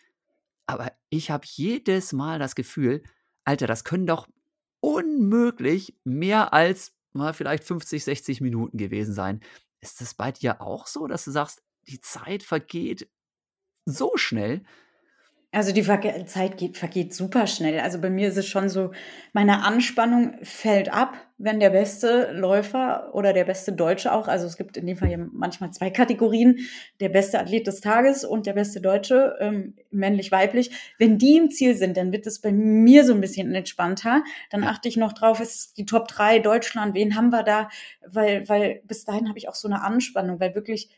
Aber ich habe jedes Mal das Gefühl, Alter, das können doch unmöglich mehr als mal vielleicht 50, 60 Minuten gewesen sein. Ist das bei dir auch so, dass du sagst, die Zeit vergeht so schnell?
Also die Zeit geht, vergeht super schnell. Also bei mir ist es schon so, meine Anspannung fällt ab, wenn der beste Läufer oder der beste Deutsche auch, also es gibt in dem Fall ja manchmal zwei Kategorien, der beste Athlet des Tages und der beste Deutsche, ähm, männlich-weiblich, wenn die im Ziel sind, dann wird es bei mir so ein bisschen entspannter. Dann achte ich noch drauf, ist die Top 3 Deutschland, wen haben wir da? Weil, weil bis dahin habe ich auch so eine Anspannung, weil wirklich,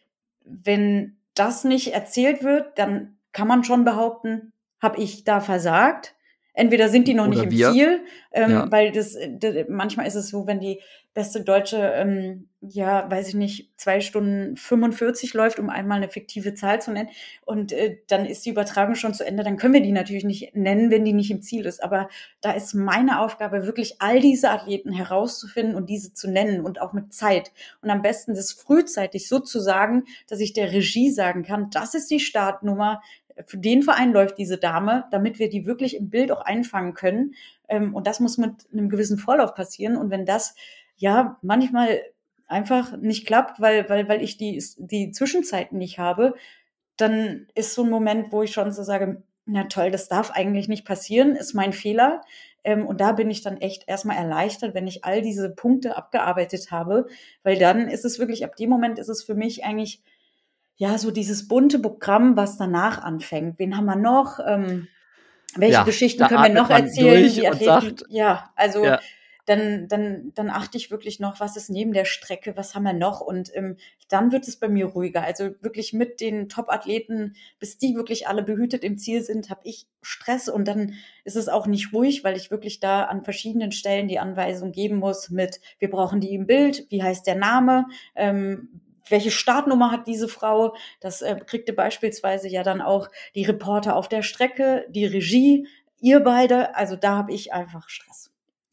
wenn das nicht erzählt wird, dann kann man schon behaupten, habe ich da versagt. Entweder sind die noch Oder nicht im wir. Ziel, ähm, ja. weil das, das, manchmal ist es so, wenn die beste Deutsche, ähm, ja, weiß ich nicht, zwei Stunden 45 läuft, um einmal eine fiktive Zahl zu nennen, und äh, dann ist die Übertragung schon zu Ende, dann können wir die natürlich nicht nennen, wenn die nicht im Ziel ist. Aber da ist meine Aufgabe, wirklich all diese Athleten herauszufinden und diese zu nennen und auch mit Zeit. Und am besten das frühzeitig so zu sagen, dass ich der Regie sagen kann, das ist die Startnummer, für den Verein läuft diese Dame, damit wir die wirklich im Bild auch einfangen können. Ähm, und das muss mit einem gewissen Vorlauf passieren. Und wenn das ja manchmal einfach nicht klappt, weil, weil, weil ich die, die Zwischenzeiten nicht habe, dann ist so ein Moment, wo ich schon so sage, na toll, das darf eigentlich nicht passieren, ist mein Fehler. Ähm, und da bin ich dann echt erstmal erleichtert, wenn ich all diese Punkte abgearbeitet habe, weil dann ist es wirklich, ab dem Moment ist es für mich eigentlich ja, so dieses bunte Programm, was danach anfängt. Wen haben wir noch? Ähm, welche ja, Geschichten können wir noch erzählen? Die Athleten, sagt, ja, also ja. dann, dann, dann achte ich wirklich noch, was ist neben der Strecke, was haben wir noch und ähm, dann wird es bei mir ruhiger. Also wirklich mit den Top-Athleten, bis die wirklich alle behütet im Ziel sind, habe ich Stress und dann ist es auch nicht ruhig, weil ich wirklich da an verschiedenen Stellen die Anweisung geben muss mit, wir brauchen die im Bild, wie heißt der Name, ähm, welche Startnummer hat diese Frau? Das äh, kriegte beispielsweise ja dann auch die Reporter auf der Strecke, die Regie, ihr beide. Also da habe ich einfach Stress.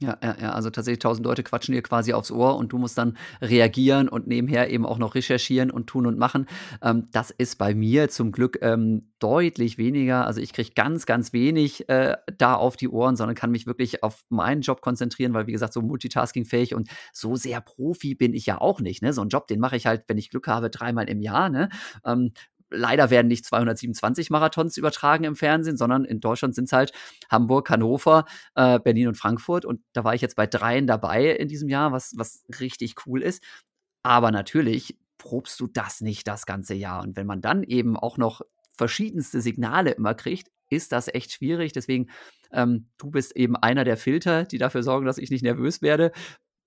Ja, ja, ja, also tatsächlich tausend Leute quatschen dir quasi aufs Ohr und du musst dann reagieren und nebenher eben auch noch recherchieren und tun und machen. Ähm, das ist bei mir zum Glück ähm, deutlich weniger. Also ich kriege ganz, ganz wenig äh, da auf die Ohren, sondern kann mich wirklich auf meinen Job konzentrieren, weil wie gesagt, so multitaskingfähig und so sehr Profi bin ich ja auch nicht. Ne? So einen Job, den mache ich halt, wenn ich Glück habe, dreimal im Jahr. Ne? Ähm, leider werden nicht 227 Marathons übertragen im Fernsehen, sondern in Deutschland sind es halt Hamburg, Hannover, äh, Berlin und Frankfurt. Und da war ich jetzt bei dreien dabei in diesem Jahr, was, was richtig cool ist. Aber natürlich probst du das nicht das ganze Jahr. Und wenn man dann eben auch noch verschiedenste Signale immer kriegt, ist das echt schwierig. Deswegen, ähm, du bist eben einer der Filter, die dafür sorgen, dass ich nicht nervös werde.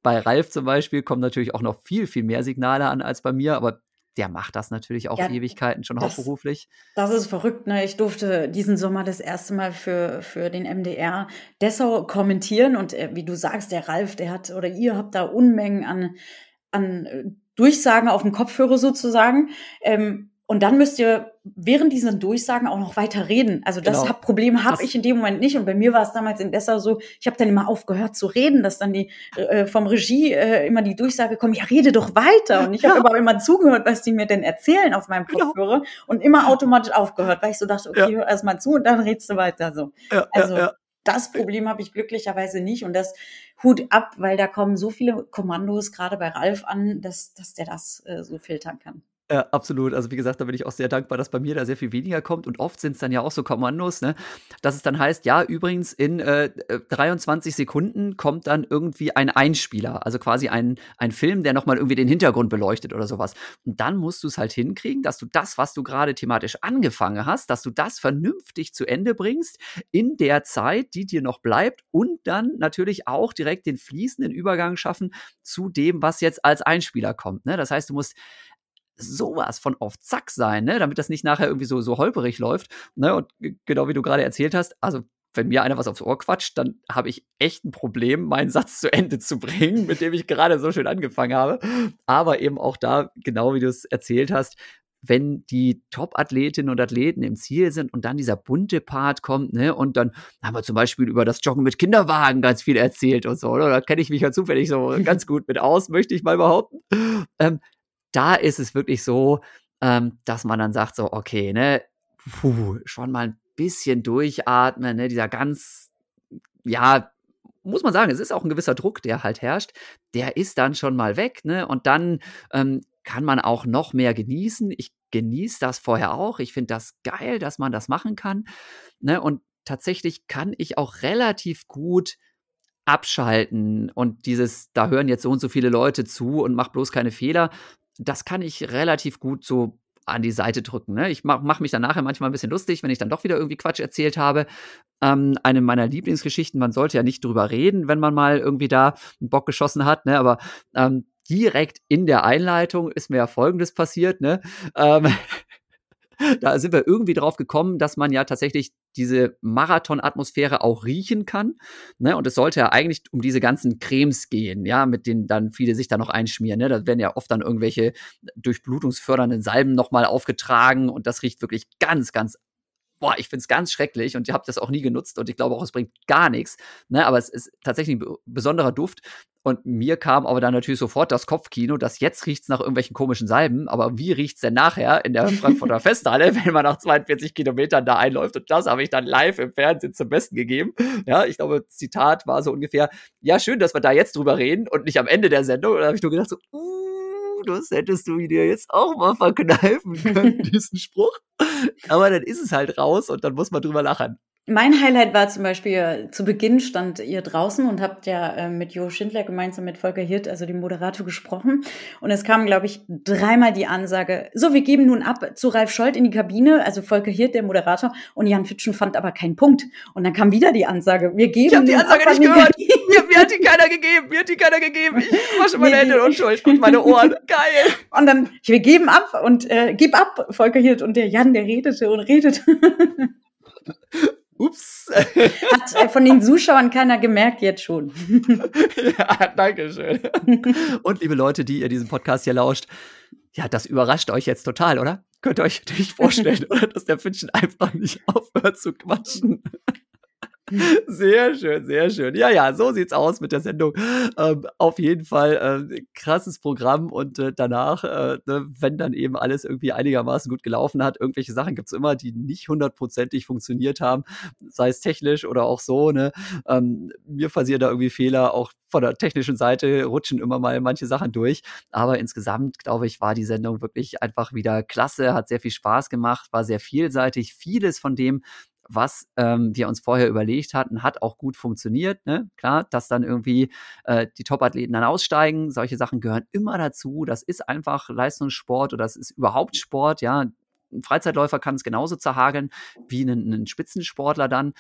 Bei Ralf zum Beispiel kommen natürlich auch noch viel, viel mehr Signale an als bei mir, aber der macht das natürlich auch ja, Ewigkeiten schon das, hauptberuflich.
Das ist verrückt, ne? Ich durfte diesen Sommer das erste Mal für, für den MDR Dessau kommentieren und äh, wie du sagst, der Ralf, der hat oder ihr habt da Unmengen an, an äh, Durchsagen auf dem Kopfhörer sozusagen. Ähm, und dann müsst ihr während diesen Durchsagen auch noch weiter reden. Also das genau. Problem habe ich in dem Moment nicht. Und bei mir war es damals in Dessau so, ich habe dann immer aufgehört zu reden, dass dann die äh, vom Regie äh, immer die Durchsage kommt, ja, rede doch weiter. Und ich habe ja. aber immer zugehört, was die mir denn erzählen auf meinem genau. Kopfhörer genau. und immer automatisch aufgehört, weil ich so dachte, okay, ja. hör erst mal zu und dann redst du weiter so. Ja, also das Problem habe ich glücklicherweise nicht und das Hut ab, weil da kommen so viele Kommandos gerade bei Ralf an, dass, dass der das äh, so filtern kann.
Ja, absolut. Also wie gesagt, da bin ich auch sehr dankbar, dass bei mir da sehr viel weniger kommt. Und oft sind es dann ja auch so Kommandos, ne? Dass es dann heißt, ja, übrigens in äh, 23 Sekunden kommt dann irgendwie ein Einspieler, also quasi ein, ein Film, der nochmal irgendwie den Hintergrund beleuchtet oder sowas. Und dann musst du es halt hinkriegen, dass du das, was du gerade thematisch angefangen hast, dass du das vernünftig zu Ende bringst in der Zeit, die dir noch bleibt und dann natürlich auch direkt den fließenden Übergang schaffen zu dem, was jetzt als Einspieler kommt. Ne? Das heißt, du musst sowas von auf Zack sein, ne? damit das nicht nachher irgendwie so, so holperig läuft. Ne? Und genau wie du gerade erzählt hast, also wenn mir einer was aufs Ohr quatscht, dann habe ich echt ein Problem, meinen Satz zu Ende zu bringen, mit dem ich gerade so schön angefangen habe. Aber eben auch da, genau wie du es erzählt hast, wenn die Top-Athletinnen und Athleten im Ziel sind und dann dieser bunte Part kommt, ne, und dann haben wir zum Beispiel über das Joggen mit Kinderwagen ganz viel erzählt und so, oder? Da kenne ich mich ja zufällig so ganz gut mit aus, möchte ich mal behaupten. Ähm, da ist es wirklich so, ähm, dass man dann sagt so, okay, ne, puh, schon mal ein bisschen durchatmen, ne, dieser ganz, ja, muss man sagen, es ist auch ein gewisser Druck, der halt herrscht, der ist dann schon mal weg, ne, und dann ähm, kann man auch noch mehr genießen. Ich genieße das vorher auch. Ich finde das geil, dass man das machen kann, ne, und tatsächlich kann ich auch relativ gut abschalten und dieses, da hören jetzt so und so viele Leute zu und mach bloß keine Fehler, das kann ich relativ gut so an die Seite drücken. Ne? Ich mache mach mich dann nachher manchmal ein bisschen lustig, wenn ich dann doch wieder irgendwie Quatsch erzählt habe. Ähm, eine meiner Lieblingsgeschichten, man sollte ja nicht drüber reden, wenn man mal irgendwie da einen Bock geschossen hat, ne? aber ähm, direkt in der Einleitung ist mir ja Folgendes passiert. Ne? Ähm, da sind wir irgendwie drauf gekommen, dass man ja tatsächlich diese Marathon-Atmosphäre auch riechen kann. Ne? Und es sollte ja eigentlich um diese ganzen Cremes gehen, ja, mit denen dann viele sich da noch einschmieren. Ne? Da werden ja oft dann irgendwelche durchblutungsfördernden Salben nochmal aufgetragen und das riecht wirklich ganz, ganz boah, ich finde es ganz schrecklich und ihr habt das auch nie genutzt und ich glaube auch, es bringt gar nichts. Ne? Aber es ist tatsächlich ein besonderer Duft. Und mir kam aber dann natürlich sofort das Kopfkino, dass jetzt riecht es nach irgendwelchen komischen Salben, aber wie riecht es denn nachher in der Frankfurter Festhalle, wenn man nach 42 Kilometern da einläuft? Und das habe ich dann live im Fernsehen zum Besten gegeben. Ja, ich glaube, Zitat war so ungefähr, ja, schön, dass wir da jetzt drüber reden und nicht am Ende der Sendung. Und da habe ich nur gedacht so, uh, das hättest du dir jetzt auch mal verkneifen können, diesen Spruch. Aber dann ist es halt raus und dann muss man drüber lachen.
Mein Highlight war zum Beispiel, zu Beginn stand ihr draußen und habt ja äh, mit Jo Schindler gemeinsam mit Volker Hirt, also dem Moderator, gesprochen. Und es kam, glaube ich, dreimal die Ansage, so, wir geben nun ab zu Ralf Scholz in die Kabine, also Volker Hirt, der Moderator, und Jan Fitschen fand aber keinen Punkt. Und dann kam wieder die Ansage, wir geben
Ich habe die Ansage nicht gehört. Mir, mir, hat die keiner gegeben, mir hat die keiner gegeben. Ich wasche meine nee, Hände unschuld und meine Ohren. Geil.
Und dann, wir geben ab und äh, gib ab, Volker Hirt. Und der Jan, der redete und redete.
Ups.
Hat äh, von den Zuschauern keiner gemerkt, jetzt schon.
ja, danke schön. Und liebe Leute, die ihr diesen Podcast hier lauscht, ja, das überrascht euch jetzt total, oder? Könnt ihr euch nicht vorstellen, oder? Dass der Fitchen einfach nicht aufhört zu quatschen. Sehr schön, sehr schön. Ja, ja, so sieht's aus mit der Sendung. Ähm, auf jeden Fall äh, krasses Programm und äh, danach, äh, ne, wenn dann eben alles irgendwie einigermaßen gut gelaufen hat, irgendwelche Sachen gibt's immer, die nicht hundertprozentig funktioniert haben, sei es technisch oder auch so. Ne? Ähm, mir passieren da irgendwie Fehler, auch von der technischen Seite rutschen immer mal manche Sachen durch. Aber insgesamt, glaube ich, war die Sendung wirklich einfach wieder klasse, hat sehr viel Spaß gemacht, war sehr vielseitig. Vieles von dem, was ähm, wir uns vorher überlegt hatten, hat auch gut funktioniert. Ne? Klar, dass dann irgendwie äh, die Top-Athleten dann aussteigen, solche Sachen gehören immer dazu. Das ist einfach Leistungssport oder das ist überhaupt Sport, ja. Ein Freizeitläufer kann es genauso zerhageln wie ein, Spitzensportler dann.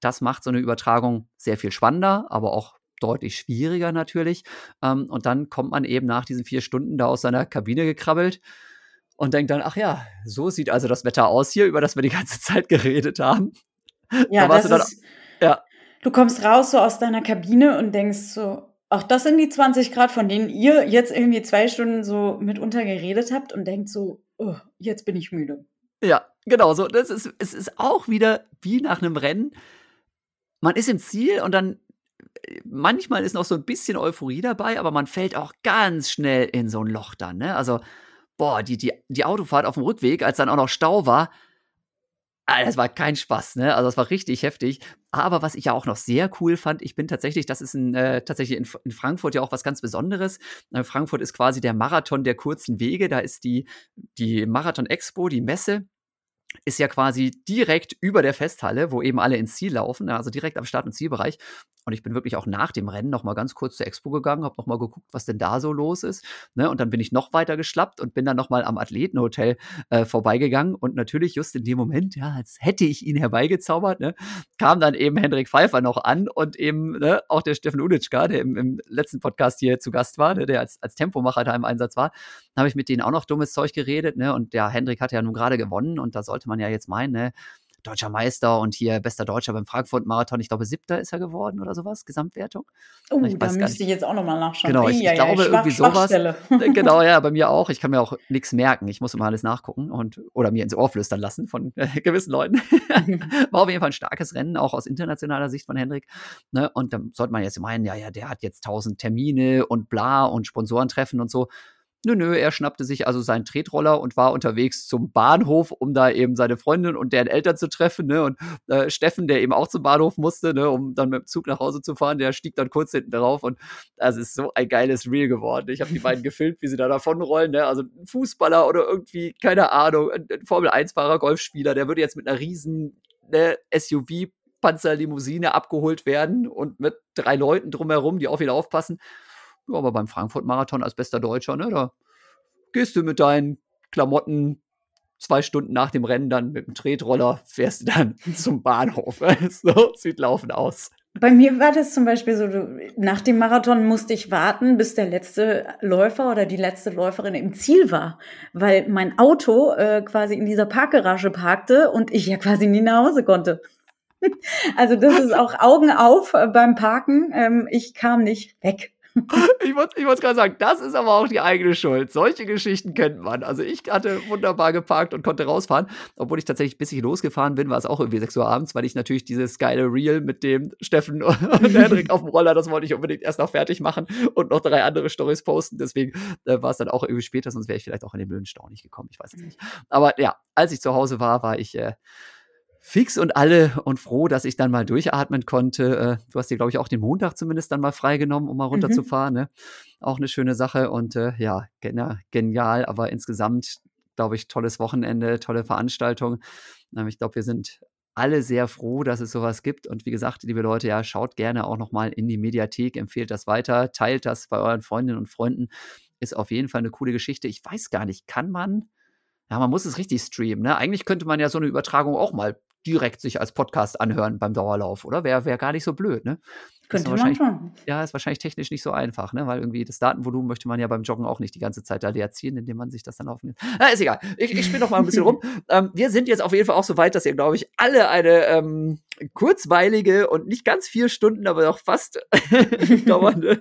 Das macht so eine Übertragung sehr viel spannender, aber auch deutlich schwieriger natürlich. Ähm, und dann kommt man eben nach diesen vier Stunden da aus seiner Kabine gekrabbelt und denkt dann, ach ja, so sieht also das Wetter aus hier, über das wir die ganze Zeit geredet haben.
Ja, da das dann, ist, ja. Du kommst raus so aus deiner Kabine und denkst so, ach, das sind die 20 Grad, von denen ihr jetzt irgendwie zwei Stunden so mitunter geredet habt und denkt so, oh, jetzt bin ich müde.
Ja, genau so. Das ist, es ist auch wieder wie nach einem Rennen. Man ist im Ziel und dann manchmal ist noch so ein bisschen Euphorie dabei, aber man fällt auch ganz schnell in so ein Loch dann. Ne? Also boah, die, die, die Autofahrt auf dem Rückweg, als dann auch noch Stau war, ah, das war kein Spaß, ne? Also das war richtig heftig. Aber was ich ja auch noch sehr cool fand, ich bin tatsächlich, das ist in, äh, tatsächlich in, in, Frankfurt ja auch was ganz Besonderes. Äh, Frankfurt ist quasi der Marathon der kurzen Wege. Da ist die, die Marathon Expo, die Messe ist ja quasi direkt über der Festhalle, wo eben alle ins Ziel laufen, also direkt am Start- und Zielbereich. Und ich bin wirklich auch nach dem Rennen noch mal ganz kurz zur Expo gegangen, habe noch mal geguckt, was denn da so los ist. Ne? Und dann bin ich noch weiter geschlappt und bin dann noch mal am Athletenhotel äh, vorbeigegangen. Und natürlich just in dem Moment, ja, als hätte ich ihn herbeigezaubert, ne, kam dann eben Hendrik Pfeiffer noch an und eben ne, auch der Steffen Unitschka, der im, im, letzten Podcast hier zu Gast war, ne, der als, als Tempomacher da im Einsatz war. Dann habe ich mit denen auch noch dummes Zeug geredet. Ne? Und der Hendrik hat ja nun gerade gewonnen und da sollte man ja jetzt meinen, ne, deutscher Meister und hier bester Deutscher beim Frankfurt-Marathon. Ich glaube, siebter ist er geworden oder sowas, Gesamtwertung.
Oh, ich da müsste ich jetzt auch nochmal nachschauen.
Genau, ich, ich ja, glaube ja, irgendwie sowas. Äh, genau, ja, bei mir auch. Ich kann mir auch nichts merken. Ich muss immer alles nachgucken und oder mir ins Ohr flüstern lassen von äh, gewissen Leuten. War auf jeden Fall ein starkes Rennen, auch aus internationaler Sicht von Hendrik. Ne? Und dann sollte man jetzt meinen, ja, ja, der hat jetzt tausend Termine und bla und Sponsorentreffen und so. Nö, nö, er schnappte sich also seinen Tretroller und war unterwegs zum Bahnhof, um da eben seine Freundin und deren Eltern zu treffen. Ne? Und äh, Steffen, der eben auch zum Bahnhof musste, ne, um dann mit dem Zug nach Hause zu fahren, der stieg dann kurz hinten drauf. Und das ist so ein geiles Reel geworden. Ich habe die beiden gefilmt, wie sie da davonrollen. Ne? Also ein Fußballer oder irgendwie, keine Ahnung, ein, ein Formel-1-Fahrer, Golfspieler, der würde jetzt mit einer riesen ne, SUV Panzerlimousine abgeholt werden und mit drei Leuten drumherum, die auf ihn aufpassen. Ja, aber beim Frankfurt-Marathon als bester Deutscher, ne, da gehst du mit deinen Klamotten zwei Stunden nach dem Rennen dann mit dem Tretroller, fährst du dann zum Bahnhof. so sieht Laufen aus.
Bei mir war das zum Beispiel so, nach dem Marathon musste ich warten, bis der letzte Läufer oder die letzte Läuferin im Ziel war, weil mein Auto äh, quasi in dieser Parkgarage parkte und ich ja quasi nie nach Hause konnte. also das ist auch Augen auf äh, beim Parken. Ähm, ich kam nicht weg.
ich wollte ich gerade sagen, das ist aber auch die eigene Schuld. Solche Geschichten kennt man. Also ich hatte wunderbar geparkt und konnte rausfahren, obwohl ich tatsächlich, bis ich losgefahren bin, war es auch irgendwie 6 Uhr abends, weil ich natürlich dieses geile Reel mit dem Steffen und Hendrik auf dem Roller, das wollte ich unbedingt erst noch fertig machen und noch drei andere Stories posten. Deswegen äh, war es dann auch irgendwie später, sonst wäre ich vielleicht auch in den Löwenstau nicht gekommen. Ich weiß es nicht. Aber ja, als ich zu Hause war, war ich äh, fix und alle und froh, dass ich dann mal durchatmen konnte. Äh, du hast dir, glaube ich, auch den Montag zumindest dann mal freigenommen, um mal runterzufahren. Mhm. Ne? Auch eine schöne Sache und äh, ja, genial, aber insgesamt, glaube ich, tolles Wochenende, tolle Veranstaltung. Ähm, ich glaube, wir sind alle sehr froh, dass es sowas gibt. Und wie gesagt, liebe Leute, ja, schaut gerne auch nochmal in die Mediathek, empfehlt das weiter, teilt das bei euren Freundinnen und Freunden. Ist auf jeden Fall eine coole Geschichte. Ich weiß gar nicht, kann man, ja, man muss es richtig streamen. Ne? Eigentlich könnte man ja so eine Übertragung auch mal direkt sich als Podcast anhören beim Dauerlauf, oder? Wäre wär gar nicht so blöd, ne?
Könnte man schon.
Ja, ist wahrscheinlich technisch nicht so einfach, ne? Weil irgendwie das Datenvolumen möchte man ja beim Joggen auch nicht die ganze Zeit da leer ziehen, indem man sich das dann aufnimmt. Na, ist egal. Ich, ich spiele noch mal ein bisschen rum. Ähm, wir sind jetzt auf jeden Fall auch so weit, dass ihr, glaube ich, alle eine ähm, kurzweilige und nicht ganz vier Stunden, aber auch fast dauernde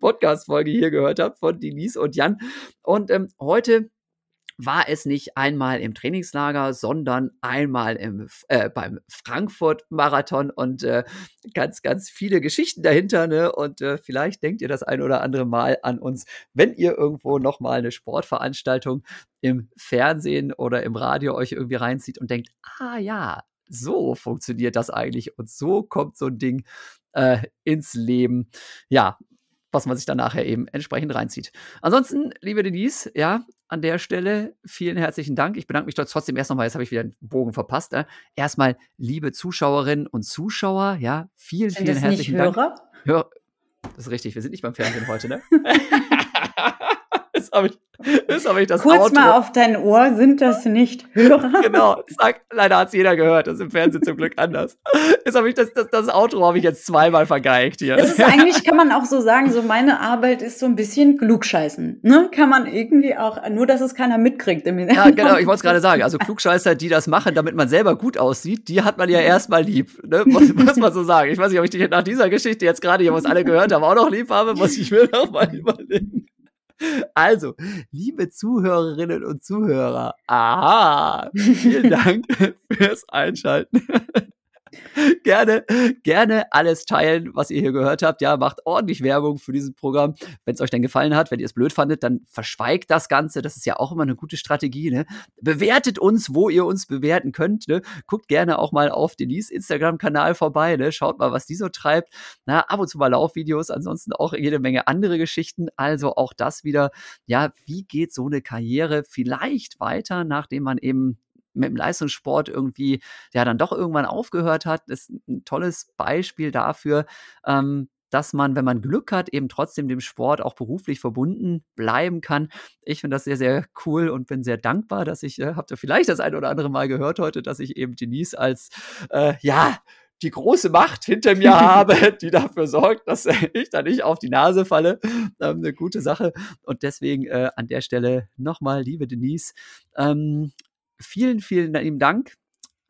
Podcast-Folge hier gehört habt von Denise und Jan. Und ähm, heute war es nicht einmal im Trainingslager, sondern einmal im, äh, beim Frankfurt-Marathon und äh, ganz, ganz viele Geschichten dahinter. Ne? Und äh, vielleicht denkt ihr das ein oder andere Mal an uns, wenn ihr irgendwo nochmal eine Sportveranstaltung im Fernsehen oder im Radio euch irgendwie reinzieht und denkt, ah ja, so funktioniert das eigentlich und so kommt so ein Ding äh, ins Leben. Ja, was man sich dann nachher eben entsprechend reinzieht. Ansonsten, liebe Denise, ja, an der Stelle vielen herzlichen Dank. Ich bedanke mich trotzdem erst nochmal, jetzt habe ich wieder einen Bogen verpasst. Äh. Erstmal, liebe Zuschauerinnen und Zuschauer, ja, vielen, Sind vielen herzlichen Dank. Hörer? Hör das ist richtig, wir sind nicht beim Fernsehen heute, ne? habe ich, jetzt hab ich das
Kurz Auto. mal auf dein Ohr, sind das nicht Hörer?
genau, sag, leider hat es jeder gehört, das ist im Fernsehen zum Glück anders. Jetzt habe ich das, das, das Outro habe ich jetzt zweimal vergeigt hier.
Das ist eigentlich, kann man auch so sagen, so meine Arbeit ist so ein bisschen klugscheißen. Ne? Kann man irgendwie auch, nur dass es keiner mitkriegt. Im
ja, genau, ich wollte es gerade sagen. Also Klugscheißer, die das machen, damit man selber gut aussieht, die hat man ja erstmal lieb. Ne? Muss, muss man so sagen. Ich weiß nicht, ob ich dich nach dieser Geschichte jetzt gerade hier, was alle gehört haben, auch noch lieb habe, muss ich mir noch mal überlegen. Also, liebe Zuhörerinnen und Zuhörer, aha, vielen Dank fürs Einschalten. gerne, gerne alles teilen, was ihr hier gehört habt. Ja, macht ordentlich Werbung für dieses Programm. Wenn es euch denn gefallen hat, wenn ihr es blöd fandet, dann verschweigt das Ganze. Das ist ja auch immer eine gute Strategie. Ne? Bewertet uns, wo ihr uns bewerten könnt. Ne? Guckt gerne auch mal auf Denise Instagram-Kanal vorbei. Ne? Schaut mal, was die so treibt. Na, ab und zu mal Laufvideos, ansonsten auch jede Menge andere Geschichten. Also auch das wieder. Ja, wie geht so eine Karriere vielleicht weiter, nachdem man eben mit dem Leistungssport irgendwie ja dann doch irgendwann aufgehört hat, ist ein tolles Beispiel dafür, ähm, dass man, wenn man Glück hat, eben trotzdem dem Sport auch beruflich verbunden bleiben kann. Ich finde das sehr, sehr cool und bin sehr dankbar, dass ich, äh, habt ihr vielleicht das ein oder andere Mal gehört heute, dass ich eben Denise als, äh, ja, die große Macht hinter mir habe, die dafür sorgt, dass ich da nicht auf die Nase falle. Ähm, eine gute Sache. Und deswegen äh, an der Stelle nochmal, liebe Denise, ähm, vielen, vielen lieben Dank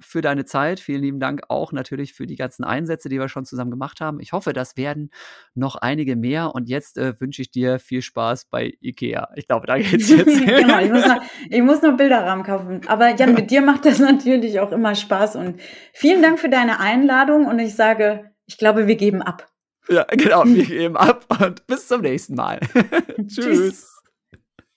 für deine Zeit. Vielen lieben Dank auch natürlich für die ganzen Einsätze, die wir schon zusammen gemacht haben. Ich hoffe, das werden noch einige mehr. Und jetzt äh, wünsche ich dir viel Spaß bei IKEA. Ich glaube, da geht's jetzt.
genau, ich muss, noch, ich muss noch Bilderrahmen kaufen. Aber Jan, mit dir macht das natürlich auch immer Spaß. Und vielen Dank für deine Einladung. Und ich sage, ich glaube, wir geben ab.
Ja, genau, wir geben ab und bis zum nächsten Mal. Tschüss. Tschüss.